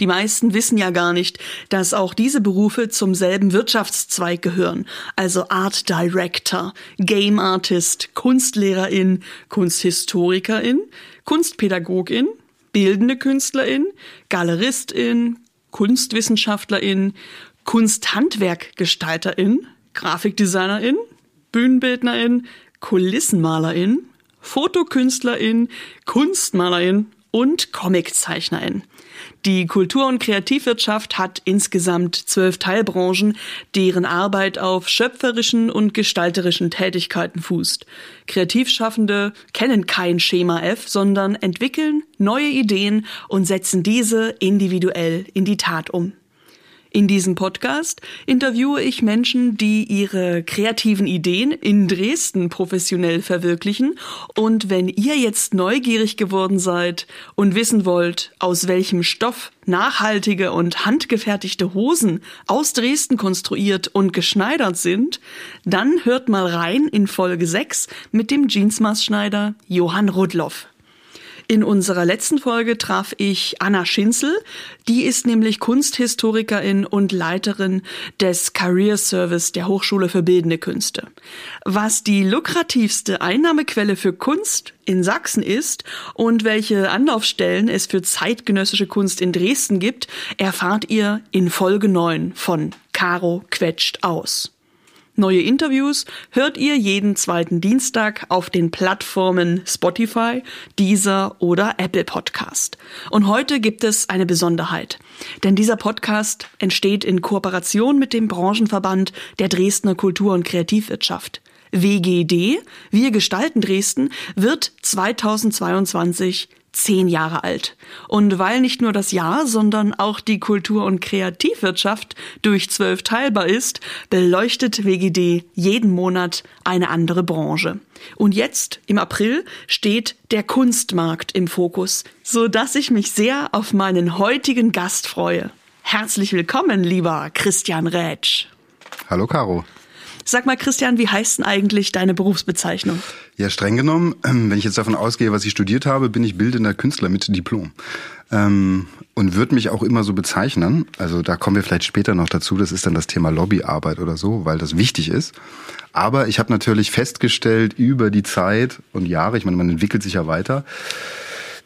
Die meisten wissen ja gar nicht, dass auch diese Berufe zum selben Wirtschaftszweig gehören, also Art Director, Game Artist, Kunstlehrerin, Kunsthistorikerin, Kunstpädagogin, bildende Künstlerin, Galeristin, Kunstwissenschaftlerin, Kunsthandwerkgestalterin, Grafikdesignerin, Bühnenbildnerin, Kulissenmalerin, Fotokünstlerin, Kunstmalerin und Comiczeichnerin. Die Kultur- und Kreativwirtschaft hat insgesamt zwölf Teilbranchen, deren Arbeit auf schöpferischen und gestalterischen Tätigkeiten fußt. Kreativschaffende kennen kein Schema F, sondern entwickeln neue Ideen und setzen diese individuell in die Tat um. In diesem Podcast interviewe ich Menschen, die ihre kreativen Ideen in Dresden professionell verwirklichen. Und wenn ihr jetzt neugierig geworden seid und wissen wollt, aus welchem Stoff nachhaltige und handgefertigte Hosen aus Dresden konstruiert und geschneidert sind, dann hört mal rein in Folge 6 mit dem Jeansmaßschneider Johann Rudloff. In unserer letzten Folge traf ich Anna Schinzel. Die ist nämlich Kunsthistorikerin und Leiterin des Career Service der Hochschule für Bildende Künste. Was die lukrativste Einnahmequelle für Kunst in Sachsen ist und welche Anlaufstellen es für zeitgenössische Kunst in Dresden gibt, erfahrt ihr in Folge 9 von Caro quetscht aus. Neue Interviews hört ihr jeden zweiten Dienstag auf den Plattformen Spotify, Deezer oder Apple Podcast. Und heute gibt es eine Besonderheit, denn dieser Podcast entsteht in Kooperation mit dem Branchenverband der Dresdner Kultur- und Kreativwirtschaft. WGD, Wir gestalten Dresden, wird 2022 zehn Jahre alt. Und weil nicht nur das Jahr, sondern auch die Kultur- und Kreativwirtschaft durch zwölf teilbar ist, beleuchtet WGD jeden Monat eine andere Branche. Und jetzt, im April, steht der Kunstmarkt im Fokus, so dass ich mich sehr auf meinen heutigen Gast freue. Herzlich willkommen, lieber Christian Rätsch. Hallo, Caro. Sag mal, Christian, wie heißt denn eigentlich deine Berufsbezeichnung? Ja, streng genommen, ähm, wenn ich jetzt davon ausgehe, was ich studiert habe, bin ich bildender Künstler mit Diplom. Ähm, und würde mich auch immer so bezeichnen. Also da kommen wir vielleicht später noch dazu. Das ist dann das Thema Lobbyarbeit oder so, weil das wichtig ist. Aber ich habe natürlich festgestellt über die Zeit und Jahre, ich meine, man entwickelt sich ja weiter,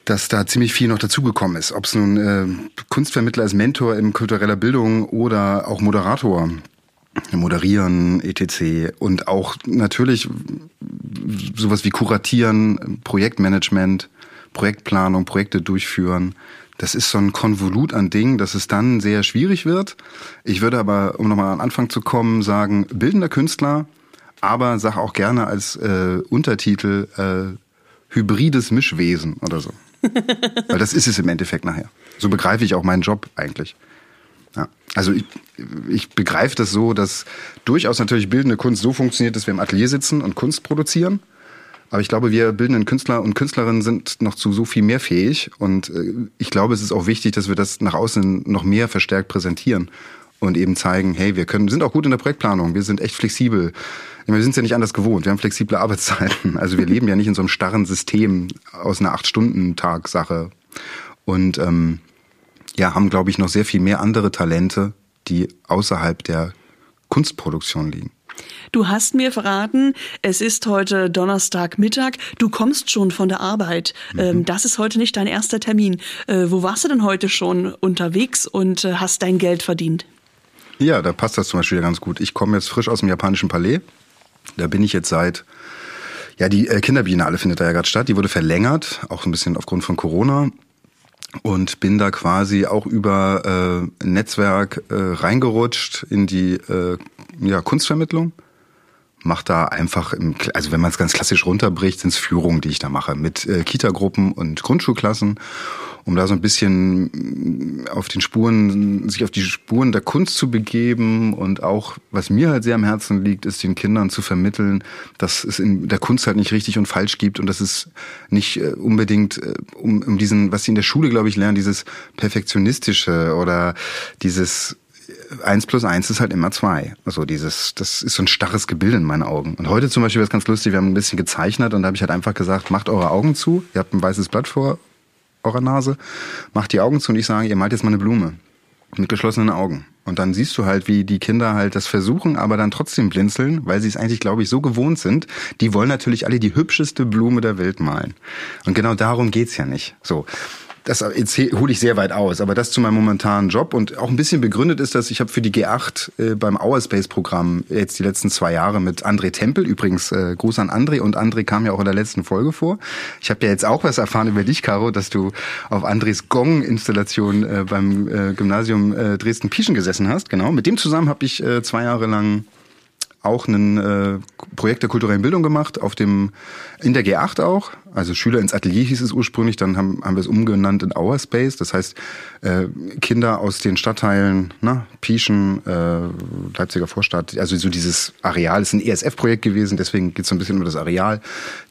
dass da ziemlich viel noch dazugekommen ist. Ob es nun äh, Kunstvermittler als Mentor in kultureller Bildung oder auch Moderator moderieren, etc. Und auch natürlich sowas wie kuratieren, Projektmanagement, Projektplanung, Projekte durchführen. Das ist so ein Konvolut an Dingen, dass es dann sehr schwierig wird. Ich würde aber, um nochmal an Anfang zu kommen, sagen, bildender Künstler, aber sag auch gerne als äh, Untertitel äh, hybrides Mischwesen oder so. Weil das ist es im Endeffekt nachher. So begreife ich auch meinen Job eigentlich. Ja. Also ich, ich begreife das so, dass durchaus natürlich bildende Kunst so funktioniert, dass wir im Atelier sitzen und Kunst produzieren. Aber ich glaube, wir bildenden Künstler und Künstlerinnen sind noch zu so viel mehr fähig. Und äh, ich glaube, es ist auch wichtig, dass wir das nach außen noch mehr verstärkt präsentieren und eben zeigen, hey, wir können, sind auch gut in der Projektplanung, wir sind echt flexibel. Wir sind es ja nicht anders gewohnt, wir haben flexible Arbeitszeiten. Also wir leben ja nicht in so einem starren System aus einer Acht-Stunden-Tag-Sache. Und ähm, ja, haben, glaube ich, noch sehr viel mehr andere Talente, die außerhalb der Kunstproduktion liegen. Du hast mir verraten, es ist heute Donnerstagmittag. Du kommst schon von der Arbeit. Mhm. Ähm, das ist heute nicht dein erster Termin. Äh, wo warst du denn heute schon unterwegs und äh, hast dein Geld verdient? Ja, da passt das zum Beispiel ganz gut. Ich komme jetzt frisch aus dem japanischen Palais. Da bin ich jetzt seit ja, die äh, Kinderbiennale findet da ja gerade statt. Die wurde verlängert, auch ein bisschen aufgrund von Corona und bin da quasi auch über äh, Netzwerk äh, reingerutscht in die äh, ja, Kunstvermittlung. Mach da einfach, im, also wenn man es ganz klassisch runterbricht, sind es Führungen, die ich da mache mit äh, Kita-Gruppen und Grundschulklassen um da so ein bisschen auf den Spuren, sich auf die Spuren der Kunst zu begeben und auch, was mir halt sehr am Herzen liegt, ist den Kindern zu vermitteln, dass es in der Kunst halt nicht richtig und falsch gibt und dass es nicht äh, unbedingt äh, um, um diesen, was sie in der Schule, glaube ich, lernen, dieses perfektionistische oder dieses eins plus eins ist halt immer zwei. Also dieses, das ist so ein starres Gebilde in meinen Augen. Und heute zum Beispiel war es ganz lustig, wir haben ein bisschen gezeichnet und da habe ich halt einfach gesagt, macht eure Augen zu, ihr habt ein weißes Blatt vor eurer Nase, macht die Augen zu und ich sage, ihr malt jetzt mal eine Blume. Mit geschlossenen Augen. Und dann siehst du halt, wie die Kinder halt das versuchen, aber dann trotzdem blinzeln, weil sie es eigentlich, glaube ich, so gewohnt sind. Die wollen natürlich alle die hübscheste Blume der Welt malen. Und genau darum geht's ja nicht. So das hole ich sehr weit aus, aber das zu meinem momentanen Job und auch ein bisschen begründet ist, dass ich habe für die G8 äh, beim Hour-Space-Programm jetzt die letzten zwei Jahre mit André Tempel, übrigens äh, Gruß an André und André kam ja auch in der letzten Folge vor. Ich habe ja jetzt auch was erfahren über dich, Caro, dass du auf Andres Gong-Installation äh, beim äh, Gymnasium äh, Dresden-Pieschen gesessen hast. Genau, mit dem zusammen habe ich äh, zwei Jahre lang auch ein äh, Projekt der kulturellen Bildung gemacht, auf dem in der G8 auch. Also Schüler ins Atelier hieß es ursprünglich, dann haben, haben wir es umgenannt in Our Space. Das heißt, äh, Kinder aus den Stadtteilen, na, Pieschen, äh, Leipziger Vorstadt, also so dieses Areal ist ein ESF-Projekt gewesen, deswegen geht es so ein bisschen um das Areal.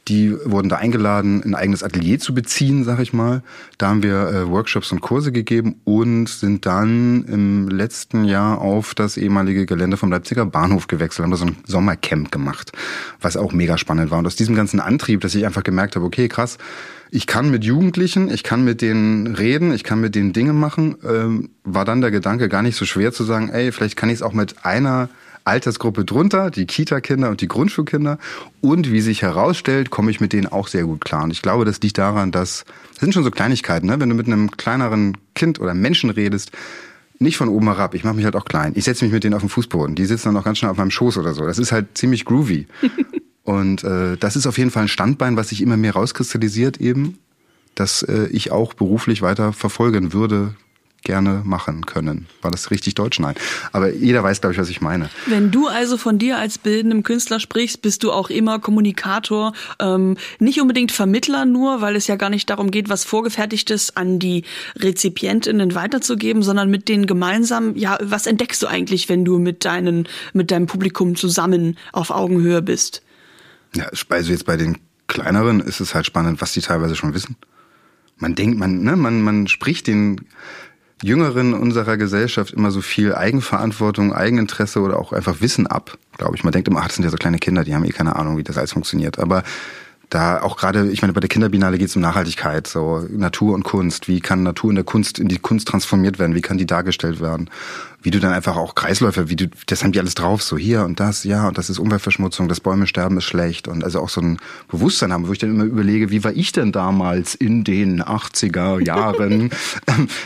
Die wurden da eingeladen, ein eigenes Atelier zu beziehen, sag ich mal. Da haben wir äh, Workshops und Kurse gegeben und sind dann im letzten Jahr auf das ehemalige Gelände vom Leipziger Bahnhof gewechselt, haben da so ein Sommercamp gemacht, was auch mega spannend war. Und aus diesem ganzen Antrieb, dass ich einfach gemerkt habe, okay, krass, ich kann mit Jugendlichen, ich kann mit denen reden, ich kann mit denen Dinge machen, ähm, war dann der Gedanke gar nicht so schwer zu sagen, ey, vielleicht kann ich es auch mit einer Altersgruppe drunter, die Kita-Kinder und die Grundschulkinder. Und wie sich herausstellt, komme ich mit denen auch sehr gut klar. Und ich glaube, das liegt daran, dass, das sind schon so Kleinigkeiten, ne? wenn du mit einem kleineren Kind oder Menschen redest, nicht von oben herab, ich mache mich halt auch klein. Ich setze mich mit denen auf den Fußboden. Die sitzen dann auch ganz schnell auf meinem Schoß oder so. Das ist halt ziemlich groovy. und äh, das ist auf jeden Fall ein Standbein, was sich immer mehr rauskristallisiert eben, dass äh, ich auch beruflich weiter verfolgen würde, gerne machen können. War das richtig deutsch? Nein. Aber jeder weiß, glaube ich, was ich meine. Wenn du also von dir als bildendem Künstler sprichst, bist du auch immer Kommunikator, ähm, nicht unbedingt Vermittler nur, weil es ja gar nicht darum geht, was Vorgefertigtes an die Rezipientinnen weiterzugeben, sondern mit denen gemeinsam, ja, was entdeckst du eigentlich, wenn du mit, deinen, mit deinem Publikum zusammen auf Augenhöhe bist? Ja, also jetzt bei den kleineren ist es halt spannend, was die teilweise schon wissen. Man denkt, man, ne, man, man spricht den Jüngeren unserer Gesellschaft immer so viel Eigenverantwortung, Eigeninteresse oder auch einfach Wissen ab, glaube ich. Man denkt immer, ach, das sind ja so kleine Kinder, die haben eh keine Ahnung, wie das alles funktioniert. Aber da auch gerade, ich meine, bei der Kinderbinale geht es um Nachhaltigkeit, so Natur und Kunst. Wie kann Natur in der Kunst in die Kunst transformiert werden? Wie kann die dargestellt werden? Wie du dann einfach auch Kreisläufe, wie du, das haben die alles drauf, so hier und das, ja, und das ist Umweltverschmutzung, das Bäume sterben ist schlecht und also auch so ein Bewusstsein haben, wo ich dann immer überlege, wie war ich denn damals in den 80er Jahren?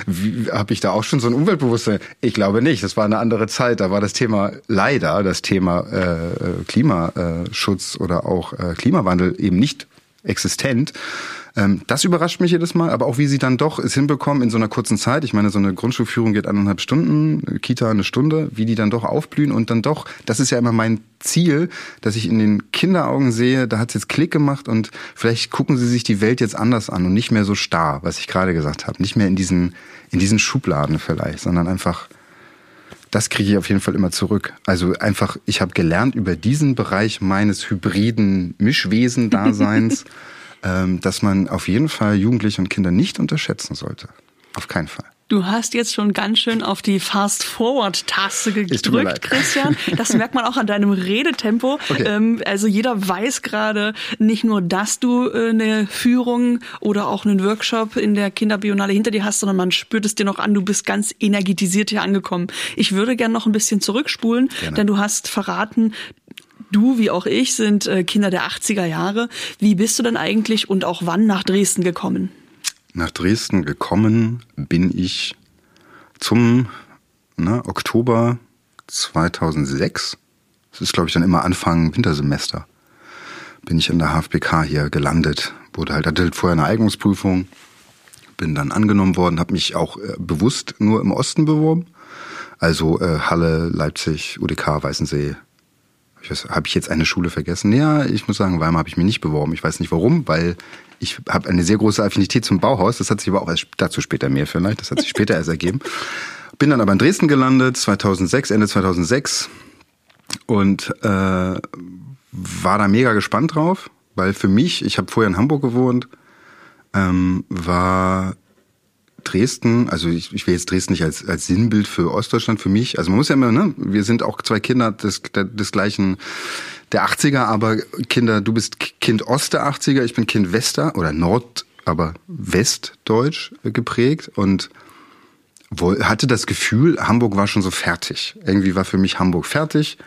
wie, Habe ich da auch schon so ein Umweltbewusstsein? Ich glaube nicht, das war eine andere Zeit, da war das Thema leider, das Thema äh, Klimaschutz oder auch äh, Klimawandel eben nicht existent. Ähm, das überrascht mich jedes Mal, aber auch wie sie dann doch es hinbekommen in so einer kurzen Zeit. Ich meine, so eine Grundschulführung geht eineinhalb Stunden, Kita eine Stunde, wie die dann doch aufblühen und dann doch, das ist ja immer mein Ziel, dass ich in den Kinderaugen sehe, da hat es jetzt Klick gemacht und vielleicht gucken sie sich die Welt jetzt anders an und nicht mehr so starr, was ich gerade gesagt habe. Nicht mehr in diesen, in diesen Schubladen vielleicht, sondern einfach das kriege ich auf jeden Fall immer zurück. Also einfach, ich habe gelernt über diesen Bereich meines hybriden Mischwesen-Daseins, ähm, dass man auf jeden Fall Jugendliche und Kinder nicht unterschätzen sollte. Auf keinen Fall. Du hast jetzt schon ganz schön auf die Fast-Forward-Taste gedrückt, Christian. Das merkt man auch an deinem Redetempo. Okay. Ähm, also jeder weiß gerade nicht nur, dass du äh, eine Führung oder auch einen Workshop in der Kinderbionale hinter dir hast, sondern man spürt es dir noch an, du bist ganz energetisiert hier angekommen. Ich würde gerne noch ein bisschen zurückspulen, Gerne. denn du hast verraten, Du wie auch ich sind äh, Kinder der 80er Jahre. Wie bist du denn eigentlich und auch wann nach Dresden gekommen? Nach Dresden gekommen bin ich zum ne, Oktober 2006. Das ist, glaube ich, dann immer Anfang Wintersemester. Bin ich in der HFBK hier gelandet. Wurde halt, hatte halt vorher eine Eignungsprüfung. Bin dann angenommen worden, habe mich auch äh, bewusst nur im Osten beworben. Also äh, Halle, Leipzig, UDK, Weißensee, habe ich jetzt eine Schule vergessen? Ja, ich muss sagen, Weimar habe ich mir nicht beworben. Ich weiß nicht warum, weil ich habe eine sehr große Affinität zum Bauhaus. Das hat sich aber auch dazu später mehr vielleicht. Das hat sich später erst ergeben. Bin dann aber in Dresden gelandet, 2006, Ende 2006 und äh, war da mega gespannt drauf, weil für mich, ich habe vorher in Hamburg gewohnt, ähm, war Dresden, also ich, ich will jetzt Dresden nicht als, als Sinnbild für Ostdeutschland für mich. Also man muss ja immer, ne, wir sind auch zwei Kinder des, des gleichen der 80er, aber Kinder, du bist Kind Ost der 80er, ich bin Kind Wester oder Nord, aber Westdeutsch geprägt und hatte das Gefühl, Hamburg war schon so fertig. Irgendwie war für mich Hamburg fertig.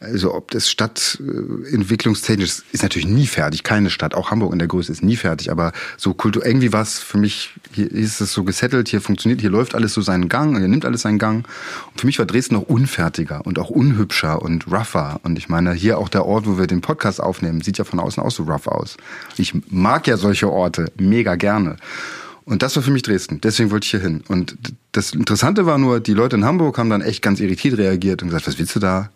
Also ob das Stadtentwicklungstechnisch ist natürlich nie fertig, keine Stadt, auch Hamburg in der Größe ist nie fertig, aber so Kultur, irgendwie war es für mich, hier ist es so gesettelt, hier funktioniert, hier läuft alles so seinen Gang, hier nimmt alles seinen Gang. Und für mich war Dresden noch unfertiger und auch unhübscher und rougher. Und ich meine, hier auch der Ort, wo wir den Podcast aufnehmen, sieht ja von außen auch so rough aus. Ich mag ja solche Orte mega gerne. Und das war für mich Dresden. Deswegen wollte ich hier hin. Und das Interessante war nur, die Leute in Hamburg haben dann echt ganz irritiert reagiert und gesagt, was willst du da?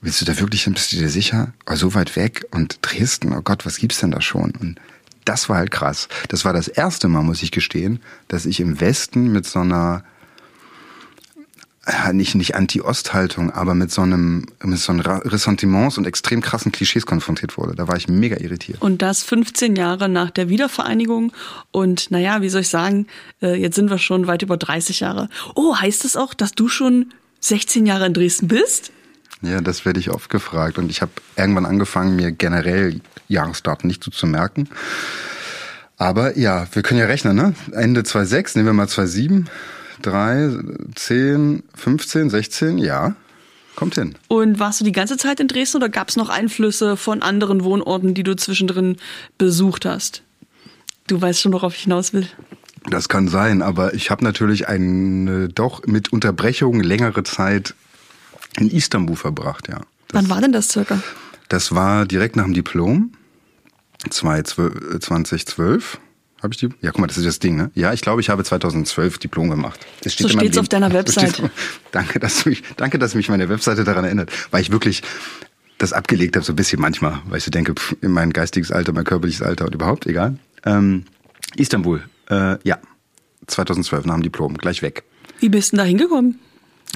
Willst du da wirklich hin? Bist du dir sicher? Oh, so weit weg und Dresden, oh Gott, was gibt's denn da schon? Und das war halt krass. Das war das erste Mal, muss ich gestehen, dass ich im Westen mit so einer nicht, nicht Anti-Ost-Haltung, aber mit so einem, mit so einem Ressentiments und extrem krassen Klischees konfrontiert wurde. Da war ich mega irritiert. Und das 15 Jahre nach der Wiedervereinigung. Und naja, wie soll ich sagen, äh, jetzt sind wir schon weit über 30 Jahre. Oh, heißt das auch, dass du schon 16 Jahre in Dresden bist? Ja, das werde ich oft gefragt. Und ich habe irgendwann angefangen, mir generell Jahresdaten nicht so zu merken. Aber ja, wir können ja rechnen, ne? Ende 2,6, nehmen wir mal 2,7, 3, 10, 15, 16, ja. Kommt hin. Und warst du die ganze Zeit in Dresden oder gab es noch Einflüsse von anderen Wohnorten, die du zwischendrin besucht hast? Du weißt schon, worauf ich hinaus will. Das kann sein, aber ich habe natürlich eine doch mit Unterbrechung längere Zeit in Istanbul verbracht, ja. Das, Wann war denn das circa? Das war direkt nach dem Diplom, 2012. Habe ich die? Ja, guck mal, das ist das Ding, ne? Ja, ich glaube, ich habe 2012 Diplom gemacht. Das steht so steht's auf deiner Website. danke, dass mich, danke, dass mich meine Webseite daran erinnert, weil ich wirklich das abgelegt habe, so ein bisschen manchmal, weil ich so denke, pff, in mein geistiges Alter, mein körperliches Alter und überhaupt, egal. Ähm, Istanbul, äh, ja, 2012 nach dem Diplom, gleich weg. Wie bist du denn da hingekommen?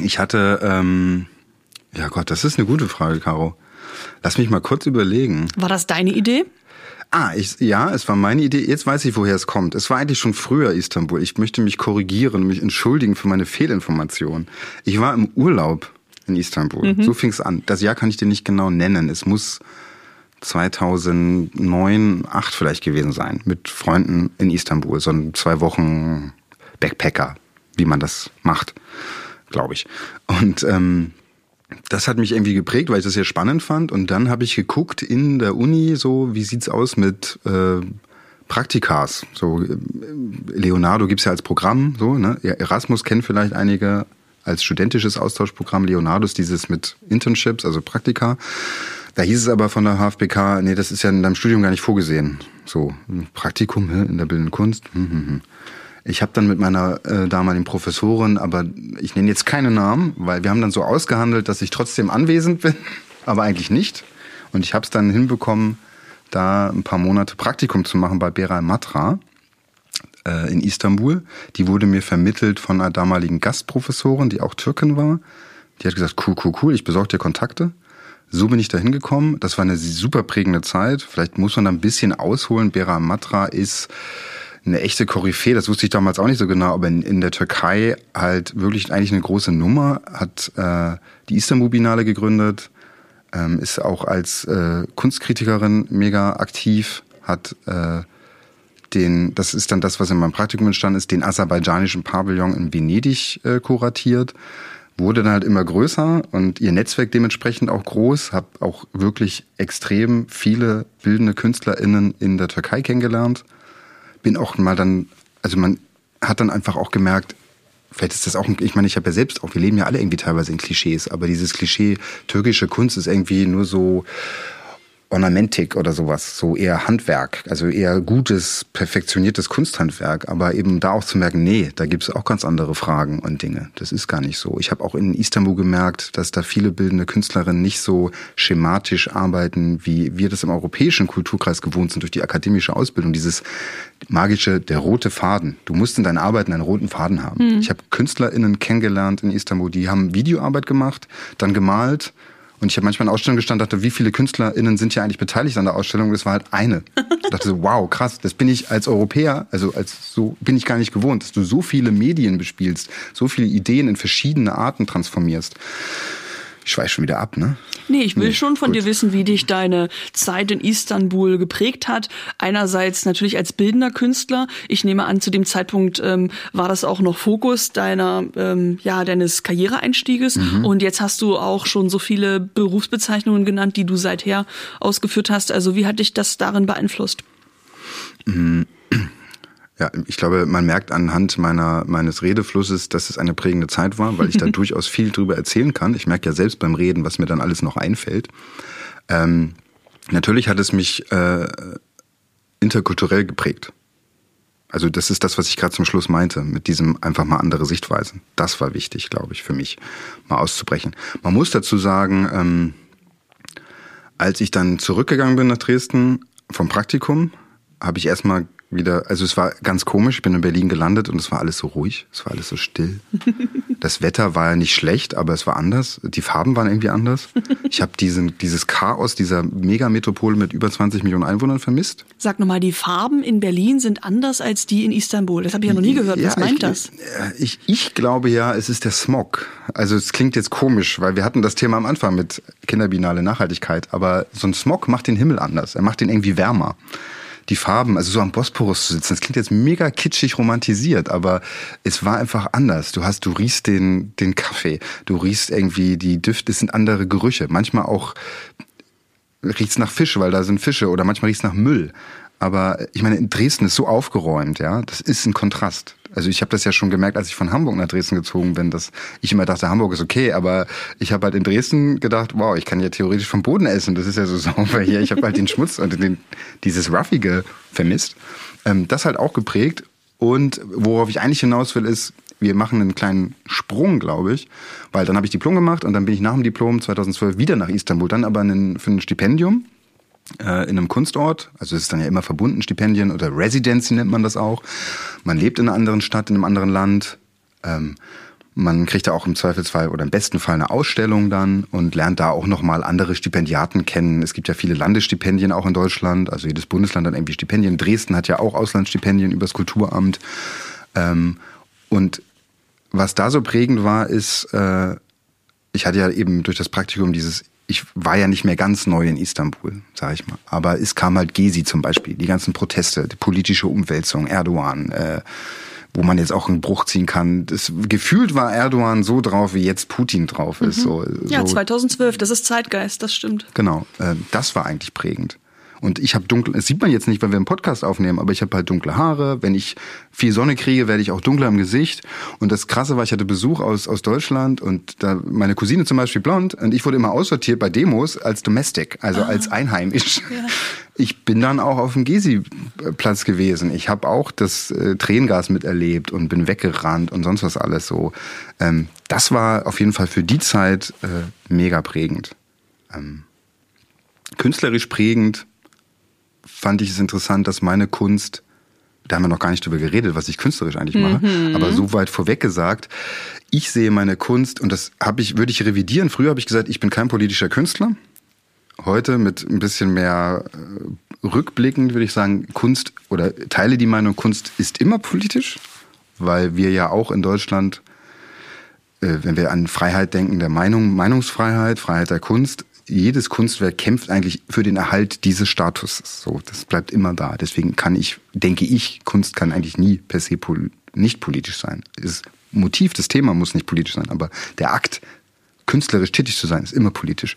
Ich hatte ähm, ja Gott, das ist eine gute Frage, Caro. Lass mich mal kurz überlegen. War das deine Idee? Ah, ich, ja, es war meine Idee. Jetzt weiß ich, woher es kommt. Es war eigentlich schon früher Istanbul. Ich möchte mich korrigieren, mich entschuldigen für meine Fehlinformation. Ich war im Urlaub in Istanbul. Mhm. So fing es an. Das Jahr kann ich dir nicht genau nennen. Es muss 2009, 8 vielleicht gewesen sein. Mit Freunden in Istanbul. So ein zwei Wochen Backpacker, wie man das macht, glaube ich. Und ähm, das hat mich irgendwie geprägt, weil ich das sehr spannend fand. Und dann habe ich geguckt in der Uni, so wie sieht's aus mit äh, Praktikas. So äh, Leonardo gibt's ja als Programm, so ne. Erasmus kennen vielleicht einige als studentisches Austauschprogramm. Leonardo ist dieses mit Internships, also Praktika. Da hieß es aber von der HFBK, nee, das ist ja in deinem Studium gar nicht vorgesehen. So Praktikum in der bildenden Kunst. Hm, hm, hm. Ich habe dann mit meiner äh, damaligen Professorin, aber ich nenne jetzt keine Namen, weil wir haben dann so ausgehandelt, dass ich trotzdem anwesend bin, aber eigentlich nicht. Und ich habe es dann hinbekommen, da ein paar Monate Praktikum zu machen bei Beral Matra äh, in Istanbul. Die wurde mir vermittelt von einer damaligen Gastprofessorin, die auch Türkin war. Die hat gesagt, cool, cool, cool, ich besorge dir Kontakte. So bin ich da hingekommen. Das war eine super prägende Zeit. Vielleicht muss man da ein bisschen ausholen. Bera Matra ist eine echte Koryphäe, das wusste ich damals auch nicht so genau, aber in, in der Türkei halt wirklich eigentlich eine große Nummer, hat äh, die Istanbul Biennale gegründet, ähm, ist auch als äh, Kunstkritikerin mega aktiv, hat äh, den, das ist dann das, was in meinem Praktikum entstanden ist, den aserbaidschanischen Pavillon in Venedig äh, kuratiert wurde dann halt immer größer und ihr Netzwerk dementsprechend auch groß. Hab auch wirklich extrem viele bildende KünstlerInnen in der Türkei kennengelernt bin auch mal dann, also man hat dann einfach auch gemerkt, vielleicht ist das auch, ich meine, ich habe ja selbst auch, wir leben ja alle irgendwie teilweise in Klischees, aber dieses Klischee türkische Kunst ist irgendwie nur so Ornamentik oder sowas, so eher Handwerk, also eher gutes, perfektioniertes Kunsthandwerk, aber eben da auch zu merken, nee, da gibt es auch ganz andere Fragen und Dinge. Das ist gar nicht so. Ich habe auch in Istanbul gemerkt, dass da viele bildende Künstlerinnen nicht so schematisch arbeiten, wie wir das im europäischen Kulturkreis gewohnt sind durch die akademische Ausbildung. Dieses magische, der rote Faden. Du musst in deinen Arbeiten einen roten Faden haben. Mhm. Ich habe KünstlerInnen kennengelernt in Istanbul, die haben Videoarbeit gemacht, dann gemalt, und ich habe manchmal in Ausstellungen gestanden, dachte, wie viele KünstlerInnen sind hier eigentlich beteiligt an der Ausstellung? Das war halt eine. Ich dachte so, wow, krass, das bin ich als Europäer, also als so bin ich gar nicht gewohnt, dass du so viele Medien bespielst, so viele Ideen in verschiedene Arten transformierst. Ich schweife schon wieder ab, ne? Nee, ich will nee, schon von gut. dir wissen, wie dich deine Zeit in Istanbul geprägt hat. Einerseits natürlich als bildender Künstler. Ich nehme an, zu dem Zeitpunkt ähm, war das auch noch Fokus deiner, ähm, ja, deines Karriereeinstieges. Mhm. Und jetzt hast du auch schon so viele Berufsbezeichnungen genannt, die du seither ausgeführt hast. Also wie hat dich das darin beeinflusst? Mhm. Ja, ich glaube, man merkt anhand meiner, meines Redeflusses, dass es eine prägende Zeit war, weil ich da durchaus viel drüber erzählen kann. Ich merke ja selbst beim Reden, was mir dann alles noch einfällt. Ähm, natürlich hat es mich äh, interkulturell geprägt. Also das ist das, was ich gerade zum Schluss meinte, mit diesem einfach mal andere Sichtweisen. Das war wichtig, glaube ich, für mich, mal auszubrechen. Man muss dazu sagen, ähm, als ich dann zurückgegangen bin nach Dresden vom Praktikum, habe ich erstmal wieder, also es war ganz komisch, ich bin in Berlin gelandet und es war alles so ruhig, es war alles so still. Das Wetter war ja nicht schlecht, aber es war anders. Die Farben waren irgendwie anders. Ich habe diesen, dieses Chaos dieser Megametropole mit über 20 Millionen Einwohnern vermisst. Sag nochmal, die Farben in Berlin sind anders als die in Istanbul. Das habe ich ja noch nie gehört. Was meint ich, das? Äh, ich, ich glaube ja, es ist der Smog. Also es klingt jetzt komisch, weil wir hatten das Thema am Anfang mit kinderbinale Nachhaltigkeit, aber so ein Smog macht den Himmel anders. Er macht den irgendwie wärmer die Farben, also so am Bosporus zu sitzen, das klingt jetzt mega kitschig romantisiert, aber es war einfach anders. Du hast, du riechst den, den Kaffee, du riechst irgendwie die Düfte, es sind andere Gerüche. Manchmal auch riecht's nach Fisch, weil da sind Fische oder manchmal riecht's nach Müll. Aber ich meine, in Dresden ist so aufgeräumt, ja, das ist ein Kontrast. Also ich habe das ja schon gemerkt, als ich von Hamburg nach Dresden gezogen bin, dass ich immer dachte, Hamburg ist okay, aber ich habe halt in Dresden gedacht, wow, ich kann ja theoretisch vom Boden essen, das ist ja so sauber hier. Ich habe halt den Schmutz und den, dieses Ruffige vermisst. Ähm, das halt auch geprägt. Und worauf ich eigentlich hinaus will, ist, wir machen einen kleinen Sprung, glaube ich, weil dann habe ich Diplom gemacht und dann bin ich nach dem Diplom 2012 wieder nach Istanbul, dann aber einen, für ein Stipendium äh, in einem Kunstort. Also es ist dann ja immer verbunden, Stipendien oder Residency nennt man das auch. Man lebt in einer anderen Stadt, in einem anderen Land. Ähm, man kriegt da auch im Zweifelsfall oder im besten Fall eine Ausstellung dann und lernt da auch nochmal andere Stipendiaten kennen. Es gibt ja viele Landesstipendien auch in Deutschland, also jedes Bundesland hat irgendwie Stipendien. Dresden hat ja auch Auslandsstipendien übers Kulturamt. Ähm, und was da so prägend war, ist, äh, ich hatte ja eben durch das Praktikum dieses ich war ja nicht mehr ganz neu in Istanbul, sage ich mal. Aber es kam halt Gezi zum Beispiel, die ganzen Proteste, die politische Umwälzung, Erdogan, äh, wo man jetzt auch einen Bruch ziehen kann. Das, gefühlt war Erdogan so drauf, wie jetzt Putin drauf ist. Mhm. So, ja, so. 2012, das ist Zeitgeist, das stimmt. Genau, äh, das war eigentlich prägend. Und ich habe dunkle, das sieht man jetzt nicht, weil wir einen Podcast aufnehmen, aber ich habe halt dunkle Haare. Wenn ich viel Sonne kriege, werde ich auch dunkler im Gesicht. Und das Krasse war, ich hatte Besuch aus, aus Deutschland und da meine Cousine zum Beispiel blond und ich wurde immer aussortiert bei Demos als Domestic, also ah. als einheimisch. Ja. Ich bin dann auch auf dem Gesi-Platz gewesen. Ich habe auch das äh, Tränengas miterlebt und bin weggerannt und sonst was alles so. Ähm, das war auf jeden Fall für die Zeit äh, mega prägend. Ähm, künstlerisch prägend fand ich es interessant, dass meine Kunst, da haben wir noch gar nicht drüber geredet, was ich künstlerisch eigentlich mache, mhm. aber so weit vorweg gesagt, ich sehe meine Kunst und das habe ich, würde ich revidieren. Früher habe ich gesagt, ich bin kein politischer Künstler. Heute mit ein bisschen mehr äh, rückblickend würde ich sagen, Kunst oder teile die Meinung, Kunst ist immer politisch, weil wir ja auch in Deutschland äh, wenn wir an Freiheit denken, der Meinung, Meinungsfreiheit, Freiheit der Kunst, jedes Kunstwerk kämpft eigentlich für den Erhalt dieses Statuses. So, das bleibt immer da. Deswegen kann ich, denke ich, Kunst kann eigentlich nie per se pol nicht politisch sein. Das Motiv, das Thema muss nicht politisch sein, aber der Akt, künstlerisch tätig zu sein, ist immer politisch.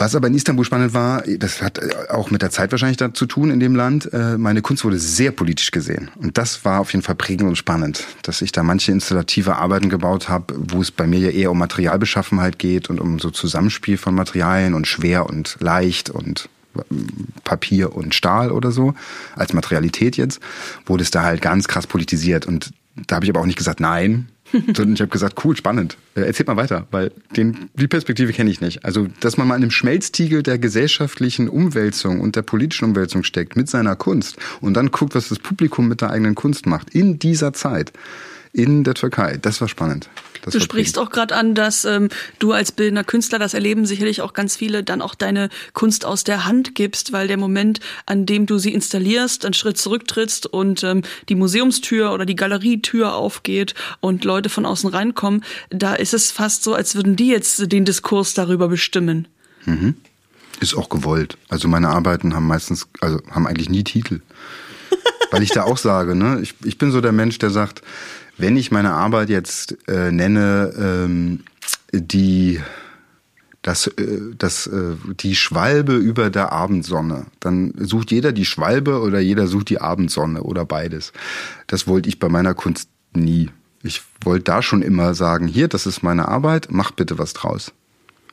Was aber in Istanbul spannend war, das hat auch mit der Zeit wahrscheinlich da zu tun in dem Land, äh, meine Kunst wurde sehr politisch gesehen. Und das war auf jeden Fall prägend und spannend, dass ich da manche installative Arbeiten gebaut habe, wo es bei mir ja eher um Materialbeschaffenheit geht und um so Zusammenspiel von Materialien und schwer und leicht und ähm, Papier und Stahl oder so, als Materialität jetzt, wurde es da halt ganz krass politisiert. Und da habe ich aber auch nicht gesagt, nein, sondern ich habe gesagt, cool, spannend. Äh, erzählt mal weiter, weil den, die Perspektive kenne ich nicht. Also, dass man mal in einem Schmelztiegel der gesellschaftlichen Umwälzung und der politischen Umwälzung steckt mit seiner Kunst und dann guckt, was das Publikum mit der eigenen Kunst macht in dieser Zeit in der Türkei. Das war spannend. Das du sprichst auch gerade an, dass ähm, du als bildender Künstler das erleben sicherlich auch ganz viele dann auch deine Kunst aus der Hand gibst, weil der Moment, an dem du sie installierst, einen Schritt zurücktrittst und ähm, die Museumstür oder die Galerietür aufgeht und Leute von außen reinkommen, da ist es fast so, als würden die jetzt den Diskurs darüber bestimmen. Mhm. Ist auch gewollt. Also meine Arbeiten haben meistens, also haben eigentlich nie Titel. Weil ich da auch sage, ne, ich, ich bin so der Mensch, der sagt, wenn ich meine Arbeit jetzt äh, nenne, ähm, die das, äh, das, äh, die Schwalbe über der Abendsonne, dann sucht jeder die Schwalbe oder jeder sucht die Abendsonne oder beides. Das wollte ich bei meiner Kunst nie. Ich wollte da schon immer sagen, hier, das ist meine Arbeit, mach bitte was draus.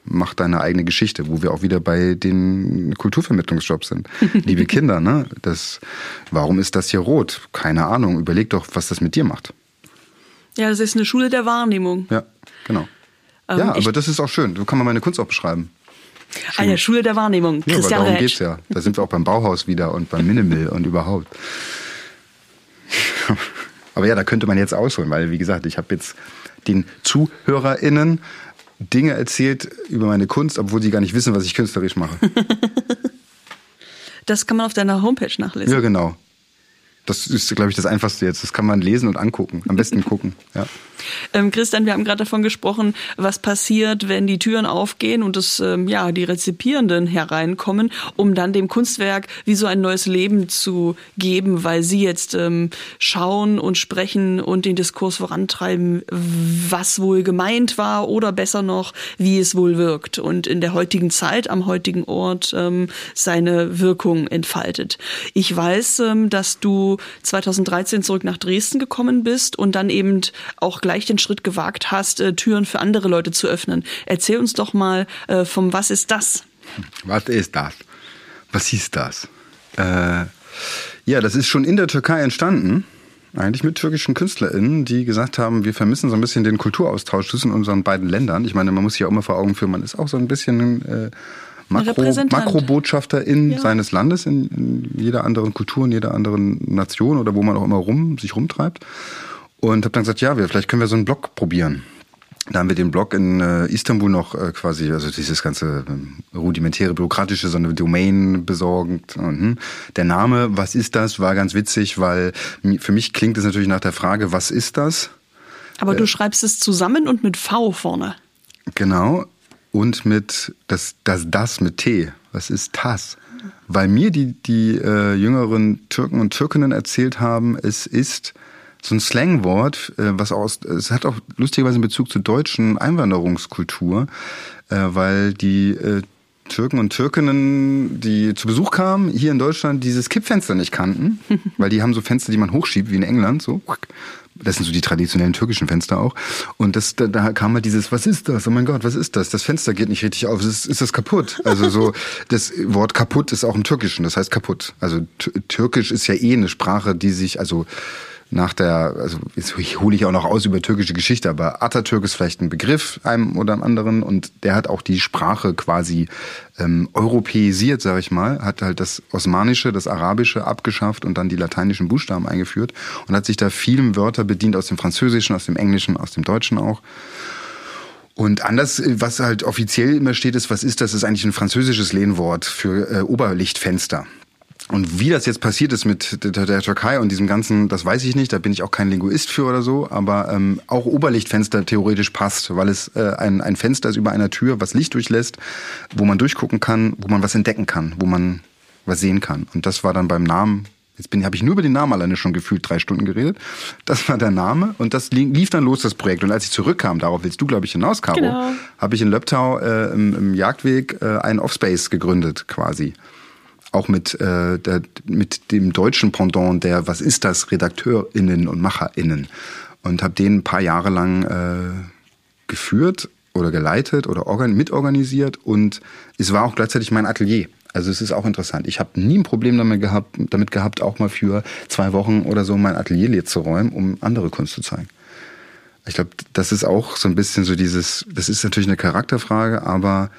Mach deine eigene Geschichte, wo wir auch wieder bei den Kulturvermittlungsjobs sind. Liebe Kinder, ne? Das, warum ist das hier rot? Keine Ahnung. Überleg doch, was das mit dir macht. Ja, das ist eine Schule der Wahrnehmung. Ja, genau. Ähm, ja, aber das ist auch schön. So kann man meine Kunst auch beschreiben. Schön. Eine Schule der Wahrnehmung. Ja, Christian aber darum Rätsch. geht's ja. Da sind wir auch beim Bauhaus wieder und beim Minimal und überhaupt. aber ja, da könnte man jetzt ausholen, weil wie gesagt, ich habe jetzt den ZuhörerInnen Dinge erzählt über meine Kunst, obwohl sie gar nicht wissen, was ich künstlerisch mache. das kann man auf deiner Homepage nachlesen. Ja, genau. Das ist, glaube ich, das Einfachste jetzt. Das kann man lesen und angucken. Am besten gucken. Ja. Ähm, Christian, wir haben gerade davon gesprochen, was passiert, wenn die Türen aufgehen und es, ähm, ja, die Rezipierenden hereinkommen, um dann dem Kunstwerk wie so ein neues Leben zu geben, weil sie jetzt ähm, schauen und sprechen und den Diskurs vorantreiben, was wohl gemeint war oder besser noch, wie es wohl wirkt und in der heutigen Zeit, am heutigen Ort ähm, seine Wirkung entfaltet. Ich weiß, ähm, dass du 2013 zurück nach Dresden gekommen bist und dann eben auch gleich den Schritt gewagt hast, äh, Türen für andere Leute zu öffnen. Erzähl uns doch mal äh, vom Was ist das? Was ist das? Was ist das? Äh, ja, das ist schon in der Türkei entstanden. Eigentlich mit türkischen KünstlerInnen, die gesagt haben, wir vermissen so ein bisschen den Kulturaustausch zwischen unseren beiden Ländern. Ich meine, man muss sich ja auch immer vor Augen führen, man ist auch so ein bisschen äh, Makro, Makrobotschafterin ja. seines Landes in, in, jeder anderen Kultur, in jeder anderen Nation oder wo man auch immer rum, sich rumtreibt. Und habe dann gesagt, ja, wir, vielleicht können wir so einen Blog probieren. Da haben wir den Blog in äh, Istanbul noch äh, quasi, also dieses ganze äh, rudimentäre bürokratische, so eine Domain besorgt. Und, hm. Der Name, was ist das, war ganz witzig, weil für mich klingt es natürlich nach der Frage, was ist das? Aber du äh, schreibst es zusammen und mit V vorne. Genau. Und mit das, das, das mit T. Was ist das? Weil mir die, die äh, jüngeren Türken und Türkinnen erzählt haben, es ist so ein Slangwort, äh, was aus, es hat auch lustigerweise einen Bezug zur deutschen Einwanderungskultur, äh, weil die äh, Türken und Türkinnen, die zu Besuch kamen, hier in Deutschland dieses Kippfenster nicht kannten, weil die haben so Fenster, die man hochschiebt, wie in England, so. Das sind so die traditionellen türkischen Fenster auch. Und das, da, da kam halt dieses, was ist das? Oh mein Gott, was ist das? Das Fenster geht nicht richtig auf. Ist, ist das kaputt? Also so, das Wort kaputt ist auch im Türkischen, das heißt kaputt. Also Türkisch ist ja eh eine Sprache, die sich, also nach der, also jetzt hole ich auch noch aus über türkische Geschichte, aber Atatürk ist vielleicht ein Begriff einem oder anderen und der hat auch die Sprache quasi ähm, europäisiert, sage ich mal, hat halt das Osmanische, das Arabische abgeschafft und dann die lateinischen Buchstaben eingeführt und hat sich da vielen Wörter bedient aus dem Französischen, aus dem Englischen, aus dem Deutschen auch. Und anders, was halt offiziell immer steht, ist, was ist das? Das ist eigentlich ein französisches Lehnwort für äh, Oberlichtfenster. Und wie das jetzt passiert ist mit der, der, Türkei und diesem ganzen, das weiß ich nicht, da bin ich auch kein Linguist für oder so, aber ähm, auch Oberlichtfenster theoretisch passt, weil es äh, ein, ein Fenster ist über einer Tür, was Licht durchlässt, wo man durchgucken kann, wo man was entdecken kann, wo man was sehen kann. Und das war dann beim Namen Jetzt bin, habe ich nur über den Namen alleine schon gefühlt drei Stunden geredet. Das war der Name und das lief dann los, das Projekt. Und als ich zurückkam, darauf willst du, glaube ich, hinaus, Caro, genau. habe ich in Löbtau äh, im, im Jagdweg äh, einen Offspace gegründet quasi. Auch mit, äh, der, mit dem deutschen Pendant der, was ist das, RedakteurInnen und MacherInnen. Und habe den ein paar Jahre lang äh, geführt oder geleitet oder organ mitorganisiert und es war auch gleichzeitig mein Atelier. Also es ist auch interessant. Ich habe nie ein Problem damit gehabt, damit gehabt, auch mal für zwei Wochen oder so mein Atelier leer zu räumen, um andere Kunst zu zeigen. Ich glaube, das ist auch so ein bisschen so dieses, das ist natürlich eine Charakterfrage, aber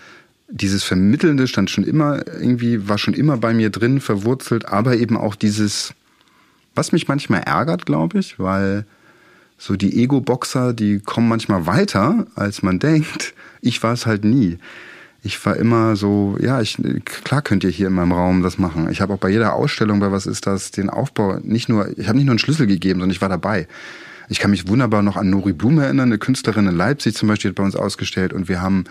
dieses Vermittelnde stand schon immer irgendwie, war schon immer bei mir drin, verwurzelt, aber eben auch dieses, was mich manchmal ärgert, glaube ich, weil so die Ego-Boxer, die kommen manchmal weiter, als man denkt. Ich war es halt nie. Ich war immer so, ja, ich, klar könnt ihr hier in meinem Raum das machen. Ich habe auch bei jeder Ausstellung, bei was ist das, den Aufbau nicht nur, ich habe nicht nur einen Schlüssel gegeben, sondern ich war dabei. Ich kann mich wunderbar noch an Nori Blume erinnern, eine Künstlerin in Leipzig zum Beispiel, hat bei uns ausgestellt und wir haben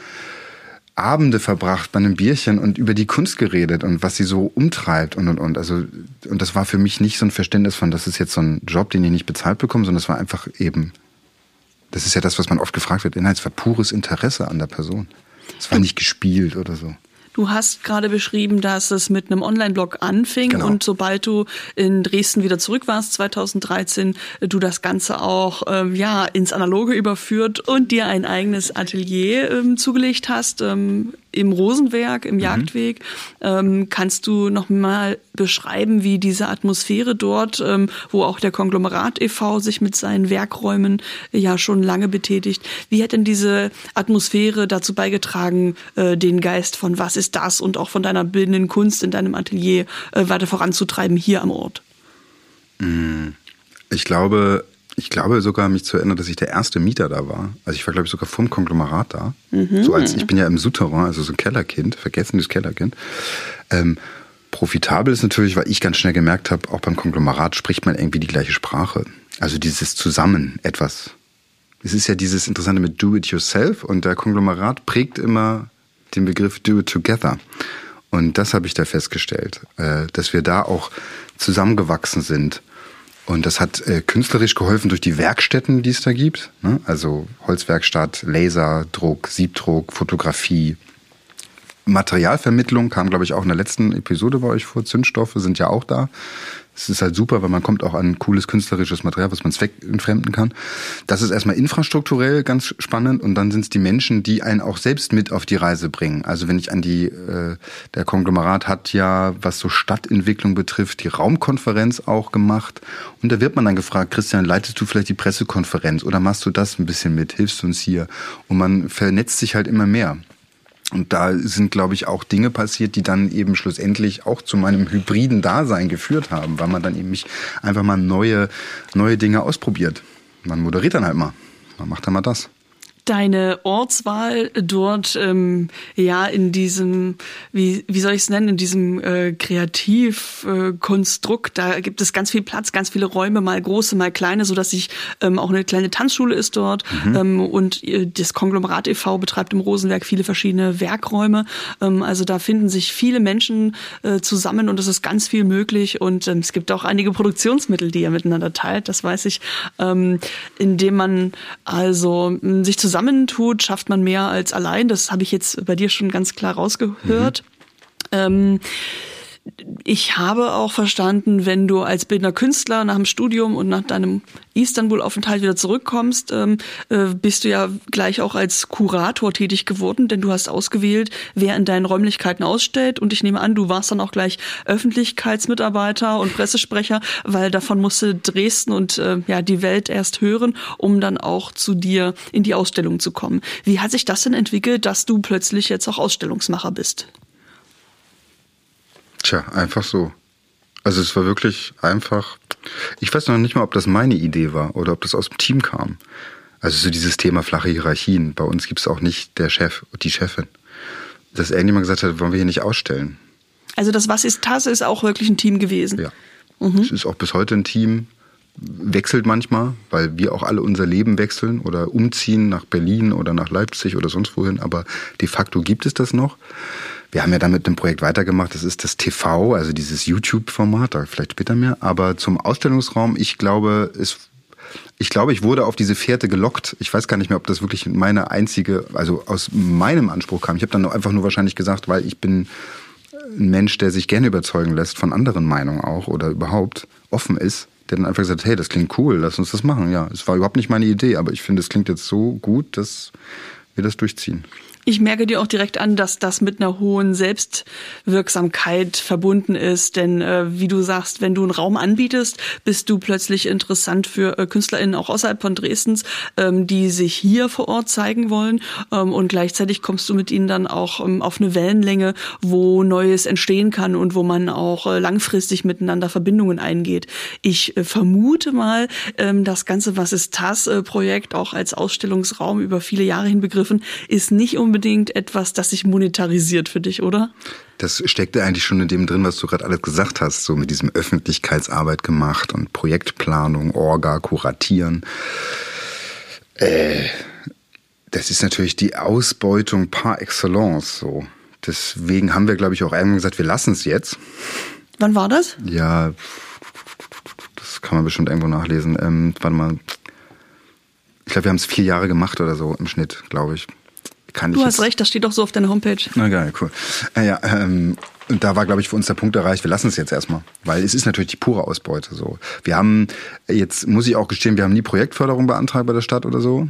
Abende verbracht bei einem Bierchen und über die Kunst geredet und was sie so umtreibt und und und. Also und das war für mich nicht so ein Verständnis von, das ist jetzt so ein Job, den ich nicht bezahlt bekomme, sondern das war einfach eben, das ist ja das, was man oft gefragt wird, Inhalts war pures Interesse an der Person. Es war nicht gespielt oder so. Du hast gerade beschrieben, dass es mit einem Online-Blog anfing genau. und sobald du in Dresden wieder zurück warst, 2013, du das Ganze auch ähm, ja ins Analoge überführt und dir ein eigenes Atelier ähm, zugelegt hast. Ähm, im Rosenwerk, im mhm. Jagdweg. Ähm, kannst du noch mal beschreiben, wie diese Atmosphäre dort, ähm, wo auch der Konglomerat e.V. sich mit seinen Werkräumen ja schon lange betätigt, wie hat denn diese Atmosphäre dazu beigetragen, äh, den Geist von was ist das und auch von deiner bildenden Kunst in deinem Atelier äh, weiter voranzutreiben hier am Ort? Mhm. Ich glaube, ich glaube sogar, mich zu erinnern, dass ich der erste Mieter da war. Also ich war, glaube ich, sogar vom Konglomerat da. Mhm. So als ich bin ja im Souterrain, also so ein Kellerkind, vergessenes Kellerkind. Ähm, profitabel ist natürlich, weil ich ganz schnell gemerkt habe, auch beim Konglomerat spricht man irgendwie die gleiche Sprache. Also dieses Zusammen etwas. Es ist ja dieses Interessante mit Do it yourself und der Konglomerat prägt immer den Begriff Do it together. Und das habe ich da festgestellt, äh, dass wir da auch zusammengewachsen sind und das hat äh, künstlerisch geholfen durch die Werkstätten, die es da gibt. Ne? Also Holzwerkstatt, Laserdruck, Siebdruck, Fotografie. Materialvermittlung kam, glaube ich, auch in der letzten Episode bei euch vor. Zündstoffe sind ja auch da. Es ist halt super, weil man kommt auch an cooles künstlerisches Material, was man zweckentfremden kann. Das ist erstmal infrastrukturell ganz spannend und dann sind es die Menschen, die einen auch selbst mit auf die Reise bringen. Also wenn ich an die, äh, der Konglomerat hat ja, was so Stadtentwicklung betrifft, die Raumkonferenz auch gemacht und da wird man dann gefragt, Christian, leitest du vielleicht die Pressekonferenz oder machst du das ein bisschen mit, hilfst du uns hier? Und man vernetzt sich halt immer mehr. Und da sind, glaube ich, auch Dinge passiert, die dann eben schlussendlich auch zu meinem hybriden Dasein geführt haben, weil man dann eben mich einfach mal neue, neue Dinge ausprobiert. Man moderiert dann halt mal. Man macht dann mal das deine Ortswahl dort ähm, ja in diesem wie wie soll ich es nennen in diesem äh, Kreativkonstrukt äh, da gibt es ganz viel Platz ganz viele Räume mal große mal kleine so dass ich ähm, auch eine kleine Tanzschule ist dort mhm. ähm, und äh, das Konglomerat e.V. betreibt im Rosenwerk viele verschiedene Werkräume ähm, also da finden sich viele Menschen äh, zusammen und es ist ganz viel möglich und ähm, es gibt auch einige Produktionsmittel die ihr miteinander teilt das weiß ich ähm, indem man also sich zusammen zusammentut, schafft man mehr als allein. Das habe ich jetzt bei dir schon ganz klar rausgehört. Mhm. Ähm, ich habe auch verstanden, wenn du als bildender Künstler nach dem Studium und nach deinem Istanbul-Aufenthalt wieder zurückkommst, ähm, äh, bist du ja gleich auch als Kurator tätig geworden, denn du hast ausgewählt, wer in deinen Räumlichkeiten ausstellt. Und ich nehme an, du warst dann auch gleich Öffentlichkeitsmitarbeiter und Pressesprecher, weil davon musste Dresden und äh, ja die Welt erst hören, um dann auch zu dir in die Ausstellung zu kommen. Wie hat sich das denn entwickelt, dass du plötzlich jetzt auch Ausstellungsmacher bist? Tja, einfach so. Also es war wirklich einfach. Ich weiß noch nicht mal, ob das meine Idee war oder ob das aus dem Team kam. Also so dieses Thema flache Hierarchien. Bei uns gibt es auch nicht der Chef und die Chefin. Dass irgendjemand gesagt hat, wollen wir hier nicht ausstellen. Also das Was ist Tasse ist auch wirklich ein Team gewesen. Ja. Mhm. Es ist auch bis heute ein Team. Wechselt manchmal, weil wir auch alle unser Leben wechseln oder umziehen nach Berlin oder nach Leipzig oder sonst wohin. Aber de facto gibt es das noch. Wir haben ja dann mit dem Projekt weitergemacht. Das ist das TV, also dieses YouTube-Format, da vielleicht später mehr. Aber zum Ausstellungsraum, ich glaube, es ich glaube, ich wurde auf diese Fährte gelockt. Ich weiß gar nicht mehr, ob das wirklich meine einzige, also aus meinem Anspruch kam. Ich habe dann einfach nur wahrscheinlich gesagt, weil ich bin ein Mensch, der sich gerne überzeugen lässt von anderen Meinungen auch oder überhaupt offen ist, der dann einfach gesagt, hey, das klingt cool, lass uns das machen. Ja, es war überhaupt nicht meine Idee, aber ich finde, es klingt jetzt so gut, dass wir das durchziehen. Ich merke dir auch direkt an, dass das mit einer hohen Selbstwirksamkeit verbunden ist. Denn äh, wie du sagst, wenn du einen Raum anbietest, bist du plötzlich interessant für äh, KünstlerInnen auch außerhalb von Dresdens, ähm, die sich hier vor Ort zeigen wollen. Ähm, und gleichzeitig kommst du mit ihnen dann auch ähm, auf eine Wellenlänge, wo Neues entstehen kann und wo man auch äh, langfristig miteinander Verbindungen eingeht. Ich äh, vermute mal, ähm, das ganze Was ist das-Projekt auch als Ausstellungsraum über viele Jahre hin begriffen, ist nicht unbedingt unbedingt etwas, das sich monetarisiert für dich, oder? Das steckte eigentlich schon in dem drin, was du gerade alles gesagt hast, so mit diesem Öffentlichkeitsarbeit gemacht und Projektplanung, Orga, Kuratieren. Äh, das ist natürlich die Ausbeutung par excellence, so. Deswegen haben wir, glaube ich, auch irgendwann gesagt, wir lassen es jetzt. Wann war das? Ja, das kann man bestimmt irgendwo nachlesen. Ähm, warte mal. Ich glaube, wir haben es vier Jahre gemacht oder so im Schnitt, glaube ich kann du ich. Du hast recht, das steht doch so auf deiner Homepage. Na geil, cool. Äh, ja, ähm, und da war, glaube ich, für uns der Punkt erreicht, wir lassen es jetzt erstmal. Weil es ist natürlich die pure Ausbeute. So. Wir haben, jetzt muss ich auch gestehen, wir haben nie Projektförderung beantragt bei der Stadt oder so.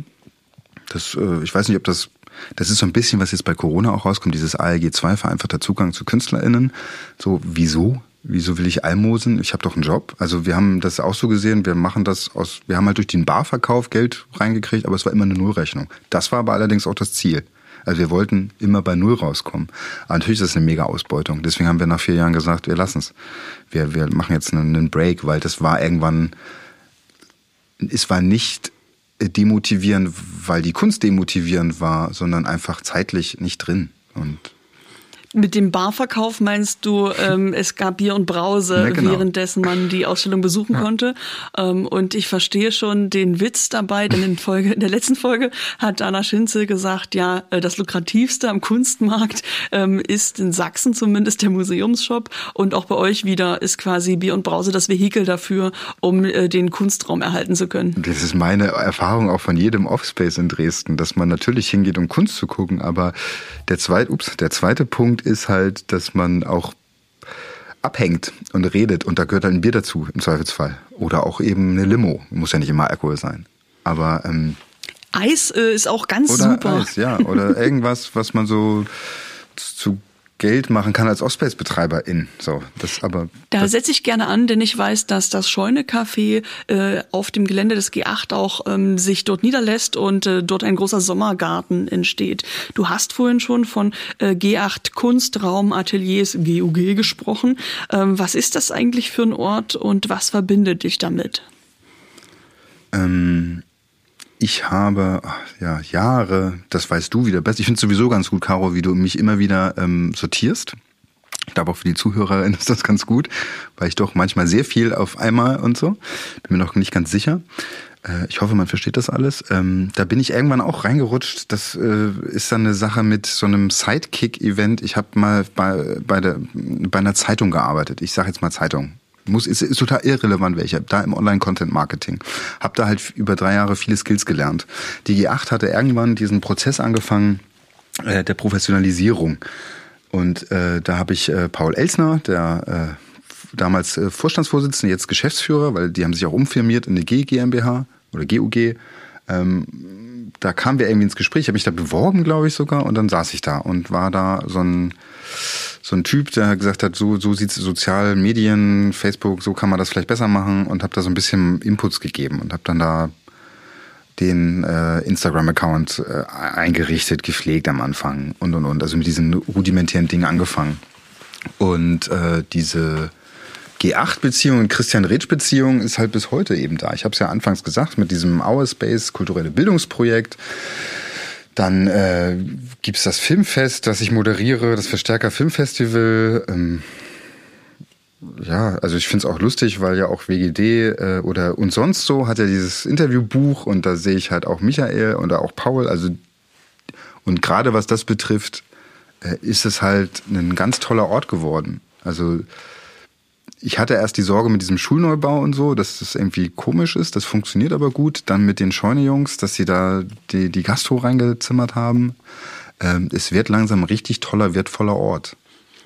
Das, äh, ich weiß nicht, ob das das ist so ein bisschen, was jetzt bei Corona auch rauskommt, dieses ALG 2, vereinfachter Zugang zu KünstlerInnen. So, wieso? Wieso will ich Almosen? Ich habe doch einen Job. Also wir haben das auch so gesehen, wir machen das aus, wir haben halt durch den Barverkauf Geld reingekriegt, aber es war immer eine Nullrechnung. Das war aber allerdings auch das Ziel. Also wir wollten immer bei Null rauskommen. Aber natürlich ist das eine mega Ausbeutung. Deswegen haben wir nach vier Jahren gesagt, wir lassen es. Wir, wir machen jetzt einen Break, weil das war irgendwann, es war nicht demotivierend, weil die Kunst demotivierend war, sondern einfach zeitlich nicht drin. Und mit dem Barverkauf meinst du, ähm, es gab Bier und Brause, ja, genau. währenddessen man die Ausstellung besuchen ja. konnte. Ähm, und ich verstehe schon den Witz dabei, denn in, Folge, in der letzten Folge hat Anna Schinzel gesagt, ja, äh, das lukrativste am Kunstmarkt ähm, ist in Sachsen zumindest der Museumsshop. Und auch bei euch wieder ist quasi Bier und Brause das Vehikel dafür, um äh, den Kunstraum erhalten zu können. Das ist meine Erfahrung auch von jedem Offspace in Dresden, dass man natürlich hingeht, um Kunst zu gucken. Aber der zweite, ups, der zweite Punkt Punkt ist halt, dass man auch abhängt und redet und da gehört halt ein Bier dazu im Zweifelsfall. Oder auch eben eine Limo. Muss ja nicht immer Alkohol sein. Aber ähm, Eis äh, ist auch ganz oder super. Eis, ja. Oder irgendwas, was man so zu Geld machen kann als Offspace-Betreiberin. So, das aber. Da setze ich gerne an, denn ich weiß, dass das Scheune-Café äh, auf dem Gelände des G8 auch ähm, sich dort niederlässt und äh, dort ein großer Sommergarten entsteht. Du hast vorhin schon von äh, G8 Kunstraum Ateliers GUG gesprochen. Ähm, was ist das eigentlich für ein Ort und was verbindet dich damit? Ähm, ich habe ja Jahre, das weißt du wieder besser. Ich finde sowieso ganz gut, Caro, wie du mich immer wieder ähm, sortierst. Ich glaube auch für die Zuhörerinnen ist das ganz gut, weil ich doch manchmal sehr viel auf einmal und so. Bin mir noch nicht ganz sicher. Äh, ich hoffe, man versteht das alles. Ähm, da bin ich irgendwann auch reingerutscht. Das äh, ist dann eine Sache mit so einem Sidekick-Event. Ich habe mal bei, bei, der, bei einer Zeitung gearbeitet. Ich sage jetzt mal Zeitung muss, ist, ist total irrelevant, welcher. Da im Online-Content-Marketing. Hab da halt über drei Jahre viele Skills gelernt. Die G8 hatte irgendwann diesen Prozess angefangen äh, der Professionalisierung. Und äh, da habe ich äh, Paul Elsner, der äh, damals äh, Vorstandsvorsitzende, jetzt Geschäftsführer, weil die haben sich auch umfirmiert in eine G GmbH oder GUG. Ähm, da kamen wir irgendwie ins Gespräch, habe mich da beworben, glaube ich sogar, und dann saß ich da und war da so ein so ein Typ, der gesagt hat, so, so sieht soziale Medien, Facebook, so kann man das vielleicht besser machen und habe da so ein bisschen Inputs gegeben und habe dann da den äh, Instagram-Account äh, eingerichtet, gepflegt am Anfang und und und. Also mit diesen rudimentären Dingen angefangen. Und äh, diese G8-Beziehung und Christian Ritsch-Beziehung ist halt bis heute eben da. Ich habe es ja anfangs gesagt, mit diesem Our Space kulturelle Bildungsprojekt dann äh, gibt es das Filmfest, das ich moderiere, das Verstärker Filmfestival. Ähm, ja, also ich finde es auch lustig, weil ja auch WGD äh, oder und sonst so hat ja dieses Interviewbuch und da sehe ich halt auch Michael und auch Paul. Also und gerade was das betrifft, äh, ist es halt ein ganz toller Ort geworden. Also ich hatte erst die Sorge mit diesem Schulneubau und so, dass das irgendwie komisch ist. Das funktioniert aber gut. Dann mit den Scheunejungs, dass sie da die, die Gastro reingezimmert haben. Ähm, es wird langsam ein richtig toller, wertvoller Ort.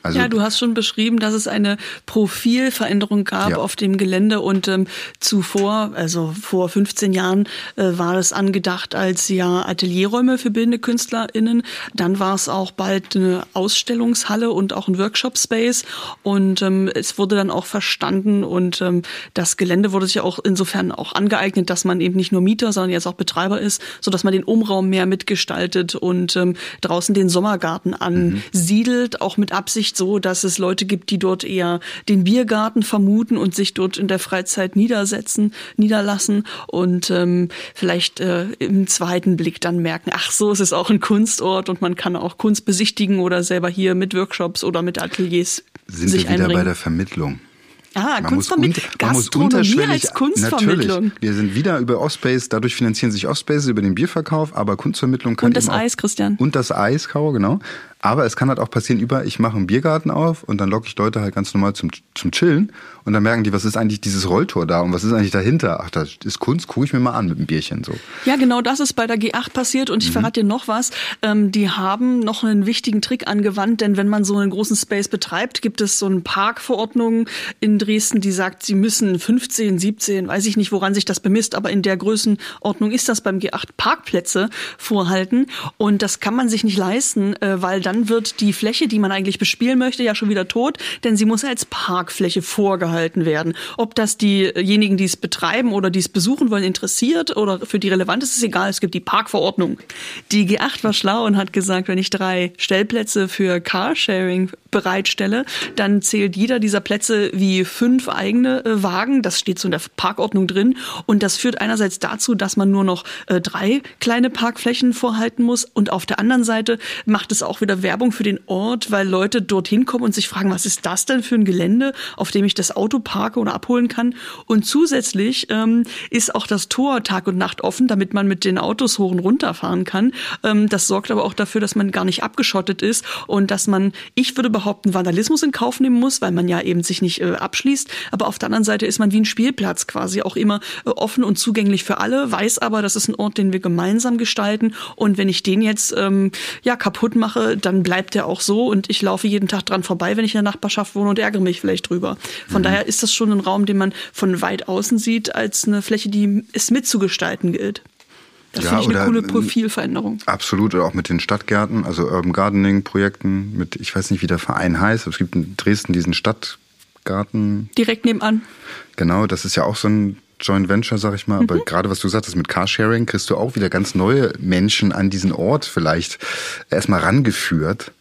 Also ja, du hast schon beschrieben, dass es eine Profilveränderung gab ja. auf dem Gelände und ähm, zuvor, also vor 15 Jahren, äh, war es angedacht als ja Atelierräume für bildende KünstlerInnen. Dann war es auch bald eine Ausstellungshalle und auch ein Workshop-Space und ähm, es wurde dann auch verstanden und ähm, das Gelände wurde sich auch insofern auch angeeignet, dass man eben nicht nur Mieter, sondern jetzt auch Betreiber ist, so dass man den Umraum mehr mitgestaltet und ähm, draußen den Sommergarten ansiedelt, mhm. auch mit Absicht nicht so, dass es Leute gibt, die dort eher den Biergarten vermuten und sich dort in der Freizeit niedersetzen, niederlassen und ähm, vielleicht äh, im zweiten Blick dann merken, ach so, es ist auch ein Kunstort und man kann auch Kunst besichtigen oder selber hier mit Workshops oder mit Ateliers Sind sich wir wieder einbringen. bei der Vermittlung. Ah, Kunstvermittlung. Gastronomie als Kunstvermittlung. Natürlich. Wir sind wieder über Offspace, dadurch finanzieren sich Offspaces über den Bierverkauf, aber Kunstvermittlung kann Und das Eis, Christian. Und das Eis, Kau, genau. Aber es kann halt auch passieren über, ich mache einen Biergarten auf und dann locke ich Leute halt ganz normal zum, zum Chillen und dann merken die, was ist eigentlich dieses Rolltor da und was ist eigentlich dahinter? Ach, das ist Kunst, gucke ich mir mal an mit einem Bierchen so. Ja, genau das ist bei der G8 passiert und ich mhm. verrate dir noch was. Ähm, die haben noch einen wichtigen Trick angewandt, denn wenn man so einen großen Space betreibt, gibt es so eine Parkverordnung in Dresden, die sagt, sie müssen 15, 17, weiß ich nicht, woran sich das bemisst, aber in der Größenordnung ist das beim G8 Parkplätze vorhalten und das kann man sich nicht leisten, äh, weil dann dann wird die Fläche, die man eigentlich bespielen möchte, ja schon wieder tot, denn sie muss als Parkfläche vorgehalten werden. Ob das diejenigen, die es betreiben oder die es besuchen wollen, interessiert oder für die relevant ist, ist egal. Es gibt die Parkverordnung. Die G8 war schlau und hat gesagt, wenn ich drei Stellplätze für Carsharing bereitstelle, dann zählt jeder dieser Plätze wie fünf eigene äh, Wagen. Das steht so in der Parkordnung drin. Und das führt einerseits dazu, dass man nur noch äh, drei kleine Parkflächen vorhalten muss. Und auf der anderen Seite macht es auch wieder Werbung für den Ort, weil Leute dorthin kommen und sich fragen, was ist das denn für ein Gelände, auf dem ich das Auto parke oder abholen kann. Und zusätzlich ähm, ist auch das Tor Tag und Nacht offen, damit man mit den Autos hoch und runter fahren kann. Ähm, das sorgt aber auch dafür, dass man gar nicht abgeschottet ist und dass man, ich würde behaupten, Vandalismus in Kauf nehmen muss, weil man ja eben sich nicht äh, abschließt. Aber auf der anderen Seite ist man wie ein Spielplatz quasi auch immer äh, offen und zugänglich für alle, weiß aber, das ist ein Ort, den wir gemeinsam gestalten. Und wenn ich den jetzt ähm, ja kaputt mache, dann dann bleibt der auch so und ich laufe jeden Tag dran vorbei, wenn ich in der Nachbarschaft wohne und ärgere mich vielleicht drüber. Von mhm. daher ist das schon ein Raum, den man von weit außen sieht, als eine Fläche, die es mitzugestalten gilt. Das ja, finde ich eine coole Profilveränderung. Absolut, oder auch mit den Stadtgärten, also Urban Gardening Projekten mit, ich weiß nicht, wie der Verein heißt, aber es gibt in Dresden diesen Stadtgarten. Direkt nebenan. Genau, das ist ja auch so ein Joint Venture, sag ich mal. Mhm. Aber gerade was du sagtest mit Carsharing, kriegst du auch wieder ganz neue Menschen an diesen Ort vielleicht erstmal rangeführt.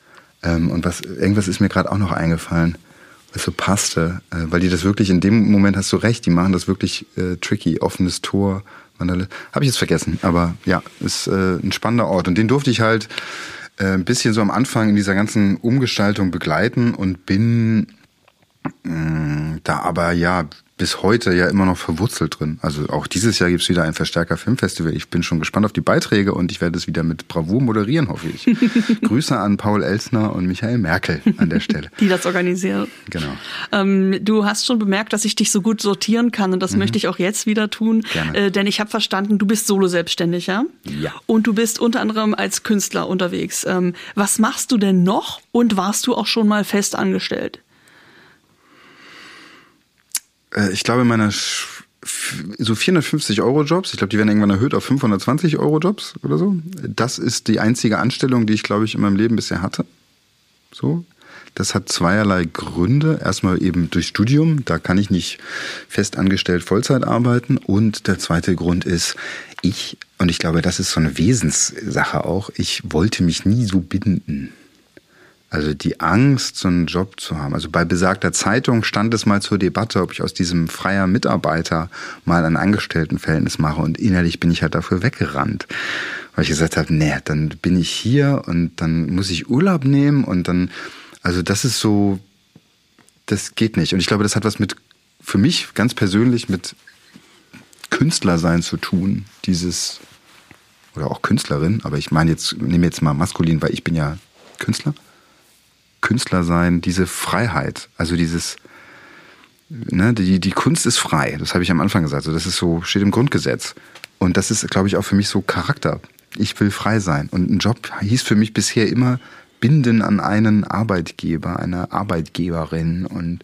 Ähm, und was, irgendwas ist mir gerade auch noch eingefallen, was so passte, äh, weil die das wirklich, in dem Moment hast du recht, die machen das wirklich äh, tricky, offenes Tor. Habe ich jetzt vergessen, aber ja, ist äh, ein spannender Ort. Und den durfte ich halt äh, ein bisschen so am Anfang in dieser ganzen Umgestaltung begleiten und bin mm, da aber ja bis heute ja immer noch verwurzelt drin. Also auch dieses Jahr gibt's wieder ein Verstärker Filmfestival. Ich bin schon gespannt auf die Beiträge und ich werde es wieder mit Bravour moderieren, hoffe ich. Grüße an Paul Elsner und Michael Merkel an der Stelle. Die das organisieren. Genau. Ähm, du hast schon bemerkt, dass ich dich so gut sortieren kann und das mhm. möchte ich auch jetzt wieder tun. Gerne. Äh, denn ich habe verstanden, du bist Solo-Selbstständiger. Ja. Und du bist unter anderem als Künstler unterwegs. Ähm, was machst du denn noch und warst du auch schon mal fest angestellt? Äh, ich glaube, in meiner so 450 Euro Jobs, ich glaube, die werden irgendwann erhöht auf 520 Euro Jobs oder so. Das ist die einzige Anstellung, die ich, glaube ich, in meinem Leben bisher hatte. So. Das hat zweierlei Gründe. Erstmal eben durch Studium, da kann ich nicht fest angestellt Vollzeit arbeiten. Und der zweite Grund ist, ich, und ich glaube, das ist so eine Wesenssache auch, ich wollte mich nie so binden. Also die Angst, so einen Job zu haben. Also bei besagter Zeitung stand es mal zur Debatte, ob ich aus diesem freier Mitarbeiter mal ein Angestelltenverhältnis mache. Und innerlich bin ich halt dafür weggerannt. Weil ich gesagt habe, nee, dann bin ich hier und dann muss ich Urlaub nehmen und dann, also das ist so, das geht nicht. Und ich glaube, das hat was mit, für mich ganz persönlich mit Künstlersein zu tun. Dieses, oder auch Künstlerin, aber ich meine jetzt, nehme jetzt mal maskulin, weil ich bin ja Künstler. Künstler sein, diese Freiheit, also dieses, ne, die, die Kunst ist frei, das habe ich am Anfang gesagt, so, das ist so, steht im Grundgesetz. Und das ist, glaube ich, auch für mich so Charakter. Ich will frei sein. Und ein Job hieß für mich bisher immer binden an einen Arbeitgeber, eine Arbeitgeberin und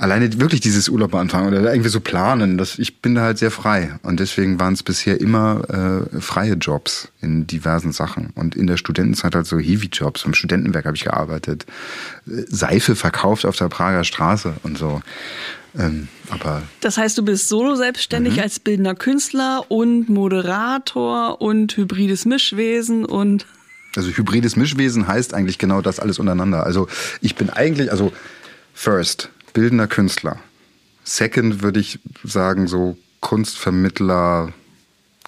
alleine wirklich dieses Urlaub anfangen oder irgendwie so planen, das, ich bin da halt sehr frei. Und deswegen waren es bisher immer äh, freie Jobs in diversen Sachen. Und in der Studentenzeit halt so Heavy-Jobs. Im Studentenwerk habe ich gearbeitet, äh, Seife verkauft auf der Prager Straße und so. Ähm, aber das heißt, du bist solo selbstständig mhm. als bildender Künstler und Moderator und hybrides Mischwesen und also hybrides Mischwesen heißt eigentlich genau das alles untereinander. Also ich bin eigentlich, also first, bildender Künstler. Second würde ich sagen, so Kunstvermittler,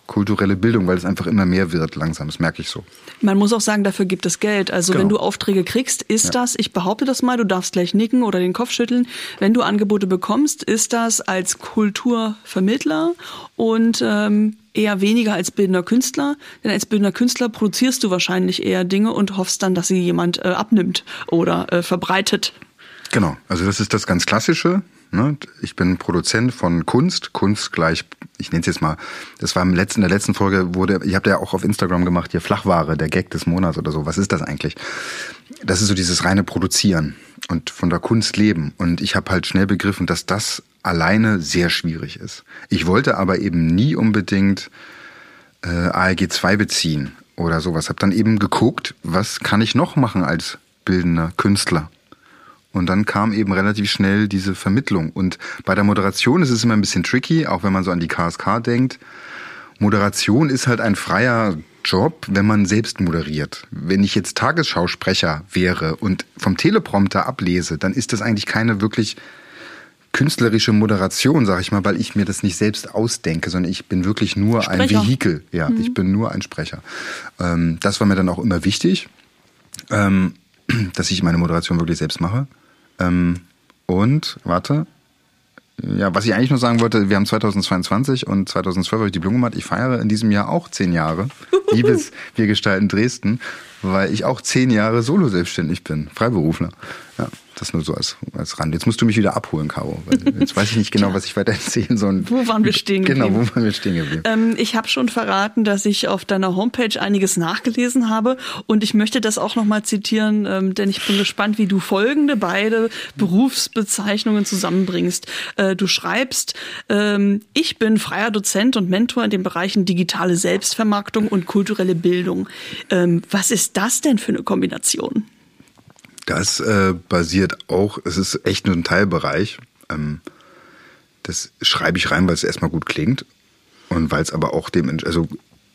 kulturelle Bildung, weil es einfach immer mehr wird langsam. Das merke ich so. Man muss auch sagen, dafür gibt es Geld. Also genau. wenn du Aufträge kriegst, ist ja. das, ich behaupte das mal, du darfst gleich nicken oder den Kopf schütteln. Wenn du Angebote bekommst, ist das als Kulturvermittler und ähm, eher weniger als bildender Künstler. Denn als bildender Künstler produzierst du wahrscheinlich eher Dinge und hoffst dann, dass sie jemand äh, abnimmt oder äh, verbreitet. Genau, also das ist das ganz Klassische. Ne? Ich bin Produzent von Kunst, Kunst gleich, ich nenne es jetzt mal, das war im letzten, in der letzten Folge wurde, ihr habt ja auch auf Instagram gemacht, hier Flachware, der Gag des Monats oder so. Was ist das eigentlich? Das ist so dieses reine Produzieren und von der Kunst leben. Und ich habe halt schnell begriffen, dass das alleine sehr schwierig ist. Ich wollte aber eben nie unbedingt äh, ALG 2 beziehen oder sowas. Hab dann eben geguckt, was kann ich noch machen als bildender Künstler? Und dann kam eben relativ schnell diese Vermittlung. Und bei der Moderation ist es immer ein bisschen tricky, auch wenn man so an die KSK denkt. Moderation ist halt ein freier Job, wenn man selbst moderiert. Wenn ich jetzt Tagesschausprecher wäre und vom Teleprompter ablese, dann ist das eigentlich keine wirklich künstlerische Moderation, sag ich mal, weil ich mir das nicht selbst ausdenke, sondern ich bin wirklich nur Sprecher. ein Vehikel. Ja, mhm. ich bin nur ein Sprecher. Ähm, das war mir dann auch immer wichtig, ähm, dass ich meine Moderation wirklich selbst mache. Ähm, und, warte, ja, was ich eigentlich nur sagen wollte, wir haben 2022 und 2012 habe ich die Blumen gemacht. Ich feiere in diesem Jahr auch zehn Jahre. Liebes Wir gestalten Dresden, weil ich auch zehn Jahre solo selbstständig bin, Freiberufler. Ja. Das nur so als, als Rand. Jetzt musst du mich wieder abholen, Caro. jetzt weiß ich nicht genau, was ich weiter erzählen soll. Wo waren wir stehen geblieben? Genau, wo waren wir stehen geblieben? Ähm, ich habe schon verraten, dass ich auf deiner Homepage einiges nachgelesen habe und ich möchte das auch nochmal zitieren, ähm, denn ich bin gespannt, wie du folgende beide Berufsbezeichnungen zusammenbringst. Äh, du schreibst, ähm, ich bin freier Dozent und Mentor in den Bereichen digitale Selbstvermarktung und kulturelle Bildung. Ähm, was ist das denn für eine Kombination? Das äh, basiert auch, es ist echt nur ein Teilbereich. Ähm, das schreibe ich rein, weil es erstmal gut klingt und weil es aber auch dem, also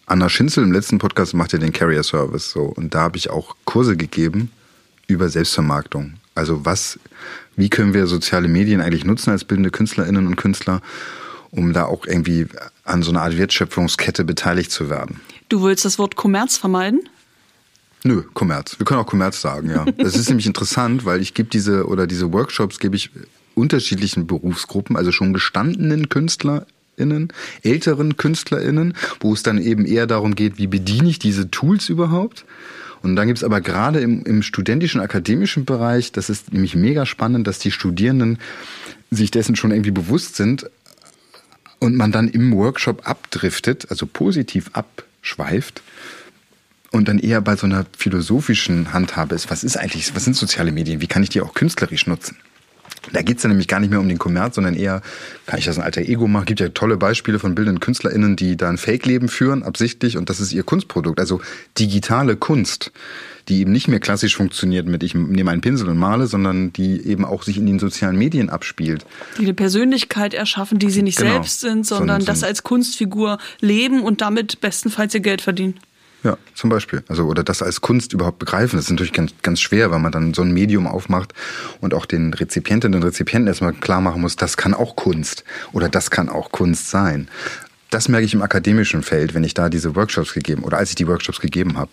Anna Schinzel im letzten Podcast macht ja den Carrier Service so und da habe ich auch Kurse gegeben über Selbstvermarktung. Also was, wie können wir soziale Medien eigentlich nutzen als bildende Künstlerinnen und Künstler, um da auch irgendwie an so einer Art Wertschöpfungskette beteiligt zu werden. Du willst das Wort Kommerz vermeiden? Nö, Kommerz. Wir können auch Kommerz sagen, ja. Das ist nämlich interessant, weil ich gebe diese oder diese Workshops gebe ich unterschiedlichen Berufsgruppen, also schon gestandenen KünstlerInnen, älteren KünstlerInnen, wo es dann eben eher darum geht, wie bediene ich diese Tools überhaupt? Und dann gibt es aber gerade im, im studentischen, akademischen Bereich, das ist nämlich mega spannend, dass die Studierenden sich dessen schon irgendwie bewusst sind und man dann im Workshop abdriftet, also positiv abschweift und dann eher bei so einer philosophischen Handhabe ist, was ist eigentlich, was sind soziale Medien, wie kann ich die auch künstlerisch nutzen? Da geht's dann nämlich gar nicht mehr um den Kommerz, sondern eher, kann ich das ein alter Ego machen? Gibt ja tolle Beispiele von bildenden KünstlerInnen, die da ein Fake-Leben führen, absichtlich, und das ist ihr Kunstprodukt. Also digitale Kunst, die eben nicht mehr klassisch funktioniert mit ich nehme einen Pinsel und male, sondern die eben auch sich in den sozialen Medien abspielt. Die eine Persönlichkeit erschaffen, die sie nicht genau. selbst sind, sondern so, so das als Kunstfigur leben und damit bestenfalls ihr Geld verdienen. Ja, zum Beispiel. Also, oder das als Kunst überhaupt begreifen. Das ist natürlich ganz, ganz schwer, weil man dann so ein Medium aufmacht und auch den Rezipientinnen und Rezipienten erstmal klar machen muss, das kann auch Kunst oder das kann auch Kunst sein. Das merke ich im akademischen Feld, wenn ich da diese Workshops gegeben oder als ich die Workshops gegeben habe.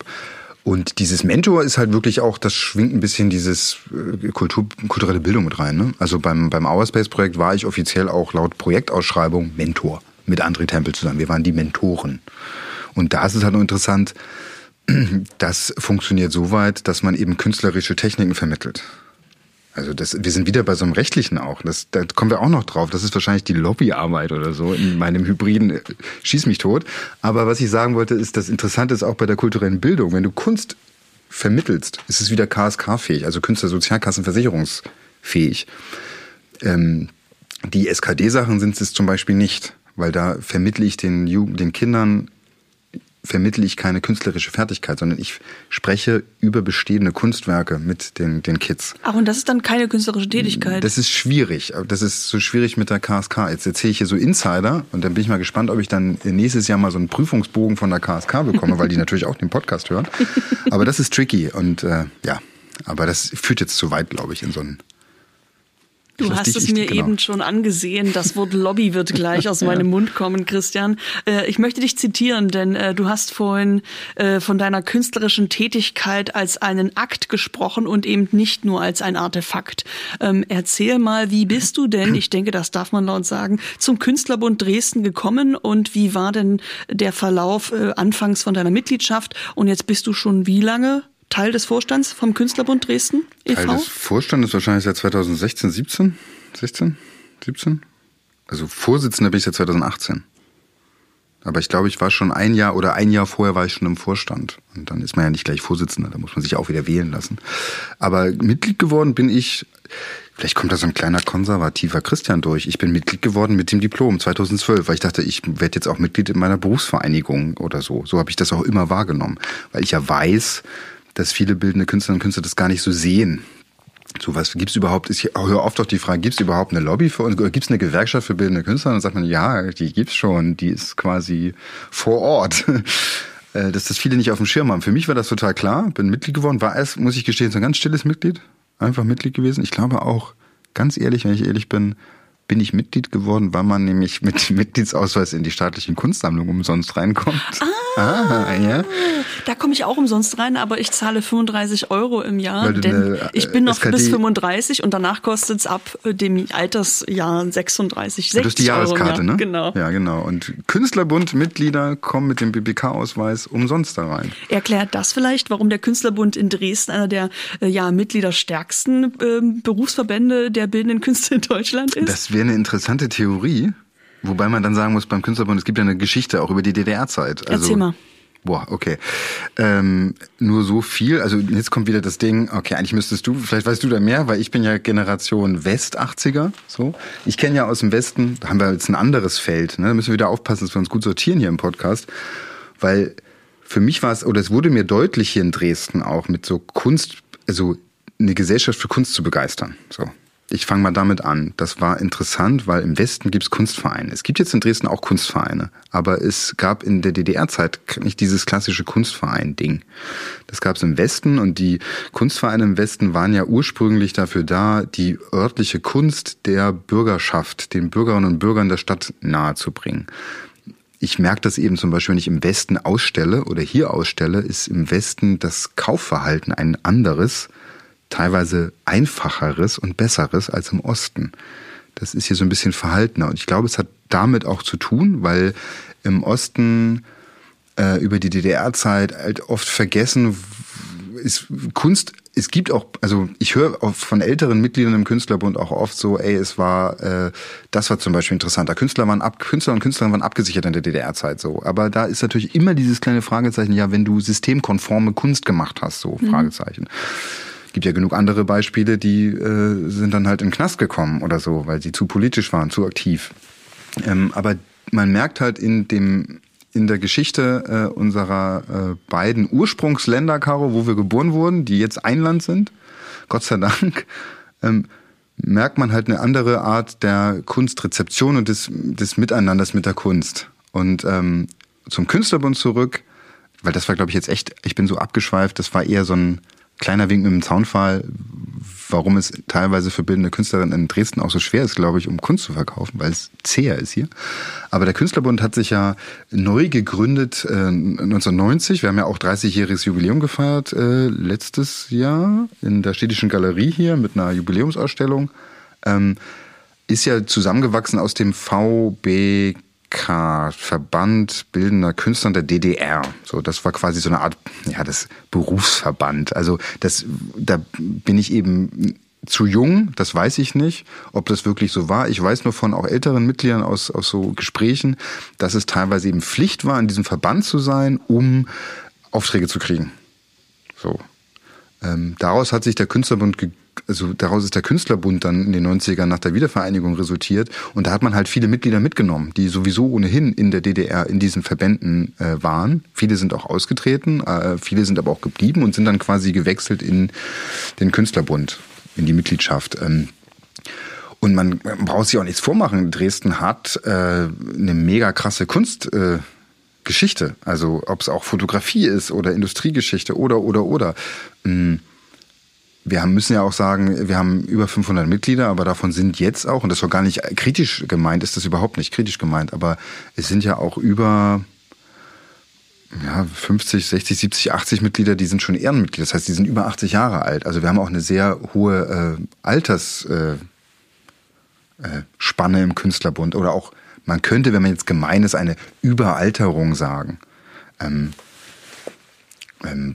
Und dieses Mentor ist halt wirklich auch, das schwingt ein bisschen dieses äh, Kultur, kulturelle Bildung mit rein. Ne? Also beim, beim Ourspace-Projekt war ich offiziell auch laut Projektausschreibung Mentor mit André Tempel zusammen. Wir waren die Mentoren. Und da ist es halt nur interessant, Das funktioniert so weit, dass man eben künstlerische Techniken vermittelt. Also das, wir sind wieder bei so einem rechtlichen auch. Das, da kommen wir auch noch drauf. Das ist wahrscheinlich die Lobbyarbeit oder so in meinem hybriden äh, Schieß mich tot. Aber was ich sagen wollte, ist, das Interessante ist auch bei der kulturellen Bildung. Wenn du Kunst vermittelst, ist es wieder KSK-fähig, also Künstlersozialkassenversicherungsfähig. Ähm, die SKD-Sachen sind es zum Beispiel nicht, weil da vermittle ich den, Jugend, den Kindern vermittle ich keine künstlerische Fertigkeit, sondern ich spreche über bestehende Kunstwerke mit den, den Kids. Ach, und das ist dann keine künstlerische Tätigkeit? Das ist schwierig. Das ist so schwierig mit der KSK. Jetzt erzähle ich hier so Insider und dann bin ich mal gespannt, ob ich dann nächstes Jahr mal so einen Prüfungsbogen von der KSK bekomme, weil die natürlich auch den Podcast hören. Aber das ist tricky und äh, ja, aber das führt jetzt zu weit, glaube ich, in so einen Du hast es mir genau. eben schon angesehen. Das Wort Lobby wird gleich aus meinem Mund kommen, Christian. Äh, ich möchte dich zitieren, denn äh, du hast vorhin äh, von deiner künstlerischen Tätigkeit als einen Akt gesprochen und eben nicht nur als ein Artefakt. Ähm, erzähl mal, wie bist du denn, ich denke, das darf man laut sagen, zum Künstlerbund Dresden gekommen und wie war denn der Verlauf anfangs von deiner Mitgliedschaft und jetzt bist du schon wie lange Teil des Vorstands vom Künstlerbund Dresden e.V.? Teil des Vorstandes wahrscheinlich seit 2016, 17, 16, 17. Also Vorsitzender bin ich seit 2018. Aber ich glaube, ich war schon ein Jahr oder ein Jahr vorher war ich schon im Vorstand. Und dann ist man ja nicht gleich Vorsitzender, da muss man sich auch wieder wählen lassen. Aber Mitglied geworden bin ich, vielleicht kommt da so ein kleiner konservativer Christian durch. Ich bin Mitglied geworden mit dem Diplom 2012, weil ich dachte, ich werde jetzt auch Mitglied in meiner Berufsvereinigung oder so. So habe ich das auch immer wahrgenommen. Weil ich ja weiß, dass viele bildende Künstlerinnen und Künstler das gar nicht so sehen. So was gibt's überhaupt? Ich höre oft auch die Frage: Gibt's überhaupt eine Lobby für uns? Gibt's eine Gewerkschaft für bildende Künstler? Und dann sagt man: Ja, die gibt's schon. Die ist quasi vor Ort. Äh, dass das viele nicht auf dem Schirm haben. Für mich war das total klar. Bin Mitglied geworden. War es, muss ich gestehen, so ein ganz stilles Mitglied. Einfach Mitglied gewesen. Ich glaube auch, ganz ehrlich, wenn ich ehrlich bin, bin ich Mitglied geworden, weil man nämlich mit Mitgliedsausweis in die staatlichen Kunstsammlungen umsonst reinkommt. Ah, ah ja. Da komme ich auch umsonst rein, aber ich zahle 35 Euro im Jahr, denn eine, ich bin noch SKD bis 35 und danach kostet es ab äh, dem Altersjahr 36, 60 Das ist die Jahreskarte, Euro ne? Genau. Ja, genau. Und Künstlerbund-Mitglieder kommen mit dem BBK-Ausweis umsonst da rein. Erklärt das vielleicht, warum der Künstlerbund in Dresden einer der äh, ja, mitgliederstärksten äh, Berufsverbände der bildenden Künste in Deutschland ist? Das wäre eine interessante Theorie. Wobei man dann sagen muss, beim Künstlerbund, es gibt ja eine Geschichte auch über die DDR-Zeit. Also, Erzähl mal. Boah, okay. Ähm, nur so viel. Also jetzt kommt wieder das Ding, okay, eigentlich müsstest du, vielleicht weißt du da mehr, weil ich bin ja Generation West 80er. So. Ich kenne ja aus dem Westen, da haben wir jetzt ein anderes Feld. Ne? Da müssen wir wieder aufpassen, dass wir uns gut sortieren hier im Podcast. Weil für mich war es, oder es wurde mir deutlich hier in Dresden auch mit so Kunst, also eine Gesellschaft für Kunst zu begeistern. So ich fange mal damit an. Das war interessant, weil im Westen gibt es Kunstvereine. Es gibt jetzt in Dresden auch Kunstvereine, aber es gab in der DDR-Zeit nicht dieses klassische Kunstverein-Ding. Das gab es im Westen und die Kunstvereine im Westen waren ja ursprünglich dafür da, die örtliche Kunst der Bürgerschaft, den Bürgerinnen und Bürgern der Stadt nahezubringen. Ich merke das eben zum Beispiel, wenn ich im Westen ausstelle oder hier ausstelle, ist im Westen das Kaufverhalten ein anderes teilweise einfacheres und besseres als im Osten. Das ist hier so ein bisschen verhaltener. Und ich glaube, es hat damit auch zu tun, weil im Osten äh, über die DDR-Zeit halt oft vergessen ist Kunst, es gibt auch, also ich höre von älteren Mitgliedern im Künstlerbund auch oft so, ey, es war, äh, das war zum Beispiel interessanter. Künstler waren ab, Künstler und Künstlerinnen waren abgesichert in der DDR-Zeit so. Aber da ist natürlich immer dieses kleine Fragezeichen, ja, wenn du systemkonforme Kunst gemacht hast, so, mhm. Gibt ja genug andere Beispiele, die äh, sind dann halt in den Knast gekommen oder so, weil sie zu politisch waren, zu aktiv. Ähm, aber man merkt halt in dem in der Geschichte äh, unserer äh, beiden Ursprungsländer, Caro, wo wir geboren wurden, die jetzt ein Land sind, Gott sei Dank, ähm, merkt man halt eine andere Art der Kunstrezeption und des, des Miteinanders mit der Kunst. Und ähm, zum Künstlerbund zurück, weil das war, glaube ich, jetzt echt, ich bin so abgeschweift, das war eher so ein kleiner Wink mit dem Zaunfall, warum es teilweise für bildende Künstlerinnen in Dresden auch so schwer ist, glaube ich, um Kunst zu verkaufen, weil es zäher ist hier. Aber der Künstlerbund hat sich ja neu gegründet äh, 1990. Wir haben ja auch 30-jähriges Jubiläum gefeiert äh, letztes Jahr in der Städtischen Galerie hier mit einer Jubiläumsausstellung. Ähm, ist ja zusammengewachsen aus dem VBK Verband Bildender Künstler der DDR. So, das war quasi so eine Art, ja, das Berufsverband. Also das, da bin ich eben zu jung, das weiß ich nicht, ob das wirklich so war. Ich weiß nur von auch älteren Mitgliedern aus, aus so Gesprächen, dass es teilweise eben Pflicht war, in diesem Verband zu sein, um Aufträge zu kriegen. So. Ähm, daraus hat sich der Künstlerbund also daraus ist der Künstlerbund dann in den 90ern nach der Wiedervereinigung resultiert. Und da hat man halt viele Mitglieder mitgenommen, die sowieso ohnehin in der DDR in diesen Verbänden äh, waren. Viele sind auch ausgetreten, äh, viele sind aber auch geblieben und sind dann quasi gewechselt in den Künstlerbund, in die Mitgliedschaft. Ähm, und man, braucht sich auch nichts vormachen. Dresden hat äh, eine mega krasse Kunst. Äh, also ob es auch Fotografie ist oder Industriegeschichte oder oder oder. Mhm wir haben, müssen ja auch sagen, wir haben über 500 Mitglieder, aber davon sind jetzt auch, und das soll gar nicht kritisch gemeint, ist das überhaupt nicht kritisch gemeint, aber es sind ja auch über ja, 50, 60, 70, 80 Mitglieder, die sind schon Ehrenmitglieder. Das heißt, die sind über 80 Jahre alt. Also wir haben auch eine sehr hohe äh, Altersspanne äh, äh, im Künstlerbund. Oder auch, man könnte, wenn man jetzt gemein ist, eine Überalterung sagen. Ähm,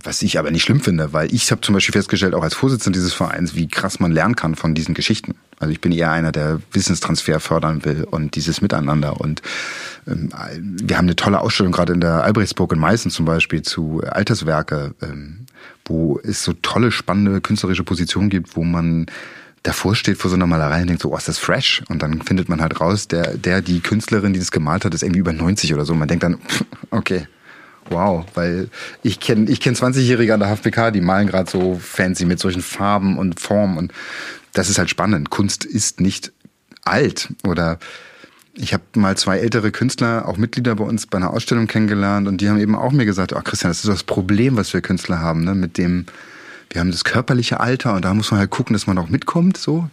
was ich aber nicht schlimm finde, weil ich habe zum Beispiel festgestellt, auch als Vorsitzender dieses Vereins, wie krass man lernen kann von diesen Geschichten. Also ich bin eher einer, der Wissenstransfer fördern will und dieses Miteinander. Und ähm, wir haben eine tolle Ausstellung gerade in der Albrechtsburg in Meißen zum Beispiel zu Alterswerke, ähm, wo es so tolle, spannende künstlerische Positionen gibt, wo man davor steht vor so einer Malerei und denkt so, oh, ist das fresh? Und dann findet man halt raus, der, der, die Künstlerin, die das gemalt hat, ist irgendwie über 90 oder so. Man denkt dann, okay, Wow, weil ich kenne ich kenn 20-Jährige an der HFPK, die malen gerade so fancy mit solchen Farben und Formen und das ist halt spannend. Kunst ist nicht alt oder ich habe mal zwei ältere Künstler, auch Mitglieder bei uns bei einer Ausstellung kennengelernt und die haben eben auch mir gesagt, ach Christian, das ist das Problem, was wir Künstler haben, ne? mit dem, wir haben das körperliche Alter und da muss man halt gucken, dass man auch mitkommt, so.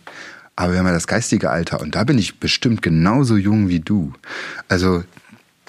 Aber wir haben ja das geistige Alter und da bin ich bestimmt genauso jung wie du. Also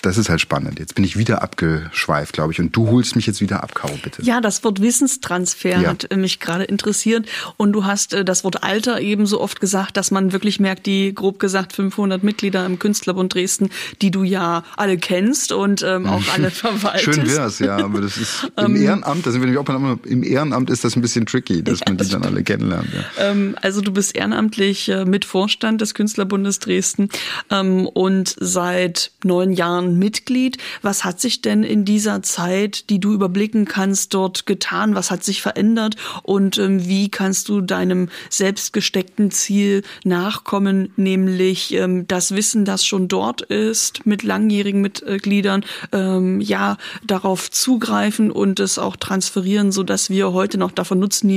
das ist halt spannend. Jetzt bin ich wieder abgeschweift, glaube ich. Und du holst mich jetzt wieder ab, Caro, bitte. Ja, das Wort Wissenstransfer ja. hat äh, mich gerade interessiert. Und du hast äh, das Wort Alter eben so oft gesagt, dass man wirklich merkt, die grob gesagt 500 Mitglieder im Künstlerbund Dresden, die du ja alle kennst und ähm, auch alle verwaltest. Schön wär's, ja. Aber das ist im ähm, Ehrenamt, da sind wir nämlich auch bei, im Ehrenamt ist das ein bisschen tricky, dass man die dann alle kennenlernt. Ja. Ähm, also du bist ehrenamtlich äh, Mitvorstand des Künstlerbundes Dresden ähm, und seit neun Jahren Jahren Mitglied. Was hat sich denn in dieser Zeit, die du überblicken kannst, dort getan? Was hat sich verändert? Und ähm, wie kannst du deinem selbstgesteckten Ziel nachkommen, nämlich ähm, das Wissen, das schon dort ist, mit langjährigen Mitgliedern, ähm, ja, darauf zugreifen und es auch transferieren, so dass wir heute noch davon Nutzen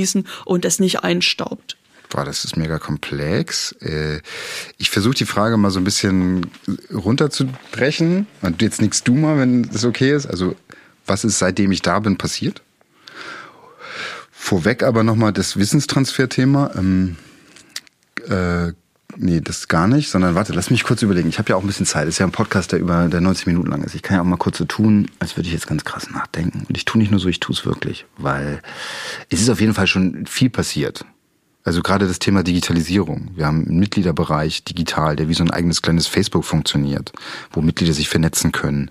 und es nicht einstaubt? Boah, das ist mega komplex. Äh, ich versuche die Frage mal so ein bisschen runterzubrechen. Und jetzt nichts du mal, wenn das okay ist. Also, was ist seitdem ich da bin passiert? Vorweg aber nochmal das Wissenstransfer-Thema. Ähm, äh, nee, das gar nicht, sondern warte, lass mich kurz überlegen. Ich habe ja auch ein bisschen Zeit. Das ist ja ein Podcast, der über der 90 Minuten lang ist. Ich kann ja auch mal kurz so tun, als würde ich jetzt ganz krass nachdenken. Und ich tue nicht nur so, ich tue es wirklich. Weil es ist auf jeden Fall schon viel passiert. Also gerade das Thema Digitalisierung. Wir haben einen Mitgliederbereich digital, der wie so ein eigenes kleines Facebook funktioniert, wo Mitglieder sich vernetzen können.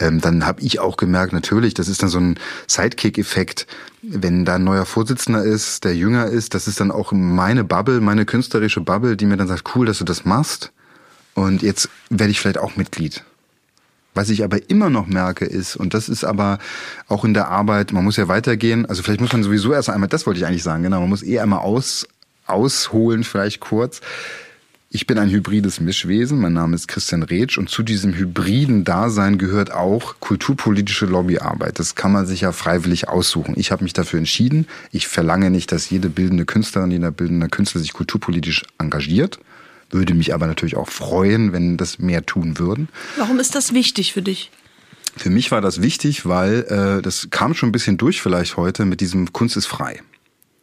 Ähm, dann habe ich auch gemerkt, natürlich, das ist dann so ein Sidekick-Effekt, wenn da ein neuer Vorsitzender ist, der jünger ist, das ist dann auch meine Bubble, meine künstlerische Bubble, die mir dann sagt, cool, dass du das machst. Und jetzt werde ich vielleicht auch Mitglied. Was ich aber immer noch merke ist, und das ist aber auch in der Arbeit, man muss ja weitergehen, also vielleicht muss man sowieso erst einmal, das wollte ich eigentlich sagen, genau, man muss eh einmal aus, ausholen, vielleicht kurz. Ich bin ein hybrides Mischwesen, mein Name ist Christian Retsch und zu diesem hybriden Dasein gehört auch kulturpolitische Lobbyarbeit. Das kann man sich ja freiwillig aussuchen. Ich habe mich dafür entschieden. Ich verlange nicht, dass jede bildende Künstlerin, jeder bildende Künstler sich kulturpolitisch engagiert würde mich aber natürlich auch freuen, wenn das mehr tun würden. Warum ist das wichtig für dich? Für mich war das wichtig, weil äh, das kam schon ein bisschen durch vielleicht heute mit diesem Kunst ist frei.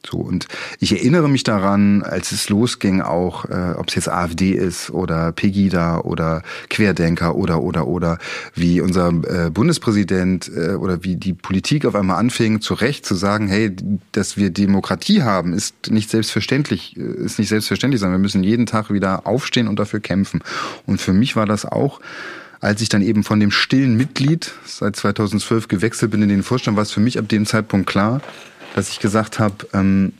So, und ich erinnere mich daran, als es losging, auch, äh, ob es jetzt AfD ist oder Pegida oder Querdenker oder oder oder wie unser äh, Bundespräsident äh, oder wie die Politik auf einmal anfing, zu Recht zu sagen, hey, dass wir Demokratie haben, ist nicht selbstverständlich, äh, ist nicht selbstverständlich, sondern wir müssen jeden Tag wieder aufstehen und dafür kämpfen. Und für mich war das auch als ich dann eben von dem stillen Mitglied seit 2012 gewechselt bin in den Vorstand, war es für mich ab dem Zeitpunkt klar, dass ich gesagt habe, ähm,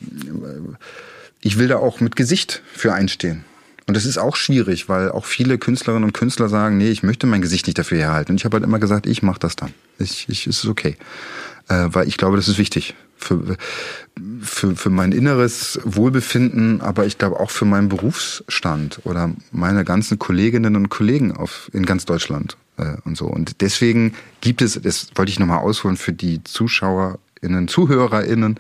ich will da auch mit Gesicht für einstehen. Und das ist auch schwierig, weil auch viele Künstlerinnen und Künstler sagen, nee, ich möchte mein Gesicht nicht dafür herhalten. Und ich habe halt immer gesagt, ich mache das dann. Ich, ich, ist okay. Äh, weil ich glaube, das ist wichtig für, für, für mein inneres Wohlbefinden, aber ich glaube auch für meinen Berufsstand oder meine ganzen Kolleginnen und Kollegen auf, in ganz Deutschland äh, und so. Und deswegen gibt es, das wollte ich nochmal ausholen für die ZuschauerInnen, ZuhörerInnen,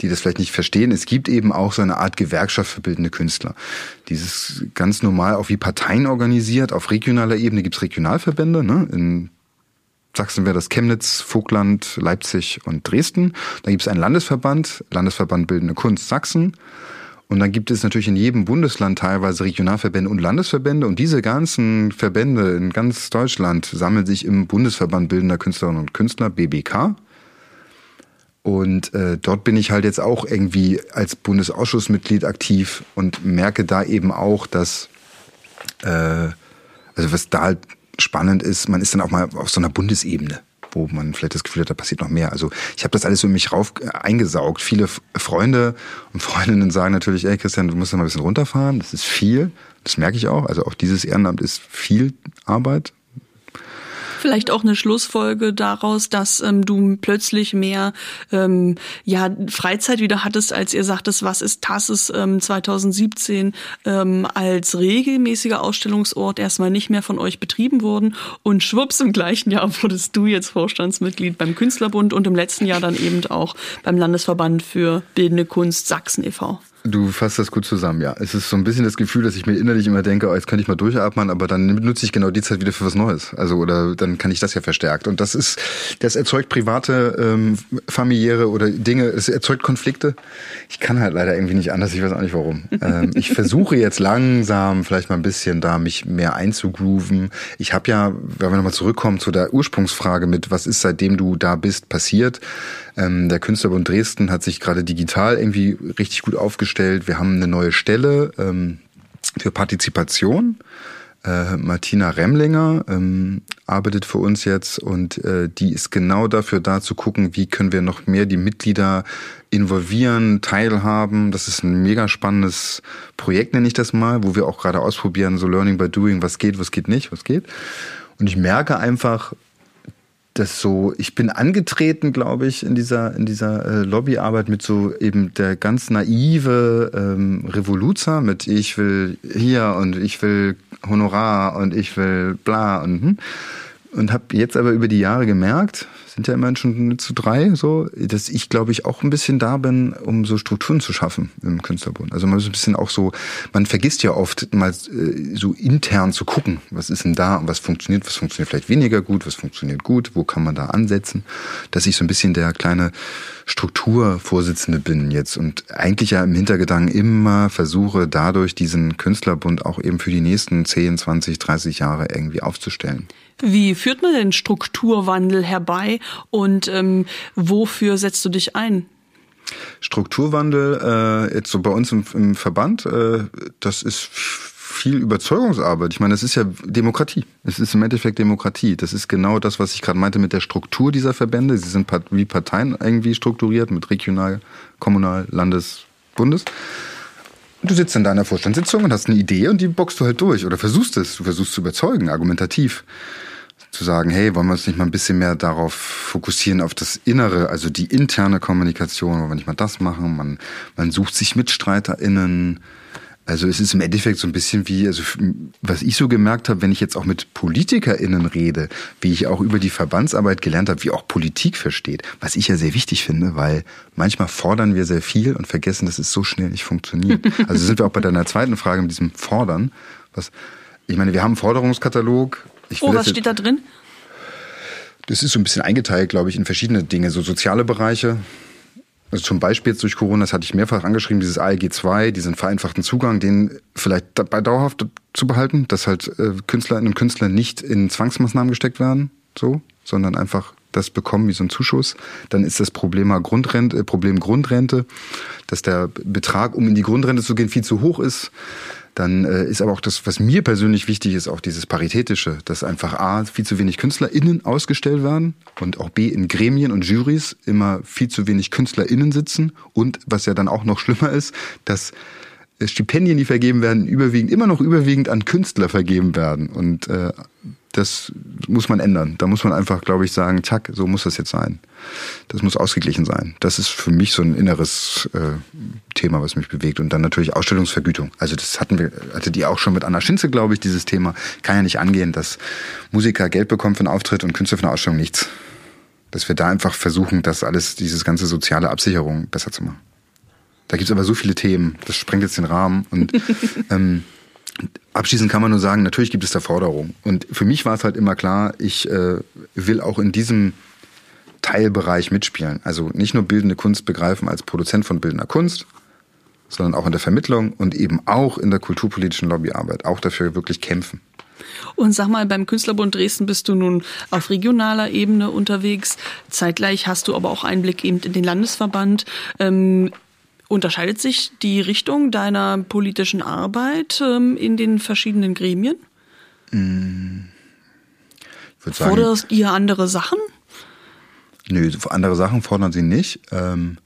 die das vielleicht nicht verstehen. Es gibt eben auch so eine Art Gewerkschaft für bildende Künstler. Dieses ganz normal auch wie Parteien organisiert. Auf regionaler Ebene gibt es Regionalverbände. Ne? In Sachsen wäre das Chemnitz, Vogtland, Leipzig und Dresden. Da gibt es einen Landesverband, Landesverband Bildende Kunst Sachsen. Und dann gibt es natürlich in jedem Bundesland teilweise Regionalverbände und Landesverbände. Und diese ganzen Verbände in ganz Deutschland sammeln sich im Bundesverband Bildender Künstlerinnen und Künstler, BBK. Und äh, dort bin ich halt jetzt auch irgendwie als Bundesausschussmitglied aktiv und merke da eben auch, dass, äh, also was da halt spannend ist, man ist dann auch mal auf so einer Bundesebene wo man vielleicht das Gefühl hat, da passiert noch mehr. Also ich habe das alles so in mich rauf äh, eingesaugt. Viele Freunde und Freundinnen sagen natürlich, ey Christian, du musst da mal ein bisschen runterfahren. Das ist viel. Das merke ich auch. Also auch dieses Ehrenamt ist viel Arbeit, vielleicht auch eine Schlussfolge daraus, dass ähm, du plötzlich mehr ähm, ja, Freizeit wieder hattest, als ihr sagtest, was ist Tasses ähm, 2017 ähm, als regelmäßiger Ausstellungsort erstmal nicht mehr von euch betrieben wurden und schwupps im gleichen Jahr wurdest du jetzt Vorstandsmitglied beim Künstlerbund und im letzten Jahr dann eben auch beim Landesverband für Bildende Kunst Sachsen e.V. Du fasst das gut zusammen, ja. Es ist so ein bisschen das Gefühl, dass ich mir innerlich immer denke, oh, jetzt könnte ich mal durchatmen, aber dann nutze ich genau die Zeit wieder für was Neues. Also oder dann kann ich das ja verstärkt. Und das ist, das erzeugt private, ähm, familiäre oder Dinge, es erzeugt Konflikte. Ich kann halt leider irgendwie nicht anders, ich weiß auch nicht warum. ähm, ich versuche jetzt langsam vielleicht mal ein bisschen da mich mehr einzugrooven. Ich habe ja, wenn wir nochmal zurückkommen zu der Ursprungsfrage mit, was ist seitdem du da bist passiert? Ähm, der Künstlerbund Dresden hat sich gerade digital irgendwie richtig gut aufgestellt. Wir haben eine neue Stelle ähm, für Partizipation. Äh, Martina Remlinger ähm, arbeitet für uns jetzt und äh, die ist genau dafür da zu gucken, wie können wir noch mehr die Mitglieder involvieren, teilhaben. Das ist ein mega spannendes Projekt, nenne ich das mal, wo wir auch gerade ausprobieren, so Learning by Doing, was geht, was geht nicht, was geht. Und ich merke einfach, das so, ich bin angetreten, glaube ich, in dieser, in dieser äh, Lobbyarbeit mit so eben der ganz naive ähm, Revoluzer mit ich will hier und ich will Honorar und ich will bla und hm. und habe jetzt aber über die Jahre gemerkt, sind ja immerhin schon zu drei, so, dass ich, glaube ich, auch ein bisschen da bin, um so Strukturen zu schaffen im Künstlerbund. Also man ist ein bisschen auch so, man vergisst ja oft mal äh, so intern zu gucken, was ist denn da und was funktioniert, was funktioniert vielleicht weniger gut, was funktioniert gut, wo kann man da ansetzen, dass ich so ein bisschen der kleine Strukturvorsitzende bin jetzt und eigentlich ja im Hintergedanken immer versuche, dadurch diesen Künstlerbund auch eben für die nächsten 10, 20, 30 Jahre irgendwie aufzustellen. Wie führt man denn Strukturwandel herbei und ähm, wofür setzt du dich ein? Strukturwandel, äh, jetzt so bei uns im, im Verband, äh, das ist viel Überzeugungsarbeit. Ich meine, das ist ja Demokratie. Es ist im Endeffekt Demokratie. Das ist genau das, was ich gerade meinte mit der Struktur dieser Verbände. Sie sind wie Parteien irgendwie strukturiert mit regional, kommunal, Landes, Bundes. Du sitzt in deiner Vorstandssitzung und hast eine Idee und die boxst du halt durch oder versuchst es. Du versuchst zu überzeugen, argumentativ. Zu sagen, hey, wollen wir uns nicht mal ein bisschen mehr darauf fokussieren, auf das Innere, also die interne Kommunikation, wollen wir nicht mal das machen? Man, man sucht sich MitstreiterInnen, also es ist im Endeffekt so ein bisschen wie, also was ich so gemerkt habe, wenn ich jetzt auch mit PolitikerInnen rede, wie ich auch über die Verbandsarbeit gelernt habe, wie auch Politik versteht, was ich ja sehr wichtig finde, weil manchmal fordern wir sehr viel und vergessen, dass es so schnell nicht funktioniert. Also sind wir auch bei deiner zweiten Frage mit diesem Fordern. Was, ich meine, wir haben einen Forderungskatalog. Oh, was steht da drin? Das ist so ein bisschen eingeteilt, glaube ich, in verschiedene Dinge, so soziale Bereiche, also zum Beispiel jetzt durch Corona, das hatte ich mehrfach angeschrieben, dieses ALG 2, diesen vereinfachten Zugang, den vielleicht dabei dauerhaft zu behalten, dass halt äh, Künstlerinnen und Künstler nicht in Zwangsmaßnahmen gesteckt werden, so, sondern einfach das bekommen wie so ein Zuschuss. Dann ist das Problem Grundrente, äh, Problem Grundrente, dass der Betrag, um in die Grundrente zu gehen, viel zu hoch ist. Dann äh, ist aber auch das, was mir persönlich wichtig ist, auch dieses Paritätische, dass einfach A, viel zu wenig KünstlerInnen ausgestellt werden und auch B, in Gremien und Juries immer viel zu wenig KünstlerInnen sitzen. Und was ja dann auch noch schlimmer ist, dass Stipendien, die vergeben werden, überwiegend, immer noch überwiegend an Künstler vergeben werden. Und äh, das muss man ändern. Da muss man einfach, glaube ich, sagen, zack, so muss das jetzt sein. Das muss ausgeglichen sein. Das ist für mich so ein inneres äh, Thema, was mich bewegt. Und dann natürlich Ausstellungsvergütung. Also das hatten wir, hatte die auch schon mit Anna Schinze, glaube ich, dieses Thema. Kann ja nicht angehen, dass Musiker Geld bekommen für einen Auftritt und Künstler für eine Ausstellung nichts. Dass wir da einfach versuchen, das alles, dieses ganze soziale Absicherung besser zu machen. Da gibt's aber so viele Themen, das sprengt jetzt den Rahmen. Und ähm, abschließend kann man nur sagen, natürlich gibt es da Forderungen. Und für mich war es halt immer klar, ich äh, will auch in diesem Teilbereich mitspielen. Also nicht nur bildende Kunst begreifen als Produzent von bildender Kunst, sondern auch in der Vermittlung und eben auch in der kulturpolitischen Lobbyarbeit, auch dafür wirklich kämpfen. Und sag mal, beim Künstlerbund Dresden bist du nun auf regionaler Ebene unterwegs. Zeitgleich hast du aber auch Einblick eben in den Landesverband. Ähm, Unterscheidet sich die Richtung deiner politischen Arbeit ähm, in den verschiedenen Gremien? Ich sagen, Forderst ihr andere Sachen? Nö, andere Sachen fordern sie nicht. Ähm,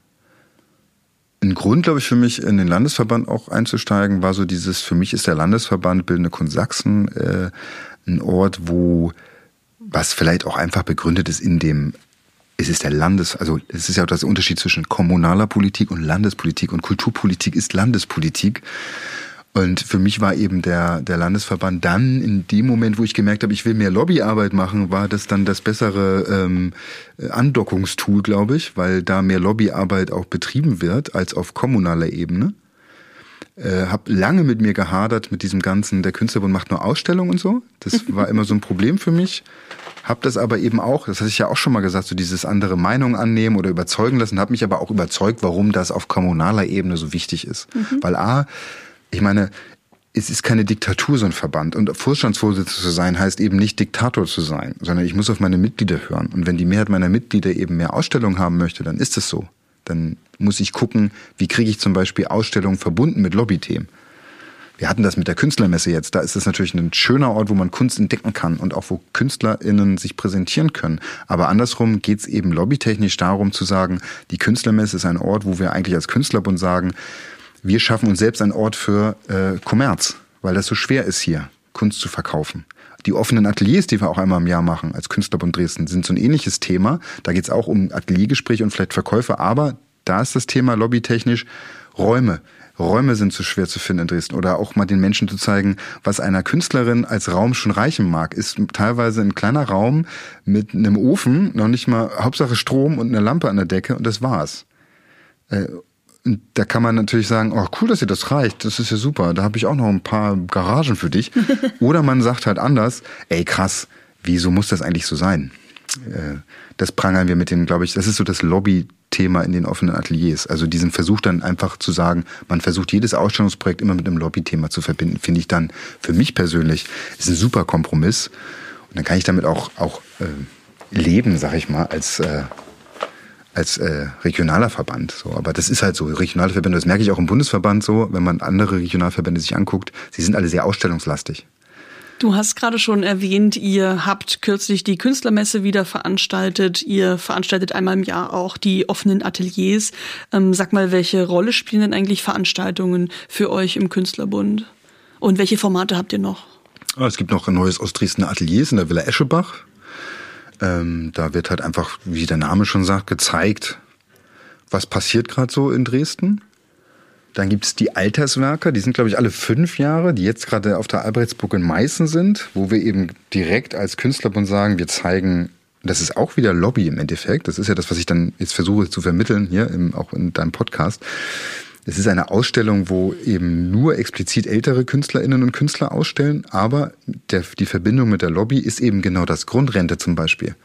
ein Grund, glaube ich, für mich in den Landesverband auch einzusteigen, war so dieses, für mich ist der Landesverband Bildende Kunst Sachsen äh, ein Ort, wo was vielleicht auch einfach begründet ist in dem es ist der Landes, also es ist ja auch das Unterschied zwischen kommunaler Politik und Landespolitik und Kulturpolitik ist Landespolitik. Und für mich war eben der, der Landesverband dann in dem Moment, wo ich gemerkt habe, ich will mehr Lobbyarbeit machen, war das dann das bessere ähm, Andockungstool, glaube ich, weil da mehr Lobbyarbeit auch betrieben wird als auf kommunaler Ebene. Äh, hab lange mit mir gehadert mit diesem ganzen, der Künstlerbund macht nur Ausstellungen und so. Das war immer so ein Problem für mich. Hab das aber eben auch, das hatte ich ja auch schon mal gesagt, so dieses andere Meinung annehmen oder überzeugen lassen, habe mich aber auch überzeugt, warum das auf kommunaler Ebene so wichtig ist. Mhm. Weil A, ich meine, es ist keine Diktatur, so ein Verband. Und Vorstandsvorsitzender zu sein, heißt eben nicht Diktator zu sein, sondern ich muss auf meine Mitglieder hören. Und wenn die Mehrheit meiner Mitglieder eben mehr Ausstellungen haben möchte, dann ist es so. Dann muss ich gucken, wie kriege ich zum Beispiel Ausstellungen verbunden mit Lobbythemen. Wir hatten das mit der Künstlermesse jetzt. Da ist es natürlich ein schöner Ort, wo man Kunst entdecken kann und auch wo KünstlerInnen sich präsentieren können. Aber andersrum geht es eben lobbytechnisch darum zu sagen, die Künstlermesse ist ein Ort, wo wir eigentlich als Künstlerbund sagen, wir schaffen uns selbst einen Ort für äh, Kommerz, weil das so schwer ist hier, Kunst zu verkaufen. Die offenen Ateliers, die wir auch einmal im Jahr machen als Künstlerbund Dresden, sind so ein ähnliches Thema. Da geht es auch um Ateliergespräche und vielleicht Verkäufe, aber da ist das Thema lobbytechnisch Räume. Räume sind zu schwer zu finden in Dresden. Oder auch mal den Menschen zu zeigen, was einer Künstlerin als Raum schon reichen mag, ist teilweise ein kleiner Raum mit einem Ofen, noch nicht mal Hauptsache Strom und eine Lampe an der Decke und das war's. Äh, und da kann man natürlich sagen, oh cool, dass dir das reicht, das ist ja super, da habe ich auch noch ein paar Garagen für dich. Oder man sagt halt anders, ey krass, wieso muss das eigentlich so sein? Äh, das prangern wir mit dem, glaube ich, das ist so das Lobby-Thema in den offenen Ateliers. Also diesen Versuch dann einfach zu sagen, man versucht jedes Ausstellungsprojekt immer mit einem Lobby-Thema zu verbinden, finde ich dann für mich persönlich ist ein super Kompromiss. Und dann kann ich damit auch, auch äh, leben, sag ich mal, als, äh, als äh, regionaler Verband. So, aber das ist halt so, regionale Verbände, das merke ich auch im Bundesverband so, wenn man andere Regionalverbände sich anguckt, sie sind alle sehr ausstellungslastig. Du hast gerade schon erwähnt, ihr habt kürzlich die Künstlermesse wieder veranstaltet. Ihr veranstaltet einmal im Jahr auch die offenen Ateliers. Ähm, sag mal, welche Rolle spielen denn eigentlich Veranstaltungen für euch im Künstlerbund? Und welche Formate habt ihr noch? Ah, es gibt noch ein neues Ostdresdner Ateliers in der Villa Eschebach. Ähm, da wird halt einfach, wie der Name schon sagt, gezeigt, was passiert gerade so in Dresden. Dann gibt es die Alterswerke, die sind, glaube ich, alle fünf Jahre, die jetzt gerade auf der Albrechtsburg in Meißen sind, wo wir eben direkt als Künstlerbund sagen, wir zeigen, das ist auch wieder Lobby im Endeffekt. Das ist ja das, was ich dann jetzt versuche zu vermitteln, hier im, auch in deinem Podcast. Es ist eine Ausstellung, wo eben nur explizit ältere Künstlerinnen und Künstler ausstellen, aber der, die Verbindung mit der Lobby ist eben genau das. Grundrente zum Beispiel,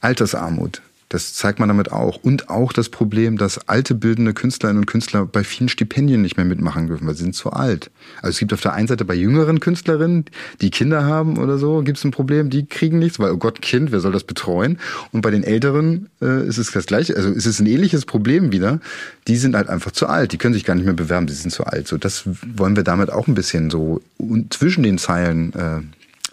Altersarmut, Das zeigt man damit auch. Und auch das Problem, dass alte bildende Künstlerinnen und Künstler bei vielen Stipendien nicht mehr mitmachen dürfen, weil sie sind zu alt. Also es gibt auf der einen Seite bei jüngeren Künstlerinnen, die Kinder haben oder so, gibt es ein Problem, die kriegen nichts, weil, oh Gott, Kind, wer soll das betreuen? Und bei den Älteren äh, ist es das gleiche, also ist es ein ähnliches Problem wieder. Die sind halt einfach zu alt, die können sich gar nicht mehr bewerben, sie sind zu alt. So, das wollen wir damit auch ein bisschen so zwischen den Zeilen äh,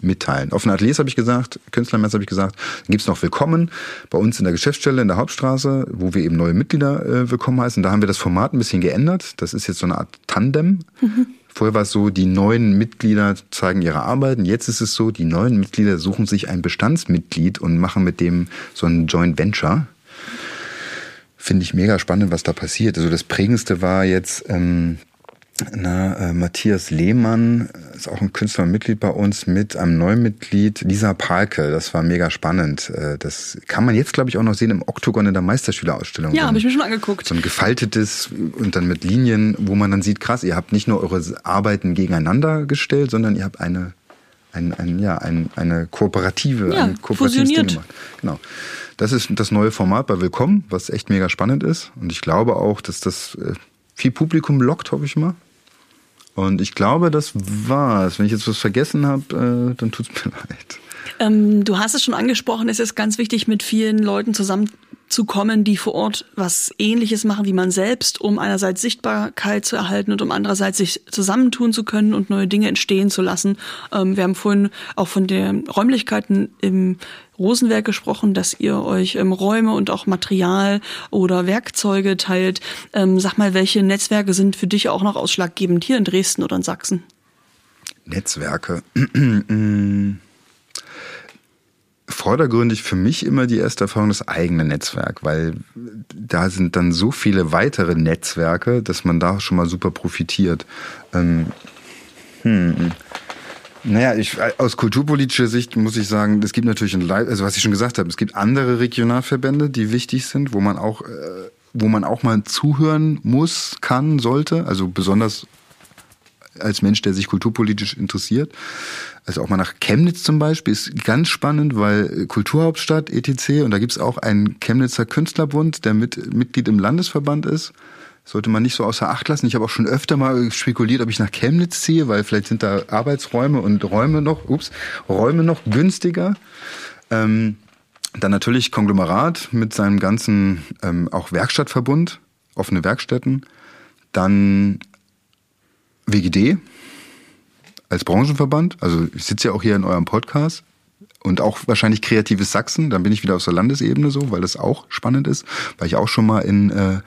mitteilen. Den Ateliers habe ich gesagt, Künstlermesse habe ich gesagt, dann gibt's noch Willkommen bei uns in der Geschäftsstelle in der Hauptstraße, wo wir eben neue Mitglieder äh, willkommen heißen. Da haben wir das Format ein bisschen geändert. Das ist jetzt so eine Art Tandem. Mhm. Vorher war es so, die neuen Mitglieder zeigen ihre Arbeiten. Jetzt ist es so, die neuen Mitglieder suchen sich ein Bestandsmitglied und machen mit dem so ein Joint Venture. Finde ich mega spannend, was da passiert. Also das prägendste war jetzt ähm, na, äh, Matthias Lehmann ist auch ein Künstler und Mitglied bei uns mit einem neuen Mitglied, Lisa Palke. Das war mega spannend. Äh, das kann man jetzt, glaube ich, auch noch sehen im Oktogon in der Meisterschülerausstellung. Ja, habe ich mir schon angeguckt. So ein gefaltetes und dann mit Linien, wo man dann sieht, krass, ihr habt nicht nur eure Arbeiten gegeneinander gestellt, sondern ihr habt eine, ein, ein, ja, ein, eine kooperative, ja, ein kooperatives fusioniert. Ding gemacht. Genau. Das ist das neue Format bei Willkommen, was echt mega spannend ist. Und ich glaube auch, dass das äh, viel Publikum lockt, hoffe ich mal. Und ich glaube, das war's. Wenn ich jetzt was vergessen habe, äh, dann tut's mir leid. Ähm, du hast es schon angesprochen, es ist ganz wichtig, mit vielen Leuten zusammenzukommen, die vor Ort was Ähnliches machen wie man selbst, um einerseits Sichtbarkeit zu erhalten und um andererseits sich zusammentun zu können und neue Dinge entstehen zu lassen. Ähm, wir haben vorhin auch von den Räumlichkeiten im Rosenwerk gesprochen, dass ihr euch ähm, Räume und auch Material oder Werkzeuge teilt. Ähm, sag mal, welche Netzwerke sind für dich auch noch ausschlaggebend hier in Dresden oder in Sachsen? Netzwerke. vordergründig für mich immer die erste Erfahrung das eigene Netzwerk, weil da sind dann so viele weitere Netzwerke, dass man da schon mal super profitiert. Ähm, hm. Naja, ich, aus kulturpolitischer Sicht muss ich sagen, es gibt natürlich, ein, also was ich schon gesagt habe, es gibt andere Regionalverbände, die wichtig sind, wo man auch, äh, wo man auch mal zuhören muss, kann, sollte, also besonders als Mensch, der sich kulturpolitisch interessiert. Also auch mal nach Chemnitz zum Beispiel ist ganz spannend, weil Kulturhauptstadt etc. und da gibt's auch einen Chemnitzer Künstlerbund, der mit, Mitglied im Landesverband ist. Sollte man nicht so außer Acht lassen. Ich habe auch schon öfter mal spekuliert, ob ich nach Chemnitz ziehe, weil vielleicht sind da Arbeitsräume und Räume noch, ups, Räume noch günstiger. Ähm, dann natürlich Konglomerat mit seinem ganzen ähm, auch Werkstattverbund, offene Werkstätten. Dann WGD als Branchenverband. Also ich sitze ja auch hier in eurem Podcast und auch wahrscheinlich Kreatives Sachsen. Dann bin ich wieder auf der Landesebene so, weil das auch spannend ist, weil ich auch schon mal in, äh,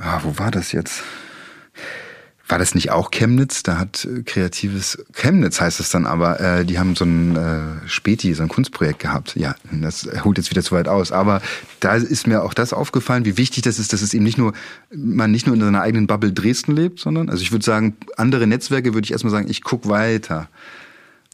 ah, wo war das jetzt? War das nicht auch Chemnitz? Da hat äh, kreatives Chemnitz heißt es dann aber. Äh, die haben so ein äh, Späti, so ein Kunstprojekt gehabt. Ja, das holt jetzt wieder zu weit aus. Aber da ist mir auch das aufgefallen, wie wichtig das ist, dass es eben nicht nur man nicht nur in seiner eigenen Bubble Dresden lebt, sondern also ich würde sagen, andere Netzwerke würde ich erstmal sagen, ich guck weiter.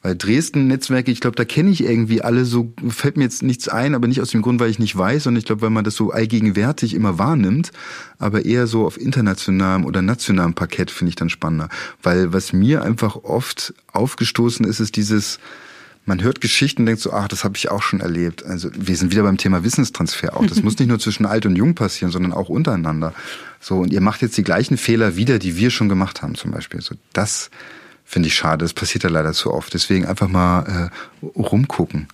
Weil Dresden-Netzwerke, ich glaube, da kenne ich irgendwie alle so, fällt mir jetzt nichts ein, aber nicht aus dem Grund, weil ich nicht weiß, sondern ich glaube, weil man das so allgegenwärtig immer wahrnimmt, aber eher so auf internationalem oder nationalem Parkett finde ich dann spannender. Weil was mir einfach oft aufgestoßen ist, ist dieses, man hört Geschichten und denkt so, ach, das habe ich auch schon erlebt. Also wir sind wieder beim Thema Wissenstransfer auch. Das muss nicht nur zwischen alt und jung passieren, sondern auch untereinander. So, und ihr macht jetzt die gleichen Fehler wieder, die wir schon gemacht haben, zum Beispiel. So, das finde ich schade. Das passiert ja leider zu oft. Deswegen einfach mal äh, rumgucken.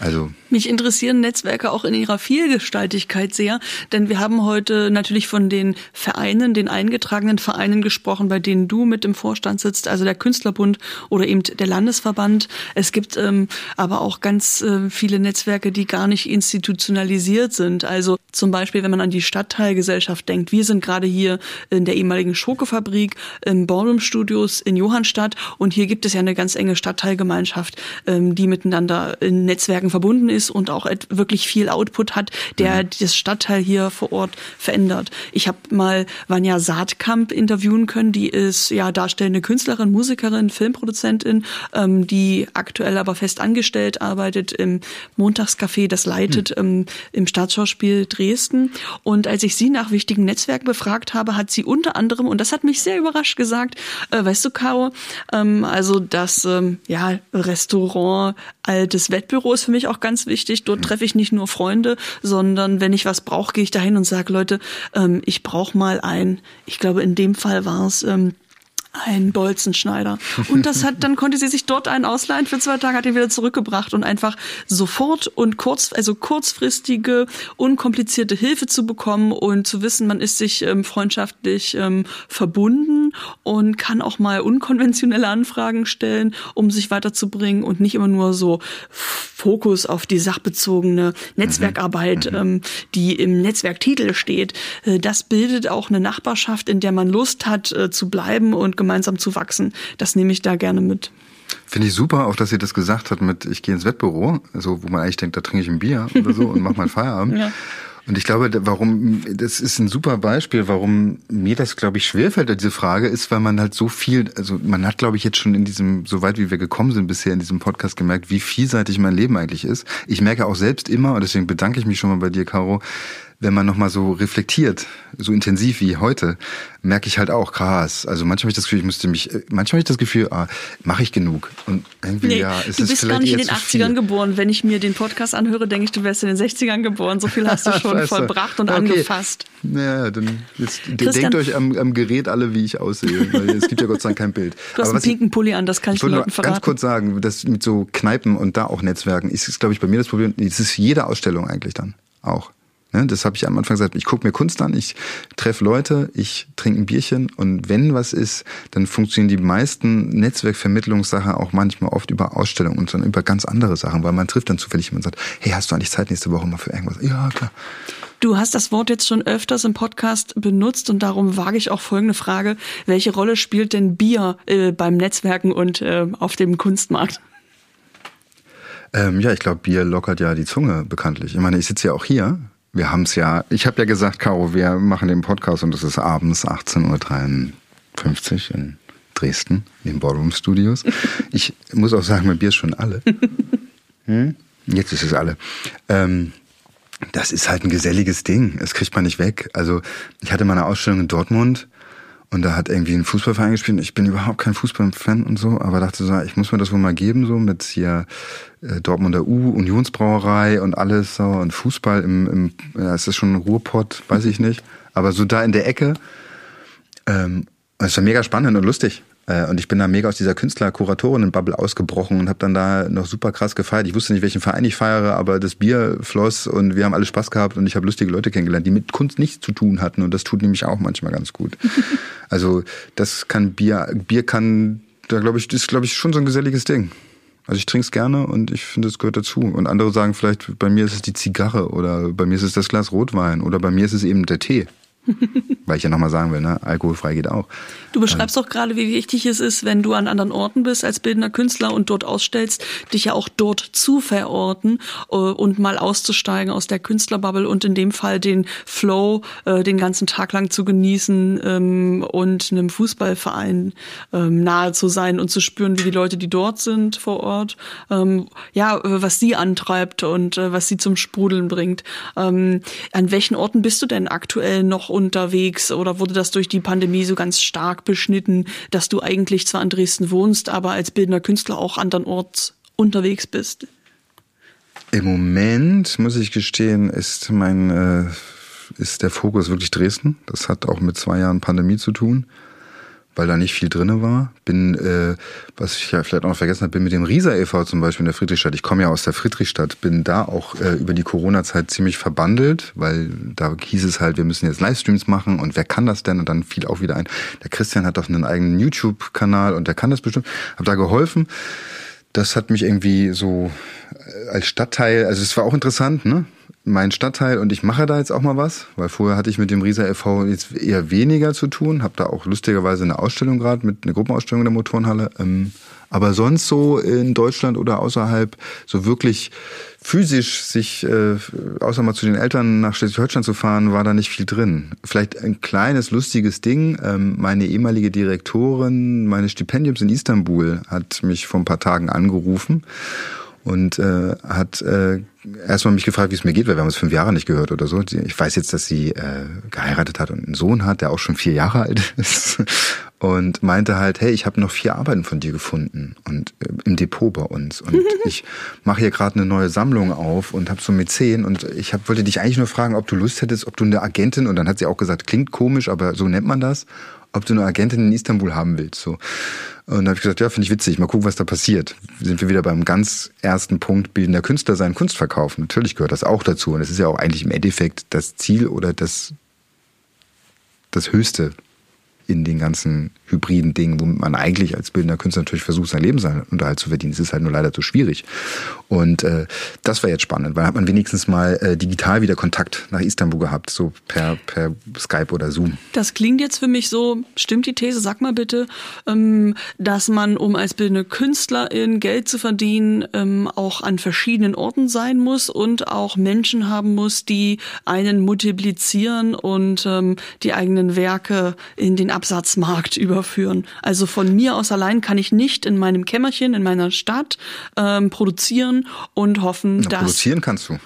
Also mich interessieren Netzwerke auch in ihrer Vielgestaltigkeit sehr, denn wir haben heute natürlich von den Vereinen, den eingetragenen Vereinen gesprochen, bei denen du mit im Vorstand sitzt, also der Künstlerbund oder eben der Landesverband. Es gibt ähm, aber auch ganz äh, viele Netzwerke, die gar nicht institutionalisiert sind. Also zum Beispiel, wenn man an die Stadtteilgesellschaft denkt. Wir sind gerade hier in der ehemaligen Schokofabrik, im Ballroom Studios in Johannstadt und hier gibt es ja eine ganz enge Stadtteilgemeinschaft, ähm, die miteinander in Netzwerken verbunden ist ist und auch wirklich viel Output hat, der mhm. das Stadtteil hier vor Ort verändert. Ich habe mal Vanja Saatkamp interviewen können, die ist ja darstellende Künstlerin, Musikerin, Filmproduzentin, ähm, die aktuell aber fest angestellt arbeitet im Montagscafé, das leitet mhm. ähm, im Staatsschauspiel Dresden. Und als ich sie nach wichtigen Netzwerken befragt habe, hat sie unter anderem, und das hat mich sehr überrascht, gesagt, äh, weißt du, Caro, ähm, also das ähm, ja, Restaurant Altes Wettbüro ist für mich auch ganz wichtig. Dort treffe ich nicht nur Freunde, sondern wenn ich was brauche, gehe ich dahin und sage, Leute, ähm, ich brauche mal ein, ich glaube, in dem Fall war es ähm, ein Bolzenschneider. Und das hat, dann konnte sie sich dort einen ausleihen für zwei Tage, hat ihn wieder zurückgebracht und einfach sofort und kurz, also kurzfristige, unkomplizierte Hilfe zu bekommen und zu wissen, man ist sich ähm, freundschaftlich ähm, verbunden und kann auch mal unkonventionelle Anfragen stellen, um sich weiterzubringen und nicht immer nur so Fokus auf die sachbezogene Netzwerkarbeit, mhm. ähm, die im Netzwerktitel steht. Äh, das bildet auch eine Nachbarschaft, in der man Lust hat äh, zu bleiben und gemeinsam zu wachsen. Das nehme ich da gerne mit. Finde ich super, auch dass sie das gesagt hat mit, ich gehe ins Wettbüro, so wo man eigentlich denkt, da trinke ich ein Bier oder so und mache mal Feierabend. ja. Und ich glaube, warum, das ist ein super Beispiel, warum mir das, glaube ich, schwerfällt, diese Frage, ist, weil man halt so viel, also man hat, glaube ich, jetzt schon in diesem, so weit wie wir gekommen sind bisher in diesem Podcast gemerkt, wie vielseitig mein Leben eigentlich ist. Ich merke auch selbst immer, und deswegen bedanke ich mich schon mal bei dir, Caro, wenn man nochmal so reflektiert, so intensiv wie heute, merke ich halt auch krass. Also manchmal habe ich das Gefühl, ich müsste mich, äh, manchmal habe ich das Gefühl, ah, mache ich genug? Und irgendwie, nee, ja, es du bist gar nicht in den 80ern geboren. Wenn ich mir den Podcast anhöre, denke ich, du wärst in den 60ern geboren. So viel hast du schon vollbracht und okay. angefasst. Ja, dann jetzt denkt euch am, am, Gerät alle, wie ich aussehe. Weil es gibt ja Gott sei Dank kein Bild. Du hast Aber einen pinken Pulli an, das kann ich, ich den Leuten verraten. ganz kurz sagen, das mit so Kneipen und da auch Netzwerken ist, glaube ich, bei mir das Problem. Es ist jede Ausstellung eigentlich dann auch. Ne, das habe ich am Anfang gesagt. Ich gucke mir Kunst an, ich treffe Leute, ich trinke ein Bierchen und wenn was ist, dann funktionieren die meisten Netzwerkvermittlungssachen auch manchmal oft über Ausstellungen und dann über ganz andere Sachen, weil man trifft dann zufällig jemanden und sagt, hey, hast du eigentlich Zeit nächste Woche mal für irgendwas? Ja, klar. Du hast das Wort jetzt schon öfters im Podcast benutzt und darum wage ich auch folgende Frage. Welche Rolle spielt denn Bier äh, beim Netzwerken und äh, auf dem Kunstmarkt? Ähm, ja, ich glaube, Bier lockert ja die Zunge bekanntlich. Ich meine, ich sitze ja auch hier wir haben es ja, ich habe ja gesagt, Caro, wir machen den Podcast und es ist abends 18.53 Uhr in Dresden, in den Ballroom Studios. Ich muss auch sagen, mein Bier ist schon alle. Hm? Jetzt ist es alle. Ähm, das ist halt ein geselliges Ding. Das kriegt man nicht weg. Also ich hatte mal eine Ausstellung in Dortmund und da hat irgendwie ein Fußballverein gespielt. Ich bin überhaupt kein Fußballfan und so, aber dachte so, ich muss mir das wohl mal geben, so mit hier äh, Dortmunder U, Unionsbrauerei und alles so und Fußball im, im ja, ist das schon ein Ruhrpott, weiß ich nicht. Aber so da in der Ecke. Ähm, es war mega spannend und lustig. Äh, und ich bin da mega aus dieser Künstler-Kuratorinnen-Bubble ausgebrochen und habe dann da noch super krass gefeiert. Ich wusste nicht, welchen Verein ich feiere, aber das Bier floss und wir haben alle Spaß gehabt und ich habe lustige Leute kennengelernt, die mit Kunst nichts zu tun hatten. Und das tut nämlich auch manchmal ganz gut. also das kann Bier, Bier kann, da glaube ich, ist glaube ich schon so ein geselliges Ding. Also ich trinke es gerne und ich finde, es gehört dazu. Und andere sagen vielleicht, bei mir ist es die Zigarre oder bei mir ist es das Glas Rotwein oder bei mir ist es eben der Tee. Weil ich ja nochmal sagen will, ne, alkoholfrei geht auch. Du beschreibst doch gerade, wie wichtig es ist, wenn du an anderen Orten bist als bildender Künstler und dort ausstellst, dich ja auch dort zu verorten äh, und mal auszusteigen aus der Künstlerbubble und in dem Fall den Flow äh, den ganzen Tag lang zu genießen ähm, und einem Fußballverein ähm, nahe zu sein und zu spüren, wie die Leute, die dort sind vor Ort, ähm, ja, was sie antreibt und äh, was sie zum Sprudeln bringt. an welchen Orten bist du denn aktuell noch unterwegs oder wurde das durch die Pandemie so ganz stark beschnitten, dass du eigentlich zwar in Dresden wohnst, aber als bildender Künstler auch andernorts unterwegs bist? Im Moment, muss ich gestehen, ist mein äh, ist der Fokus wirklich Dresden. Das hat auch mit zwei Jahren Pandemie zu tun weil da nicht viel drinne war. Bin, äh, was ich ja vielleicht auch noch vergessen habe, bin mit dem Rieser e.V. zum Beispiel in der Friedrichstadt. Ich komme ja aus der Friedrichstadt, bin da auch äh, über die Corona-Zeit ziemlich verbandelt, weil da hieß es halt, wir müssen jetzt Livestreams machen und wer kann das denn? Und dann fiel auch wieder ein, der Christian hat doch einen eigenen YouTube-Kanal und der kann das bestimmt. Hab da geholfen. Das hat mich irgendwie so äh, als Stadtteil, also es war auch interessant, ne? Mein Stadtteil und ich mache da jetzt auch mal was, weil vorher hatte ich mit dem Rieser e.V. jetzt eher weniger zu tun, habe da auch lustigerweise eine Ausstellung gerade mit einer Gruppenausstellung in der Motorenhalle. Ähm, aber sonst so in Deutschland oder außerhalb so wirklich physisch sich, äh, außer mal zu den Eltern nach Schleswig-Holstein zu fahren, war da nicht viel drin. Vielleicht ein kleines, lustiges Ding. Ähm, meine ehemalige Direktorin meines Stipendiums in Istanbul hat mich vor ein paar Tagen angerufen und äh, hat äh, erstmal mich gefragt, wie es mir geht, weil wir haben uns fünf Jahre nicht gehört oder so. Ich weiß jetzt, dass sie äh, geheiratet hat und einen Sohn hat, der auch schon vier Jahre alt ist. und meinte halt, hey, ich habe noch vier Arbeiten von dir gefunden und äh, im Depot bei uns und ich mache hier gerade eine neue Sammlung auf und habe so Mäzen und ich hab, wollte dich eigentlich nur fragen, ob du Lust hättest, ob du eine Agentin und dann hat sie auch gesagt, klingt komisch, aber so nennt man das, ob du eine Agentin in Istanbul haben willst. So. Und dann habe ich gesagt, ja, finde ich witzig, mal gucken, was da passiert. Sind wir wieder beim ganz ersten Punkt, bildender Künstler sein, Kunst verkaufen. Natürlich gehört das auch dazu und es ist ja auch eigentlich im Endeffekt das Ziel oder das, das Höchste in den ganzen hybriden Dingen, womit man eigentlich als bildender Künstler natürlich versucht, sein Lebensunterhalt zu verdienen. Es ist halt nur leider zu schwierig. Und äh, das war jetzt spannend, weil hat man wenigstens mal äh, digital wieder Kontakt nach Istanbul gehabt, so per, per Skype oder Zoom. Das klingt jetzt für mich so, stimmt die These, sag mal bitte, ähm, dass man, um als bildende Künstlerin Geld zu verdienen, ähm, auch an verschiedenen Orten sein muss und auch Menschen haben muss, die einen multiplizieren und ähm, die eigenen Werke in den Absatzmarkt überführen. Also von mir aus allein kann ich nicht in meinem Kämmerchen, in meiner Stadt ähm, produzieren und hoffen, Na, dass. Produzieren kannst du.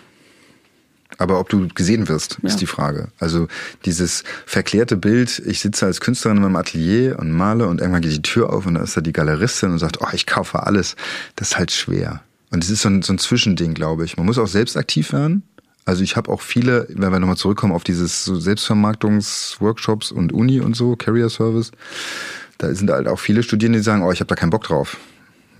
Aber ob du gesehen wirst, Ja. ist die Frage. Also dieses verklärte Bild, ich sitze als Künstlerin in meinem Atelier und male und irgendwann geht die Tür auf und da ist da die Galeristin und sagt, oh, ich kaufe alles. Das ist halt schwer. Und es ist so ein, so ein Zwischending, glaube ich. Man muss auch selbst aktiv werden. Also ich habe auch viele, wenn wir nochmal zurückkommen auf dieses so Selbstvermarktungsworkshops und Uni und so, Carrier Service, da sind halt auch viele Studierende, die sagen, oh, ich habe da keinen Bock drauf.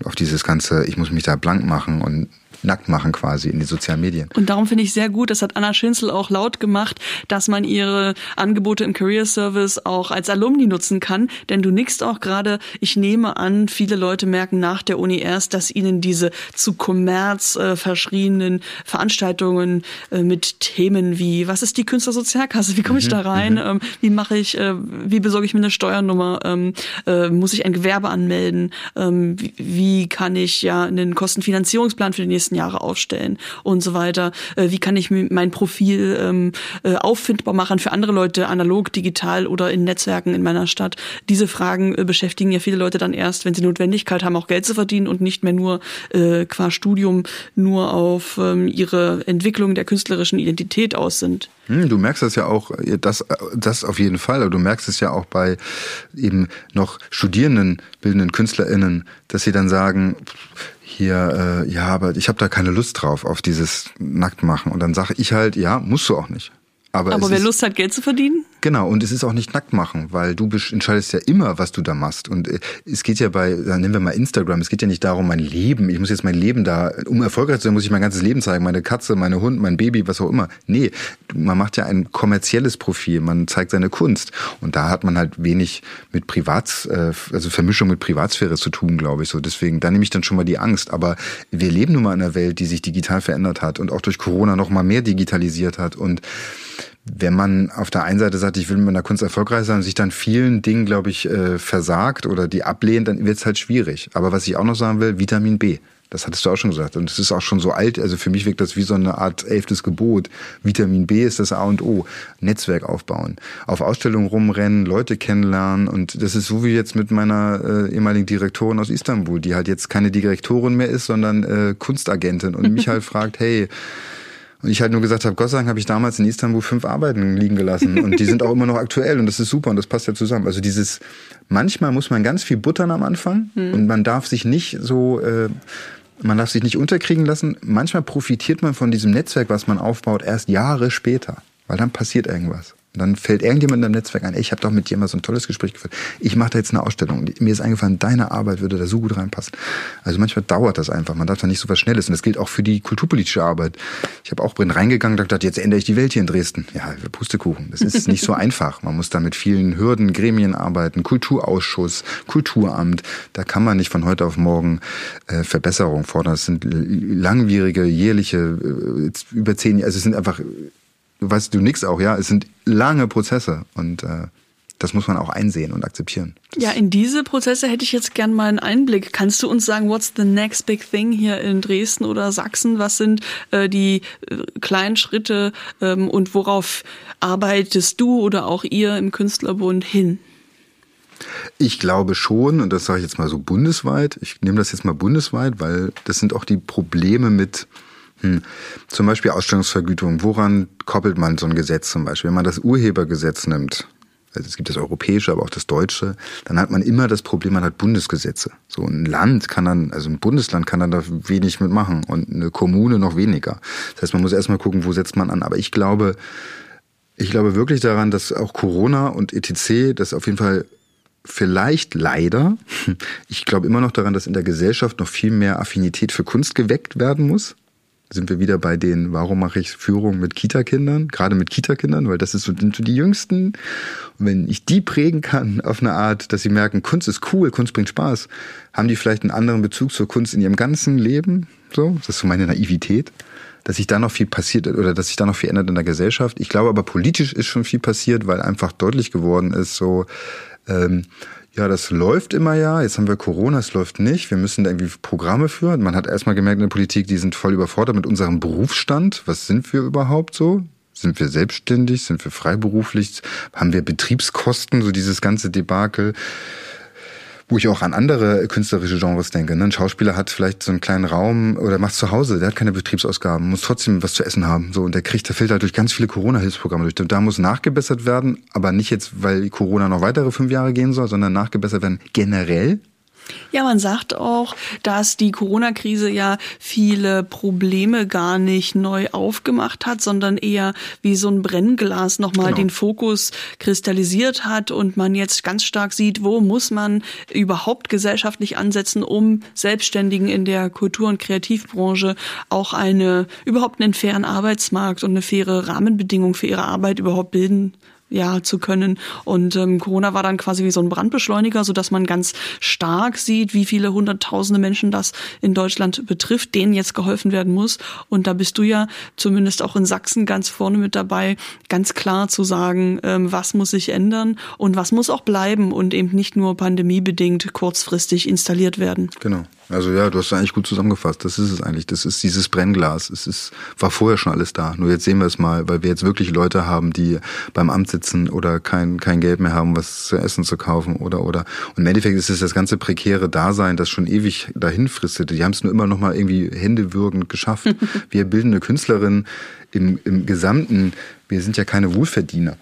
Auf dieses ganze, ich muss mich da blank machen und nackt machen quasi in die sozialen Medien. Und darum finde ich sehr gut, das hat Anna Schinzel auch laut gemacht, dass man ihre Angebote im Career Service auch als Alumni nutzen kann. Denn du nickst auch gerade, ich nehme an, viele Leute merken nach der Uni erst, dass ihnen diese zu Kommerz äh, verschriebenen Veranstaltungen äh, mit Themen wie, was ist die Künstlersozialkasse, wie komme ich da rein, ähm, wie mache ich, äh, wie besorge ich mir eine Steuernummer, ähm, äh, muss ich ein Gewerbe anmelden, ähm, wie, wie kann ich ja einen Kostenfinanzierungsplan für die nächsten Jahre aufstellen und so weiter. Äh, wie kann ich mein Profil ähm, äh, auffindbar machen für andere Leute, analog, digital oder in Netzwerken in meiner Stadt. Diese Fragen äh, beschäftigen ja viele Leute dann erst, wenn sie Notwendigkeit haben, auch Geld zu verdienen und nicht mehr nur äh, qua Studium nur auf ähm, ihre Entwicklung der künstlerischen Identität aus sind. Hm, Du merkst das ja auch, das, das auf jeden Fall, aber du merkst es ja auch bei eben noch Studierenden, bildenden KünstlerInnen, dass sie dann sagen, hier, äh, ja, aber ich habe da keine Lust drauf, auf dieses Nacktmachen. Und dann sage ich halt, ja, musst du auch nicht. Aber, Aber wer ist, Lust hat, Geld zu verdienen, Genau, und es ist auch nicht nackt machen, weil du entscheidest ja immer, was du da machst. Und äh, es geht ja bei, dann nehmen wir mal Instagram, es geht ja nicht darum, mein Leben, ich muss jetzt mein Leben da, um erfolgreich zu sein, muss ich mein ganzes Leben zeigen, meine Katze, meine Hund, mein Baby, was auch immer. Nee, man macht ja ein kommerzielles Profil, man zeigt seine Kunst. Und da hat man halt wenig mit Privats, äh, also Vermischung mit Privatsphäre zu tun, glaube ich so. Deswegen, da nehme ich dann schon mal die Angst. Aber wir leben nun mal in einer Welt, die sich digital verändert hat und auch durch Corona noch mal mehr digitalisiert hat und wenn man auf der einen Seite sagt, ich will mit meiner Kunst erfolgreich sein und sich dann vielen Dingen, glaube ich, äh, versagt oder die ablehnt, dann wird es halt schwierig. Aber was ich auch noch sagen will, Vitamin B. Das hattest du auch schon gesagt. Und es ist auch schon so alt. Also für mich wirkt das wie so eine Art elftes Gebot. Vitamin B ist das A und O. Netzwerk aufbauen. Auf Ausstellungen rumrennen, Leute kennenlernen. Und das ist so wie jetzt mit meiner äh, ehemaligen Direktorin aus Istanbul, die halt jetzt keine Direktorin mehr ist, sondern äh, Kunstagentin und mich halt fragt, hey, und ich halt nur gesagt habe, Gott sei Dank habe ich damals in Istanbul fünf Arbeiten liegen gelassen und die sind auch immer noch aktuell und das ist super und das passt ja zusammen. Also dieses, manchmal muss man ganz viel buttern am Anfang und man darf sich nicht so, äh, man darf sich nicht unterkriegen lassen. Manchmal profitiert man von diesem Netzwerk, was man aufbaut, erst Jahre später, weil dann passiert irgendwas. Dann fällt irgendjemand im Netzwerk ein, ey, ich habe doch mit dir mal so ein tolles Gespräch geführt. Ich mache da jetzt eine Ausstellung. Mir ist eingefallen, deine Arbeit würde da so gut reinpassen. Also manchmal dauert das einfach. Man darf da nicht so was Schnelles. Und das gilt auch für die kulturpolitische Arbeit. Ich habe auch drin reingegangen und gedacht, jetzt ändere ich die Welt hier in Dresden. Ja, Pustekuchen. Das ist nicht so einfach. Man muss da mit vielen Hürden, Gremien arbeiten, Kulturausschuss, Kulturamt. Da kann man nicht von heute auf morgen äh, Verbesserungen fordern. Das sind langwierige, jährliche, äh, über zehn Jahre. Also es sind einfach weißt du nix auch, ja. Es sind lange Prozesse und äh, das muss man auch einsehen und akzeptieren. Das Ja, in diese Prozesse hätte ich jetzt gern mal einen Einblick. Kannst du uns sagen, what's the next big thing hier in Dresden oder Sachsen? Was sind äh, die äh, kleinen Schritte ähm, und worauf arbeitest du oder auch ihr im Künstlerbund hin? Ich glaube schon, und das sage ich jetzt mal so bundesweit, ich nehme das jetzt mal bundesweit, weil das sind auch die Probleme mit hm, zum Beispiel Ausstellungsvergütung. Woran koppelt man so ein Gesetz zum Beispiel? Wenn man das Urhebergesetz nimmt, also es gibt das europäische, aber auch das deutsche, dann hat man immer das Problem, man hat Bundesgesetze. So ein Land kann dann, also ein Bundesland kann dann da wenig mitmachen und eine Kommune noch weniger. Das heißt, man muss erstmal gucken, wo setzt man an. Aber ich glaube, ich glaube wirklich daran, dass auch Corona und ETC das auf jeden Fall vielleicht leider, ich glaube immer noch daran, dass in der Gesellschaft noch viel mehr Affinität für Kunst geweckt werden muss sind wir wieder bei den, warum mache ich Führung mit Kita-Kindern, gerade mit Kita-Kindern, weil das ist so, sind so die Jüngsten. Und wenn ich die prägen kann auf eine Art, dass sie merken, Kunst ist cool, Kunst bringt Spaß, haben die vielleicht einen anderen Bezug zur Kunst in ihrem ganzen Leben. So, das ist so meine Naivität, dass sich da noch viel passiert oder dass sich da noch viel ändert in der Gesellschaft. Ich glaube aber politisch ist schon viel passiert, weil einfach deutlich geworden ist, so ähm, ja, das läuft immer ja. Jetzt haben wir Corona, es läuft nicht. Wir müssen da irgendwie Programme führen. Man hat erstmal gemerkt in der Politik, die sind voll überfordert mit unserem Berufsstand. Was sind wir überhaupt so? Sind wir selbstständig? Sind wir freiberuflich? Haben wir Betriebskosten? So dieses ganze Debakel wo ich auch an andere künstlerische Genres denke. Ne? Ein Schauspieler hat vielleicht so einen kleinen Raum oder macht zu Hause, der hat keine Betriebsausgaben, muss trotzdem was zu essen haben. So und der kriegt, der fällt halt durch ganz viele Corona-Hilfsprogramme durch. Da muss nachgebessert werden, aber nicht jetzt, weil Corona noch weitere fünf Jahre gehen soll, sondern nachgebessert werden generell ja, man sagt auch, dass die Corona-Krise ja viele Probleme gar nicht neu aufgemacht hat, sondern eher wie so ein Brennglas nochmal genau. den Fokus kristallisiert hat und man jetzt ganz stark sieht, wo muss man überhaupt gesellschaftlich ansetzen, um Selbstständigen in der Kultur- und Kreativbranche auch eine, überhaupt einen fairen Arbeitsmarkt und eine faire Rahmenbedingung für ihre Arbeit überhaupt bilden ja zu können. Und ähm, Corona war dann quasi wie so ein Brandbeschleuniger, so dass man ganz stark sieht, wie viele hunderttausende Menschen das in Deutschland betrifft, denen jetzt geholfen werden muss. Und da bist du ja zumindest auch in Sachsen ganz vorne mit dabei, ganz klar zu sagen, ähm, was muss sich ändern und was muss auch bleiben und eben nicht nur pandemiebedingt kurzfristig installiert werden. Genau. Also ja, du hast eigentlich gut zusammengefasst. Das ist es eigentlich. Das ist dieses Brennglas. Es ist, war vorher schon alles da. Nur jetzt sehen wir es mal, weil wir jetzt wirklich Leute haben, die beim Amt sitzen oder kein, kein Geld mehr haben, was zu essen zu kaufen oder oder. Und im Endeffekt ist es das ganze prekäre Dasein, das schon ewig dahin fristet. Die haben es nur immer noch mal irgendwie händewürgend geschafft. wir bildende Künstlerinnen im, im Gesamten, wir sind ja keine Wohlverdiener.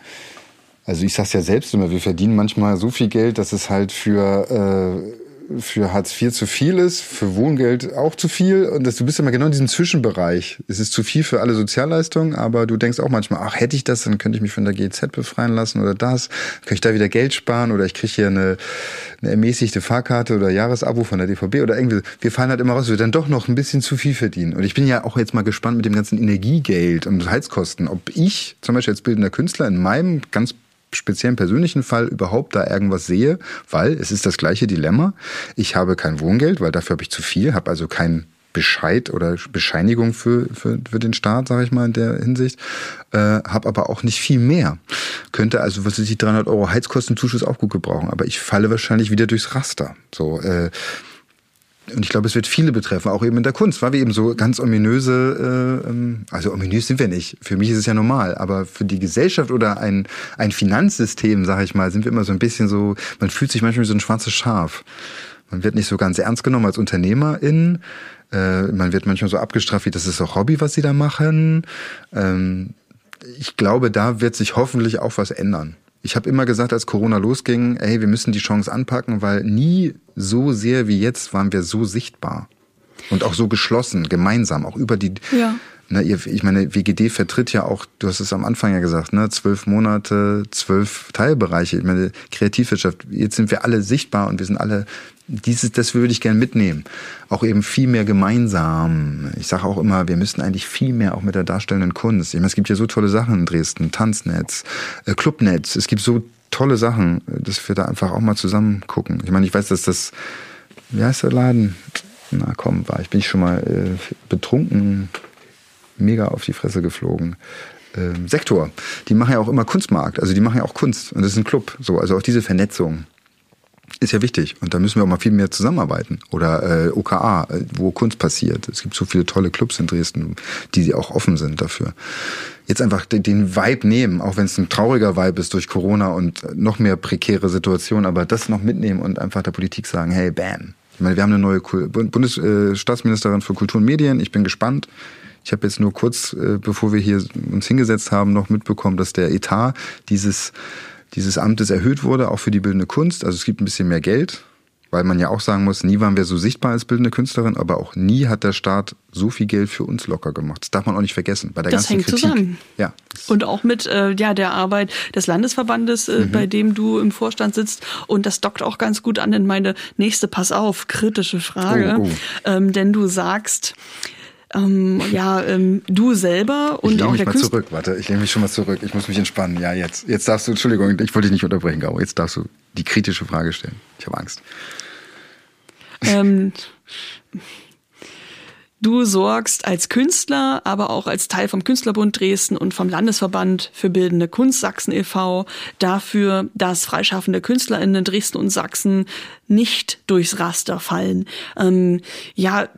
Also ich sag's ja selbst immer, wir verdienen manchmal so viel Geld, dass es halt für äh, für Hartz IV zu viel ist, für Wohngeld auch zu viel. Und das, du bist immer genau in diesem Zwischenbereich. Es ist zu viel für alle Sozialleistungen, aber du denkst auch manchmal, ach, hätte ich das, dann könnte ich mich von der GEZ befreien lassen oder das. Könnte ich da wieder Geld sparen oder ich kriege hier eine, eine ermäßigte Fahrkarte oder Jahresabo von der DVB oder irgendwie. Wir fallen halt immer raus, wir dann doch noch ein bisschen zu viel verdienen. Und ich bin ja auch jetzt mal gespannt mit dem ganzen Energiegeld und Heizkosten, ob ich zum Beispiel als bildender Künstler in meinem ganz speziellen persönlichen Fall überhaupt da irgendwas sehe, weil es ist das gleiche Dilemma. Ich habe kein Wohngeld, weil dafür habe ich zu viel, habe also kein Bescheid oder Bescheinigung für, für, für den Staat, sage ich mal in der Hinsicht, äh, habe aber auch nicht viel mehr. Könnte also, was weiß ich, 300 Euro Heizkostenzuschuss auch gut gebrauchen, aber ich falle wahrscheinlich wieder durchs Raster. So, äh, und ich glaube, es wird viele betreffen, auch eben in der Kunst, weil wir eben so ganz ominöse, äh, ähm, also ominös sind wir nicht. Für mich ist es ja normal, aber für die Gesellschaft oder ein, ein Finanzsystem, sage ich mal, sind wir immer so ein bisschen so, man fühlt sich manchmal wie so ein schwarzes Schaf. Man wird nicht so ganz ernst genommen als Unternehmerin. Äh, man wird manchmal so abgestraft, wie das ist auch Hobby, was sie da machen. Ähm, ich glaube, da wird sich hoffentlich auch was ändern. Ich habe immer gesagt, als Corona losging, ey, wir müssen die Chance anpacken, weil nie so sehr wie jetzt waren wir so sichtbar und auch so geschlossen, gemeinsam, auch über die. Ja. Na, ihr, ich meine, WGD vertritt ja auch, du hast es am Anfang ja gesagt, ne, zwölf Monate, zwölf Teilbereiche. Ich meine, Kreativwirtschaft, jetzt sind wir alle sichtbar und wir sind alle dieses, das würde ich gerne mitnehmen. Auch eben viel mehr gemeinsam. Ich sage auch immer, wir müssen eigentlich viel mehr auch mit der darstellenden Kunst. Ich meine, es gibt ja so tolle Sachen in Dresden. Tanznetz, äh, Clubnetz. Es gibt so tolle Sachen, dass wir da einfach auch mal zusammen gucken. Ich meine, ich weiß, dass das, wie heißt der Laden? Na komm, war ich bin ich schon mal äh, betrunken, mega auf die Fresse geflogen. Ähm, Sektor, die machen ja auch immer Kunstmarkt, also die machen ja auch Kunst und das ist ein Club, so also auch diese Vernetzung ist ja wichtig. Und da müssen wir auch mal viel mehr zusammenarbeiten. Oder äh, OKA, äh, wo Kunst passiert. Es gibt so viele tolle Clubs in Dresden, die auch offen sind dafür. Jetzt einfach den Vibe nehmen, auch wenn es ein trauriger Vibe ist durch Corona und noch mehr prekäre Situationen, aber das noch mitnehmen und einfach der Politik sagen, hey, bam. Ich meine, wir haben eine neue Bundesstaatsministerin für Kultur und Medien. Ich bin gespannt. Ich habe jetzt nur kurz, äh, bevor wir hier uns hingesetzt haben, noch mitbekommen, dass der Etat dieses dieses Amtes erhöht wurde, auch für die bildende Kunst. Also es gibt ein bisschen mehr Geld, weil man ja auch sagen muss, nie waren wir so sichtbar als bildende Künstlerin, aber auch nie hat der Staat so viel Geld für uns locker gemacht. Das darf man auch nicht vergessen. Bei der das ganzen hängt Kritik. zusammen. Ja. Und auch mit äh, ja, der Arbeit des Landesverbandes, äh, Mhm. bei dem du im Vorstand sitzt. Und das dockt auch ganz gut an in meine nächste, pass auf, kritische Frage. Oh, oh. Ähm, denn du sagst, ähm, ja, ähm, du selber Ich und lehne auch mich der mal Künstler. zurück, warte, ich lehne mich schon mal zurück. Ich muss mich entspannen. Ja, jetzt. Jetzt darfst du, Entschuldigung, ich wollte dich nicht unterbrechen, Gabo. Jetzt darfst du die kritische Frage stellen. Ich habe Angst. Ähm, Du sorgst als Künstler, aber auch als Teil vom Künstlerbund Dresden und vom Landesverband für Bildende Kunst Sachsen e.V. dafür, dass freischaffende KünstlerInnen in Dresden und Sachsen nicht durchs Raster fallen. Ähm, ja,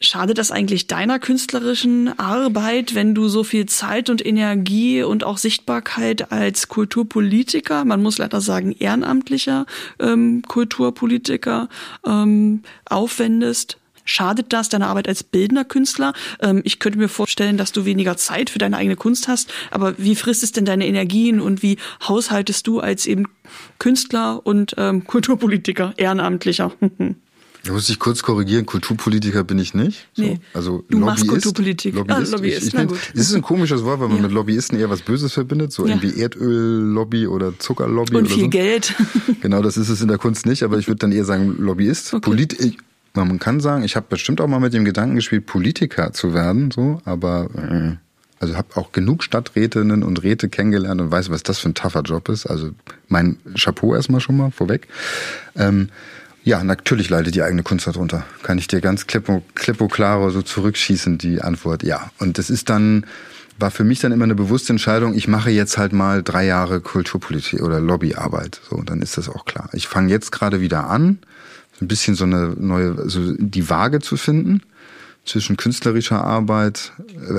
schadet das eigentlich deiner künstlerischen Arbeit, wenn du so viel Zeit und Energie und auch Sichtbarkeit als Kulturpolitiker, man muss leider sagen ehrenamtlicher ähm, Kulturpolitiker, ähm, aufwendest? Schadet das deiner Arbeit als bildender Künstler? Ähm, ich könnte mir vorstellen, dass du weniger Zeit für deine eigene Kunst hast, aber wie frisst es denn deine Energien und wie haushaltest du als eben Künstler und ähm, Kulturpolitiker, Ehrenamtlicher? Da muss ich kurz korrigieren, Kulturpolitiker bin ich nicht. So. Nee. Also Du machst Lobbyist, Kulturpolitik. Lobbyist. Ah, Lobbyist, Ich, ich na gut. Es ist ein komisches Wort, weil man Ja. mit Lobbyisten eher was Böses verbindet, so Ja. irgendwie Erdöllobby oder Zuckerlobby Und oder viel so. Geld. Genau, das ist es in der Kunst nicht, aber ich würde dann eher sagen Lobbyist. Okay. Polit man kann sagen, ich habe bestimmt auch mal mit dem Gedanken gespielt, Politiker zu werden, so, aber äh, also habe auch genug Stadträtinnen und Räte kennengelernt und weiß, was das für ein tougher Job ist. Also mein Chapeau erstmal schon mal vorweg. Ähm, ja, natürlich leidet die eigene Kunst darunter. Kann ich dir ganz klippo, klippo klaro so zurückschießen, die Antwort, ja. Und das ist dann, war für mich dann immer eine bewusste Entscheidung, ich mache jetzt halt mal drei Jahre Kulturpolitik oder Lobbyarbeit. So, dann ist das auch klar. Ich fange jetzt gerade wieder an, ein bisschen so eine neue, so die Waage zu finden zwischen künstlerischer Arbeit.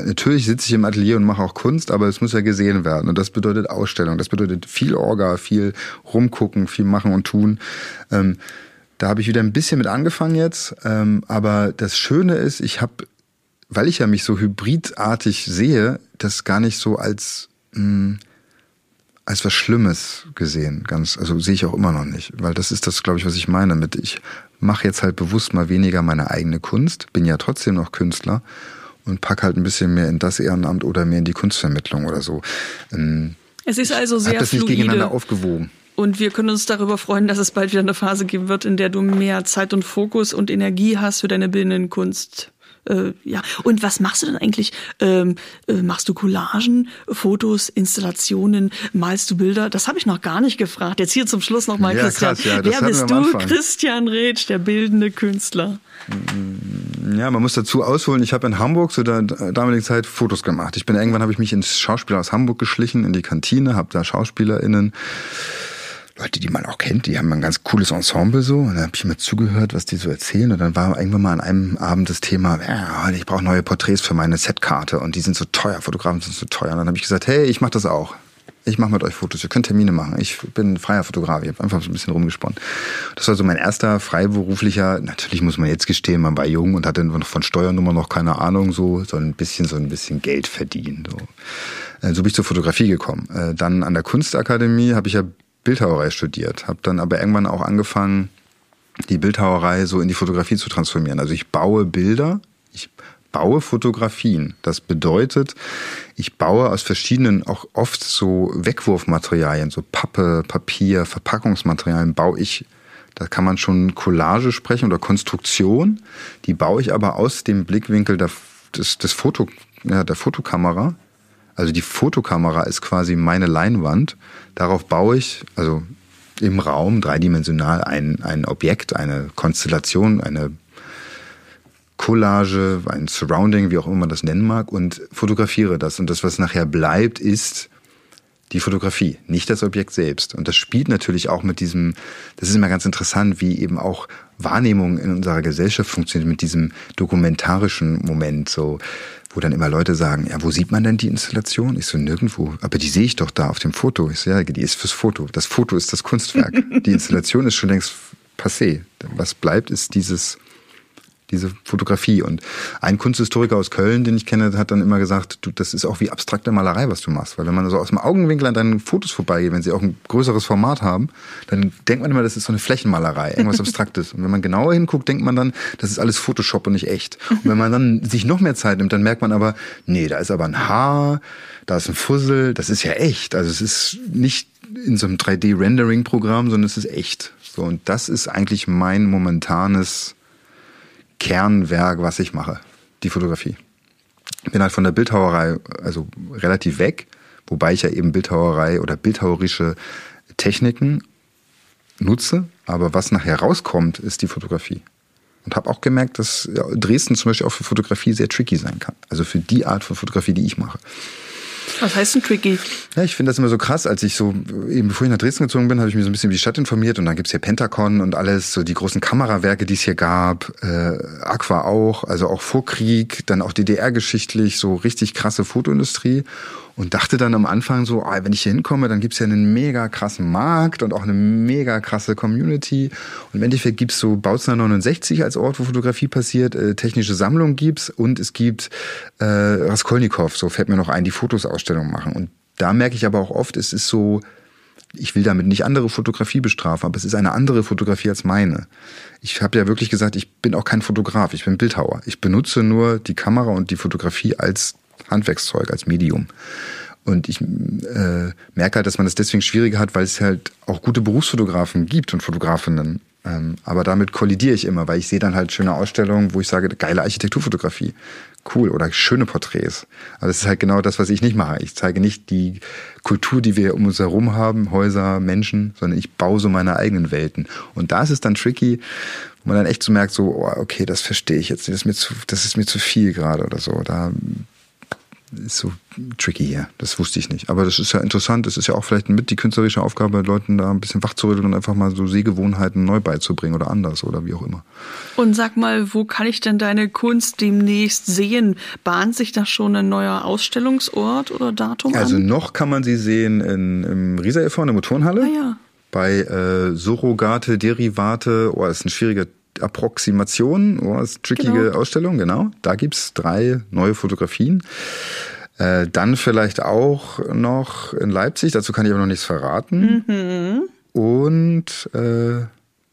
Natürlich sitze ich im Atelier und mache auch Kunst, aber es muss ja gesehen werden. Und das bedeutet Ausstellung, das bedeutet viel Orga, viel rumgucken, viel machen und tun. Ähm, da habe ich wieder ein bisschen mit angefangen jetzt. Ähm, aber das Schöne ist, ich habe, weil ich ja mich so hybridartig sehe, das gar nicht so als mh, als was Schlimmes gesehen. Ganz, also sehe ich auch immer noch nicht, weil das ist das, glaube ich, was ich meine mit ich mache jetzt halt bewusst mal weniger meine eigene Kunst, bin ja trotzdem noch Künstler und pack halt ein bisschen mehr in das Ehrenamt oder mehr in die Kunstvermittlung oder so. Ähm, Es ist also sehr das nicht gegeneinander aufgewogen. Und wir können uns darüber freuen, dass es bald wieder eine Phase geben wird, in der du mehr Zeit und Fokus und Energie hast für deine bildenden Kunst. Äh, ja. Und was machst du denn eigentlich? Ähm, äh, machst du Collagen, Fotos, Installationen, malst du Bilder? Das habe ich noch gar nicht gefragt. Jetzt hier zum Schluss nochmal, Ja, Christian. krass, ja, Wer bist du? Christian Retsch, der bildende Künstler. Ja, man muss dazu ausholen, ich habe in Hamburg zu der damaligen Zeit Fotos gemacht. Ich bin irgendwann habe ich mich ins Schauspiel aus Hamburg geschlichen, in die Kantine, habe da SchauspielerInnen, Leute, die man auch kennt, die haben ein ganz cooles Ensemble so. Und dann habe ich immer zugehört, was die so erzählen. Und dann war irgendwann mal an einem Abend das Thema, ja, ich brauche neue Porträts für meine Setkarte und die sind so teuer, Fotografen sind so teuer. Und dann habe ich gesagt, hey, ich mache das auch. Ich mache mit euch Fotos, ihr könnt Termine machen. Ich bin freier Fotograf, ich habe einfach so ein bisschen rumgesponnen. Das war so mein erster freiberuflicher, natürlich muss man jetzt gestehen, man war jung und hatte von Steuernummer noch keine Ahnung, so, so ein bisschen, so ein bisschen Geld verdienen. So, Äh, so bin ich zur Fotografie gekommen. Äh, Dann an der Kunstakademie habe ich ja Bildhauerei studiert, habe dann aber irgendwann auch angefangen, die Bildhauerei so in die Fotografie zu transformieren. Also ich baue Bilder, ich baue Fotografien. Das bedeutet, ich baue aus verschiedenen, auch oft so Wegwurfmaterialien, so Pappe, Papier, Verpackungsmaterialien, baue ich, da kann man schon Collage sprechen oder Konstruktion. Die baue ich aber aus dem Blickwinkel der, des, des Foto, ja, der Fotokamera. Also die Fotokamera ist quasi meine Leinwand. Darauf baue ich, also im Raum dreidimensional ein, ein Objekt, eine Konstellation, eine Collage, ein Surrounding, wie auch immer man das nennen mag, und fotografiere das. Und das, was nachher bleibt, ist die Fotografie, nicht das Objekt selbst. Und das spielt natürlich auch mit diesem, das ist immer ganz interessant, wie eben auch Wahrnehmung in unserer Gesellschaft funktioniert, mit diesem dokumentarischen Moment, so, wo dann immer Leute sagen, ja, wo sieht man denn die Installation? Ich so, nirgendwo. Aber die sehe ich doch da auf dem Foto. Ich so, ja, die ist fürs Foto. Das Foto ist das Kunstwerk. die Installation ist schon längst passé. Was bleibt, ist dieses, diese Fotografie. Und ein Kunsthistoriker aus Köln, den ich kenne, hat dann immer gesagt, du, das ist auch wie abstrakte Malerei, was du machst. Weil wenn man so aus dem Augenwinkel an deinen Fotos vorbeigeht, wenn sie auch ein größeres Format haben, dann denkt man immer, das ist so eine Flächenmalerei, irgendwas Abstraktes. Und wenn man genauer hinguckt, denkt man dann, das ist alles Photoshop und nicht echt. Und wenn man dann sich noch mehr Zeit nimmt, dann merkt man aber, nee, da ist aber ein Haar, da ist ein Fussel, das ist ja echt. Also es ist nicht in so einem 3D-Rendering-Programm, sondern es ist echt. So, und das ist eigentlich mein momentanes Kernwerk, was ich mache, die Fotografie. Bin halt von der Bildhauerei also relativ weg, wobei ich ja eben Bildhauerei oder bildhauerische Techniken nutze, aber was nachher rauskommt, ist die Fotografie. Und habe auch gemerkt, dass Dresden zum Beispiel auch für Fotografie sehr tricky sein kann. Also für die Art von Fotografie, die ich mache. Was heißt denn tricky? Ja, ich finde das immer so krass, als ich so, eben bevor ich nach Dresden gezogen bin, habe ich mich so ein bisschen über die Stadt informiert und dann gibt's hier Pentagon und alles, so die großen Kamerawerke, die es hier gab, äh, Aqua auch, also auch vor Krieg, dann auch DDR-geschichtlich, so richtig krasse Fotoindustrie und dachte dann am Anfang so, ah, wenn ich hier hinkomme, dann gibt's ja einen mega krassen Markt und auch eine mega krasse Community. Und im Endeffekt gibt's so Bautzner 69 als Ort, wo Fotografie passiert, äh, technische Sammlung gibt's und es gibt äh, Raskolnikow, so fällt mir noch ein, die Fotosausstellung machen. Und da merke ich aber auch oft, es ist so, ich will damit nicht andere Fotografie bestrafen, aber es ist eine andere Fotografie als meine. Ich habe ja wirklich gesagt, ich bin auch kein Fotograf, ich bin Bildhauer. Ich benutze nur die Kamera und die Fotografie als Handwerkszeug, als Medium. Und ich äh, merke halt, dass man das deswegen schwieriger hat, weil es halt auch gute Berufsfotografen gibt und Fotografinnen. Ähm, aber damit kollidiere ich immer, weil ich sehe dann halt schöne Ausstellungen, wo ich sage, geile Architekturfotografie. Cool. Oder schöne Porträts. Aber das ist halt genau das, was ich nicht mache. Ich zeige nicht die Kultur, die wir um uns herum haben, Häuser, Menschen, sondern ich baue so meine eigenen Welten. Und da ist es dann tricky, wo man dann echt so merkt, so, oh, okay, das verstehe ich jetzt, das ist mir zu, das ist mir zu viel gerade oder so. Da ist so tricky hier. Das wusste ich nicht. Aber das ist ja interessant. Das ist ja auch vielleicht mit die künstlerische Aufgabe, Leuten da ein bisschen wachzurütteln und einfach mal so Sehgewohnheiten neu beizubringen oder anders oder wie auch immer. Und sag mal, wo kann ich denn deine Kunst demnächst sehen? Bahnt sich da schon ein neuer Ausstellungsort oder Datum Also an? noch kann man sie sehen in, im Riesa e.V. in der Motorenhalle. Ah, ja. Bei äh, Surrogate, Derivate, oh, das ist ein schwieriger Approximation, oh, ist trickige genau. Ausstellung, genau. Da gibt's drei neue Fotografien. Äh, dann vielleicht auch noch in Leipzig, dazu kann ich aber noch nichts verraten. Mhm. Und äh,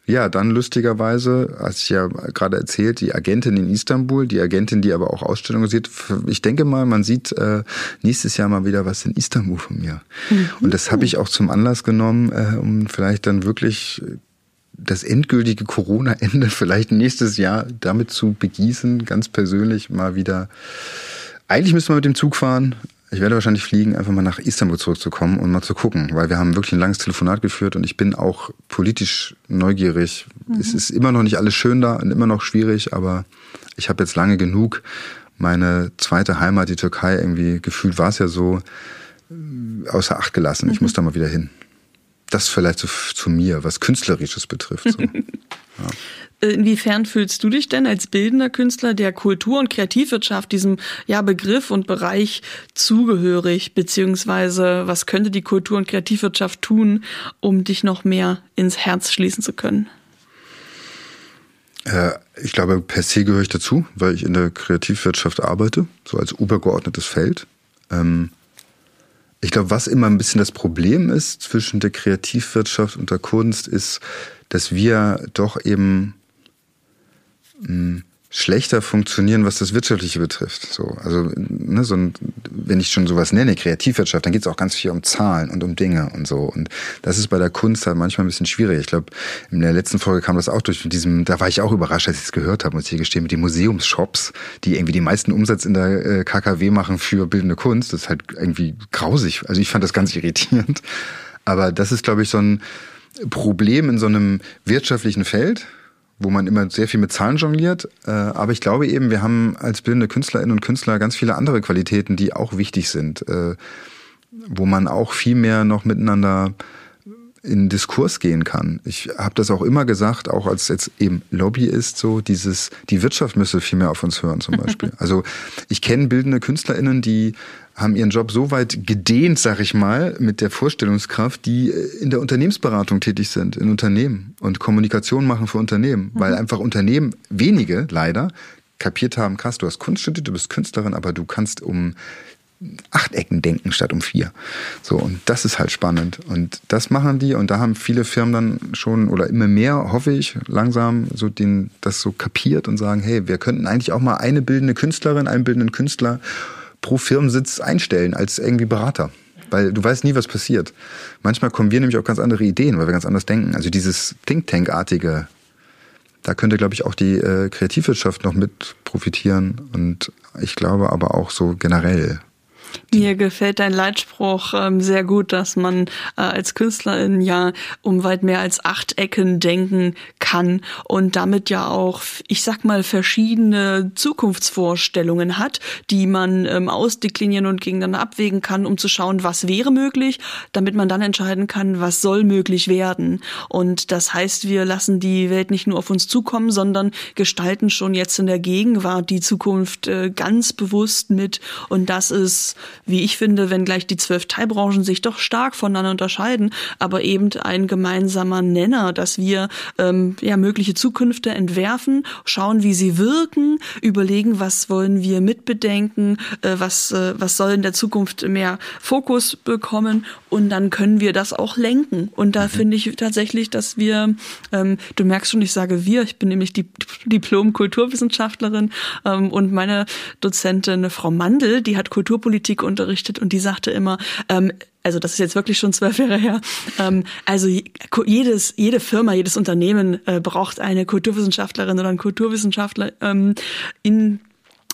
ja, dann lustigerweise, als ich ja gerade erzählt, die Agentin in Istanbul, die Agentin, die aber auch Ausstellungen sieht. Ich denke mal, man sieht äh, nächstes Jahr mal wieder was in Istanbul von mir. Mhm. Und das habe ich auch zum Anlass genommen, äh, um vielleicht dann wirklich das endgültige Corona-Ende vielleicht nächstes Jahr damit zu begießen, ganz persönlich mal wieder. Eigentlich müssen wir mit dem Zug fahren. Ich werde wahrscheinlich fliegen, einfach mal nach Istanbul zurückzukommen und mal zu gucken, weil wir haben wirklich ein langes Telefonat geführt und ich bin auch politisch neugierig. Mhm. Es ist immer noch nicht alles schön da und immer noch schwierig, aber ich habe jetzt lange genug meine zweite Heimat, die Türkei, irgendwie gefühlt war es ja so, außer Acht gelassen. Ich mhm. muss da mal wieder hin das vielleicht zu, zu mir, was Künstlerisches betrifft. So. Ja. Inwiefern fühlst du dich denn als bildender Künstler der Kultur- und Kreativwirtschaft, diesem ja, Begriff und Bereich zugehörig? Beziehungsweise was könnte die Kultur- und Kreativwirtschaft tun, um dich noch mehr ins Herz schließen zu können? Äh, ich glaube, per se gehöre ich dazu, weil ich in der Kreativwirtschaft arbeite, so als übergeordnetes Feld. Ähm, ich glaube, was immer ein bisschen das Problem ist zwischen der Kreativwirtschaft und der Kunst, ist, dass wir doch eben mh, hm, schlechter funktionieren, was das Wirtschaftliche betrifft. So, also ne, so ein, wenn ich schon sowas nenne, Kreativwirtschaft, dann geht es auch ganz viel um Zahlen und um Dinge und so. Und das ist bei der Kunst halt manchmal ein bisschen schwierig. Ich glaube, in der letzten Folge kam das auch durch mit diesem, da war ich auch überrascht, als ich es gehört habe, muss ich hier gestehen, mit den Museumsshops, die irgendwie die meisten Umsatz in der äh, KKW machen für bildende Kunst. Das ist halt irgendwie grausig. Also ich fand das ganz irritierend. Aber das ist, glaube ich, so ein Problem in so einem wirtschaftlichen Feld wo man immer sehr viel mit Zahlen jongliert. Äh, aber ich glaube eben, wir haben als bildende Künstlerinnen und Künstler ganz viele andere Qualitäten, die auch wichtig sind, äh, wo man auch viel mehr noch miteinander in Diskurs gehen kann. Ich habe das auch immer gesagt, auch als jetzt eben Lobbyist, so dieses, die Wirtschaft müsse viel mehr auf uns hören zum Beispiel. also ich kenne bildende KünstlerInnen, die haben ihren Job so weit gedehnt, sag ich mal, mit der Vorstellungskraft, die in der Unternehmensberatung tätig sind, in Unternehmen und Kommunikation machen für Unternehmen, mhm. weil einfach Unternehmen, wenige leider, kapiert haben, krass, du hast Kunst studiert, du bist Künstlerin, aber du kannst um acht Ecken denken statt um vier. So, und das ist halt spannend. Und das machen die und da haben viele Firmen dann schon oder immer mehr, hoffe ich, langsam so den, das so kapiert und sagen, hey, wir könnten eigentlich auch mal eine bildende Künstlerin, einen bildenden Künstler pro Firmensitz einstellen als irgendwie Berater. Weil du weißt nie, was passiert. Manchmal kommen wir nämlich auch ganz andere Ideen, weil wir ganz anders denken. Also dieses Think Tank-artige, da könnte, glaube ich, auch die äh, Kreativwirtschaft noch mit profitieren. Und ich glaube aber auch so generell mir gefällt dein Leitspruch ähm, sehr gut, dass man äh, als Künstlerin ja um weit mehr als acht Ecken denken kann und damit ja auch, ich sag mal, verschiedene Zukunftsvorstellungen hat, die man ähm, ausdeklinieren und gegeneinander abwägen kann, um zu schauen, was wäre möglich, damit man dann entscheiden kann, was soll möglich werden. Und das heißt, wir lassen die Welt nicht nur auf uns zukommen, sondern gestalten schon jetzt in der Gegenwart die Zukunft äh, ganz bewusst mit. Und das ist wie ich finde, wenn gleich die zwölf Teilbranchen sich doch stark voneinander unterscheiden, aber eben ein gemeinsamer Nenner, dass wir ähm, ja mögliche Zukünfte entwerfen, schauen, wie sie wirken, überlegen, was wollen wir mitbedenken, äh, was äh, was soll in der Zukunft mehr Fokus bekommen und dann können wir das auch lenken. Und da mhm. finde ich tatsächlich, dass wir, ähm, du merkst schon, ich sage wir, ich bin nämlich die Diplom-Kulturwissenschaftlerin ähm, und meine Dozentin Frau Mandel, die hat Kulturpolitik Politik unterrichtet und die sagte immer, ähm, also das ist jetzt wirklich schon zwölf Jahre her, ähm, also jedes, jede Firma, jedes Unternehmen äh, braucht eine Kulturwissenschaftlerin oder einen Kulturwissenschaftler ähm, in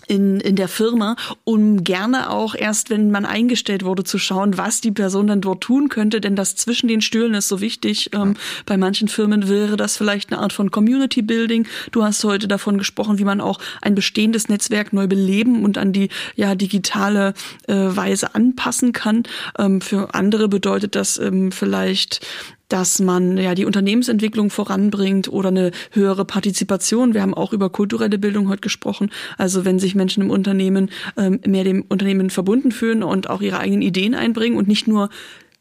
in, in der Firma, um gerne auch erst, wenn man eingestellt wurde, zu schauen, was die Person dann dort tun könnte, denn das zwischen den Stühlen ist so wichtig. Ähm, bei manchen Firmen wäre das vielleicht eine Art von Community Building. Du hast heute davon gesprochen, wie man auch ein bestehendes Netzwerk neu beleben und an die ja digitale äh, Weise anpassen kann. Ähm, für andere bedeutet das ähm, vielleicht dass man ja die Unternehmensentwicklung voranbringt oder eine höhere Partizipation. Wir haben auch über kulturelle Bildung heute gesprochen. Also wenn sich Menschen im Unternehmen ähm, mehr dem Unternehmen verbunden fühlen und auch ihre eigenen Ideen einbringen und nicht nur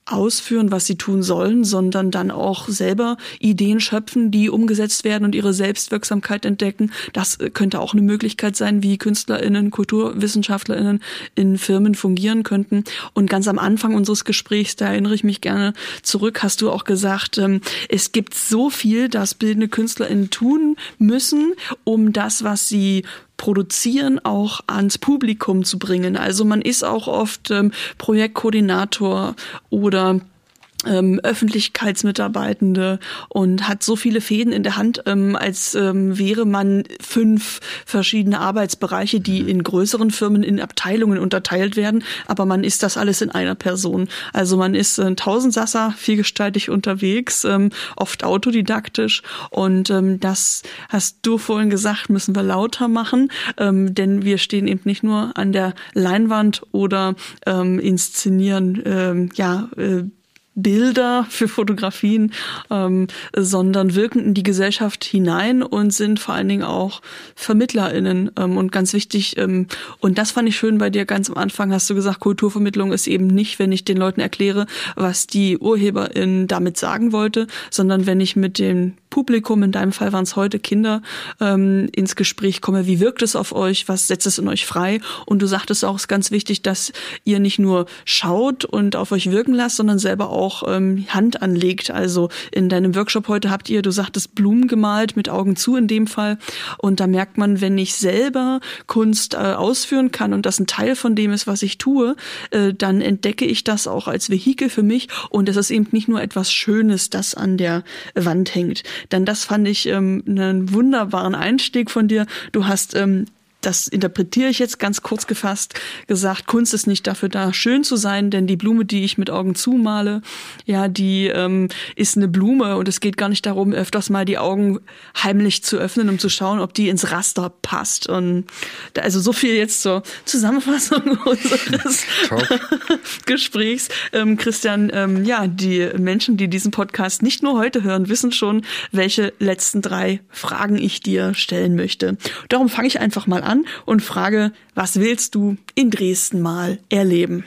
ausführen, was sie tun sollen, sondern dann auch selber Ideen schöpfen, die umgesetzt werden und ihre Selbstwirksamkeit entdecken. Das äh, könnte auch eine Möglichkeit sein, wie KünstlerInnen, KulturwissenschaftlerInnen in Firmen fungieren könnten. Und ganz am Anfang unseres Gesprächs, da erinnere ich mich gerne zurück, hast du auch gesagt, ähm, es gibt so viel, das bildende KünstlerInnen tun müssen, um das, was sie Produzieren auch ans Publikum zu bringen. Also man ist auch oft ähm, Projektkoordinator oder ähm, Öffentlichkeitsmitarbeitende und hat so viele Fäden in der Hand, ähm, als ähm, wäre man fünf verschiedene Arbeitsbereiche, die in größeren Firmen in Abteilungen unterteilt werden, aber man ist das alles in einer Person. Also man ist ein Tausendsasser, vielgestaltig unterwegs, ähm, oft autodidaktisch. Und ähm, das hast du vorhin gesagt, müssen wir lauter machen, ähm, denn wir stehen eben nicht nur an der Leinwand oder ähm, inszenieren ähm, ja äh, Bilder für Fotografien, ähm, sondern wirken in die Gesellschaft hinein und sind vor allen Dingen auch VermittlerInnen ähm, und ganz wichtig. Ähm, und das fand ich schön bei dir ganz am Anfang, hast du gesagt, Kulturvermittlung ist eben nicht, wenn ich den Leuten erkläre, was die Urheberin damit sagen wollte, sondern wenn ich mit dem Publikum, in deinem Fall waren es heute Kinder, ähm, ins Gespräch komme, wie wirkt es auf euch, was setzt es in euch frei? Und du sagtest auch, es ist ganz wichtig, dass ihr nicht nur schaut und auf euch wirken lasst, sondern selber auch ähm, Hand anlegt. Also in deinem Workshop heute habt ihr, du sagtest, Blumen gemalt, mit Augen zu in dem Fall. Und da merkt man, wenn ich selber Kunst äh, ausführen kann und das ein Teil von dem ist, was ich tue, äh, dann entdecke ich das auch als Vehikel für mich. Und es ist eben nicht nur etwas Schönes, das an der Wand hängt. Denn das fand ich ähm, einen wunderbaren Einstieg von dir. Du hast ähm, das interpretiere ich jetzt ganz kurz gefasst gesagt, Kunst ist nicht dafür da, schön zu sein, denn die Blume, die ich mit Augen zumale, ja, die ähm, ist eine Blume und es geht gar nicht darum, öfters mal die Augen heimlich zu öffnen, um zu schauen, ob die ins Raster passt. Und da, also so viel jetzt zur Zusammenfassung unseres Gesprächs. Ähm, Christian, ähm, ja, die Menschen, die diesen Podcast nicht nur heute hören, wissen schon, welche letzten drei Fragen ich dir stellen möchte. Darum fange ich einfach mal an und frage, was willst du in Dresden mal erleben?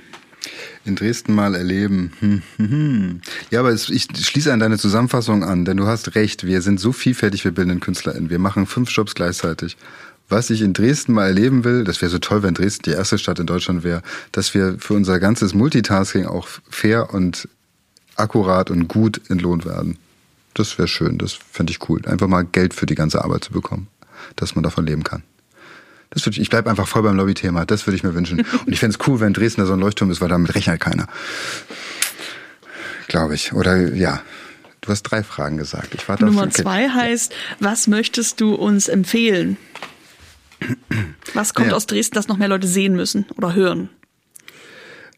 In Dresden mal erleben. Hm, hm, hm. Ja, aber ich schließe an deine Zusammenfassung an, denn du hast recht. Wir sind so vielfältig, wir bilden KünstlerInnen. Wir machen fünf Jobs gleichzeitig. Was ich in Dresden mal erleben will, das wäre so toll, wenn Dresden die erste Stadt in Deutschland wäre, dass wir für unser ganzes Multitasking auch fair und akkurat und gut entlohnt werden. Das wäre schön, das fände ich cool. Einfach mal Geld für die ganze Arbeit zu bekommen, dass man davon leben kann. Das würde ich, ich bleibe einfach voll beim Lobbythema. Das würde ich mir wünschen. Und ich fände es cool, wenn Dresden da so ein Leuchtturm ist, weil damit rechnet keiner. Glaube ich. Oder ja. Du hast drei Fragen gesagt. Ich warte Nummer auf, zwei heißt, was möchtest du uns empfehlen? Was kommt ja. aus Dresden, das noch mehr Leute sehen müssen oder hören?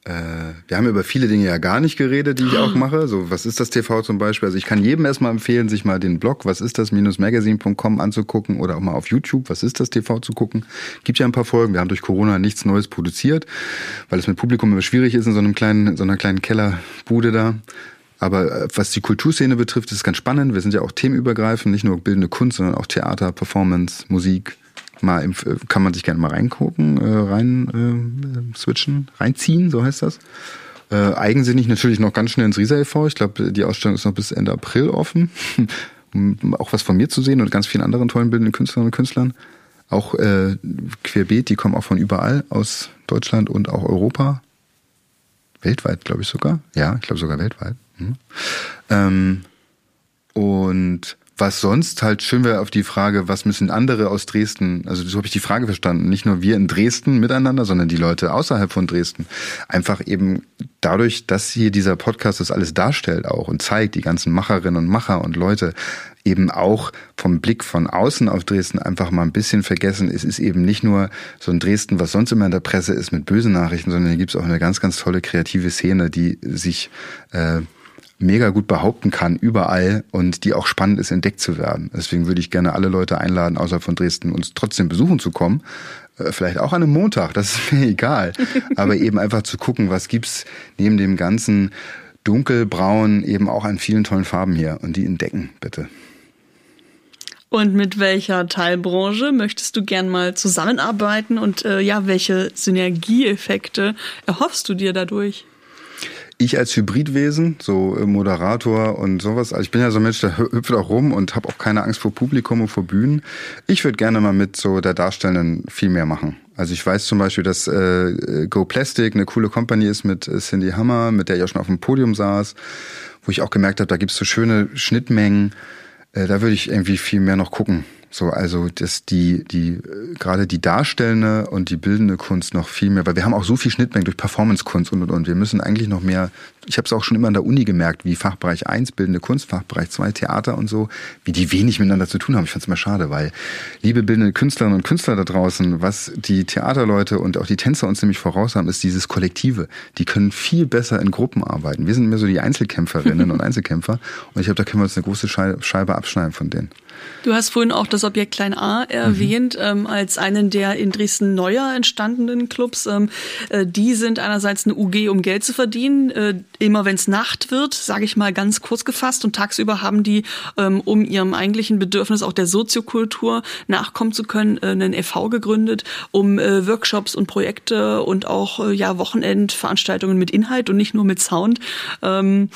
Äh, wir haben über viele Dinge ja gar nicht geredet, die ich auch mache. So, was ist das TV zum Beispiel? Also ich kann jedem erstmal empfehlen, sich mal den Blog, was ist das, magazine.com anzugucken oder auch mal auf YouTube, was ist das TV zu gucken. Gibt ja ein paar Folgen. Wir haben durch Corona nichts Neues produziert, weil es mit Publikum immer schwierig ist in so einem kleinen, in so einer kleinen Kellerbude da. Aber äh, was die Kulturszene betrifft, ist es ganz spannend. Wir sind ja auch themenübergreifend, nicht nur bildende Kunst, sondern auch Theater, Performance, Musik, mal im, kann man sich gerne mal reingucken, äh, rein äh, switchen, reinziehen, so heißt das. Äh, eigensinnig natürlich noch ganz schnell ins Riesa e.V. Ich glaube, die Ausstellung ist noch bis Ende April offen. um auch was von mir zu sehen und ganz vielen anderen tollen bildenden Künstlerinnen und Künstlern. Auch äh, querbeet, die kommen auch von überall aus Deutschland und auch Europa. Weltweit, glaube ich sogar. Ja, ich glaube sogar weltweit. Mhm. Ähm, und was sonst halt schön wäre auf die Frage, was müssen andere aus Dresden, also so habe ich die Frage verstanden, nicht nur wir in Dresden miteinander, sondern die Leute außerhalb von Dresden. Einfach eben dadurch, dass hier dieser Podcast das alles darstellt auch und zeigt, die ganzen Macherinnen und Macher und Leute eben auch vom Blick von außen auf Dresden einfach mal ein bisschen vergessen. Es ist eben nicht nur so ein Dresden, was sonst immer in der Presse ist mit bösen Nachrichten, sondern hier gibt es auch eine ganz, ganz tolle kreative Szene, die sich äh, mega gut behaupten kann, überall und die auch spannend ist, entdeckt zu werden. Deswegen würde ich gerne alle Leute einladen, außer von Dresden, uns trotzdem besuchen zu kommen. Äh, vielleicht auch an einem Montag, das ist mir egal. Aber eben einfach zu gucken, was gibt's neben dem ganzen dunkelbraun eben auch an vielen tollen Farben hier und die entdecken, bitte. Und mit welcher Teilbranche möchtest du gern mal zusammenarbeiten und äh, ja, welche Synergieeffekte erhoffst du dir dadurch? Ich als Hybridwesen, so äh, Moderator und sowas, also ich bin ja so ein Mensch, der hüpft auch rum und habe auch keine Angst vor Publikum und vor Bühnen. Ich würde gerne mal mit so der Darstellenden viel mehr machen. Also ich weiß zum Beispiel, dass äh, Go Plastic eine coole Company ist mit äh, Cindy Hammer, mit der ich auch schon auf dem Podium saß, wo ich auch gemerkt habe, da gibt's so schöne Schnittmengen. Äh, da würde ich irgendwie viel mehr noch gucken. So, also dass die, die, gerade die darstellende und die bildende Kunst noch viel mehr, weil wir haben auch so viel Schnittmengen durch Performancekunst und und und. Wir müssen eigentlich noch mehr, ich habe es auch schon immer an der Uni gemerkt, wie Fachbereich 1, bildende Kunst, Fachbereich 2, Theater und so, wie die wenig miteinander zu tun haben. Ich fand es immer schade, weil liebe bildende Künstlerinnen und Künstler da draußen, was die Theaterleute und auch die Tänzer uns nämlich voraus haben, ist dieses Kollektive. Die können viel besser in Gruppen arbeiten. Wir sind mehr so die Einzelkämpferinnen und Einzelkämpfer und ich glaube, da können wir uns eine große Scheibe abschneiden von denen. Du hast vorhin auch das Objekt Klein A erwähnt, mhm. ähm, als einen der in Dresden neuer entstandenen Clubs. Ähm, äh, die sind einerseits eine UG, um Geld zu verdienen. Äh, immer wenn es Nacht wird, sage ich mal ganz kurz gefasst. Und tagsüber haben die, ähm, um ihrem eigentlichen Bedürfnis auch der Soziokultur nachkommen zu können, äh, einen e.V. gegründet, um äh, Workshops und Projekte und auch äh, ja Wochenendveranstaltungen mit Inhalt und nicht nur mit Sound ähm,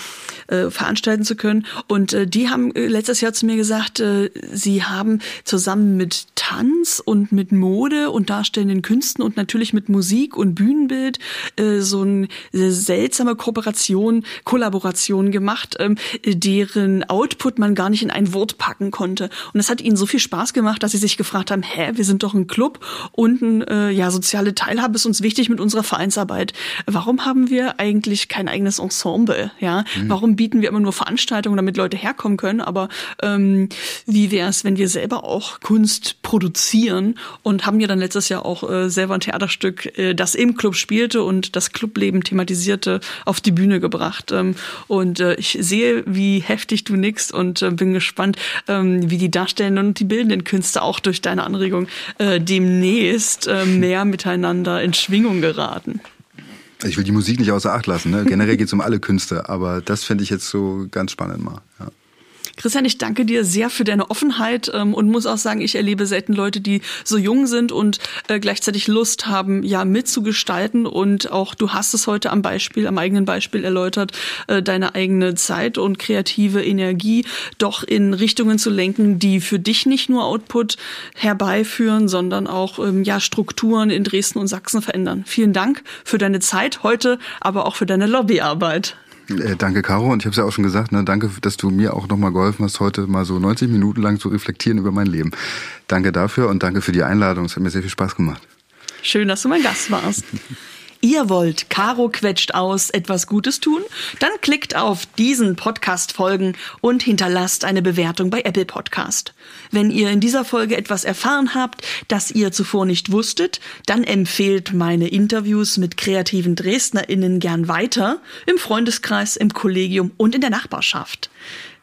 äh, veranstalten zu können. Und äh, die haben äh, letztes Jahr zu mir gesagt, äh, sie haben zusammen mit Tanz und mit Mode und darstellenden Künsten und natürlich mit Musik und Bühnenbild äh, so eine seltsame Kooperation, Kollaboration gemacht, ähm, deren Output man gar nicht in ein Wort packen konnte. Und es hat ihnen so viel Spaß gemacht, dass sie sich gefragt haben, hä, wir sind doch ein Club und ein, äh, ja, soziale Teilhabe ist uns wichtig mit unserer Vereinsarbeit. Warum haben wir eigentlich kein eigenes Ensemble? Ja, mhm. warum bieten wir immer nur Veranstaltungen, damit Leute herkommen können? Aber ähm, wie wie wäre es, wenn wir selber auch Kunst produzieren und haben ja dann letztes Jahr auch äh, selber ein Theaterstück, äh, das im Club spielte und das Clubleben thematisierte, auf die Bühne gebracht. Ähm, und äh, ich sehe, wie heftig du nickst und äh, bin gespannt, ähm, wie die Darstellenden und die bildenden Künste auch durch deine Anregung äh, demnächst äh, mehr miteinander in Schwingung geraten. Ich will die Musik nicht außer Acht lassen. Ne? Generell geht es um alle Künste, aber das fände ich jetzt so ganz spannend mal. Ja. Christian, ich danke dir sehr für deine Offenheit ähm, und muss auch sagen, ich erlebe selten Leute, die so jung sind und äh, gleichzeitig Lust haben, ja, mitzugestalten. Und auch du hast es heute am Beispiel, am eigenen Beispiel erläutert, äh, deine eigene Zeit und kreative Energie doch in Richtungen zu lenken, die für dich nicht nur Output herbeiführen, sondern auch ähm, ja Strukturen in Dresden und Sachsen verändern. Vielen Dank für deine Zeit heute, aber auch für deine Lobbyarbeit. Äh, danke, Caro. Und ich habe es ja auch schon gesagt, ne, danke, dass du mir auch nochmal geholfen hast, heute mal so 90 Minuten lang zu reflektieren über mein Leben. Danke dafür und danke für die Einladung. Es hat mir sehr viel Spaß gemacht. Schön, dass du mein Gast warst. Ihr wollt Caro quetscht aus etwas Gutes tun? Dann klickt auf diesen Podcast folgen und hinterlasst eine Bewertung bei Apple Podcast. Wenn ihr in dieser Folge etwas erfahren habt, das ihr zuvor nicht wusstet, dann empfehlt meine Interviews mit kreativen DresdnerInnen gern weiter im Freundeskreis, im Kollegium und in der Nachbarschaft.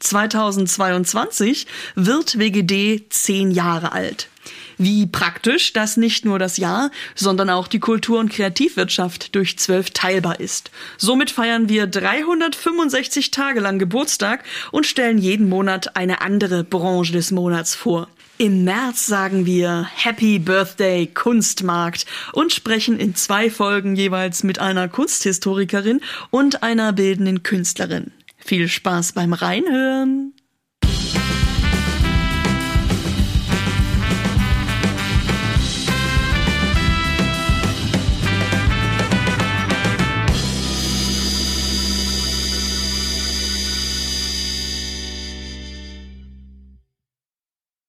2022 wird WGD zehn Jahre alt. Wie praktisch, dass nicht nur das Jahr, sondern auch die Kultur- und Kreativwirtschaft durch zwölf teilbar ist. Somit feiern wir 365 Tage lang Geburtstag und stellen jeden Monat eine andere Branche des Monats vor. Im März sagen wir Happy Birthday Kunstmarkt und sprechen in zwei Folgen jeweils mit einer Kunsthistorikerin und einer bildenden Künstlerin. Viel Spaß beim Reinhören!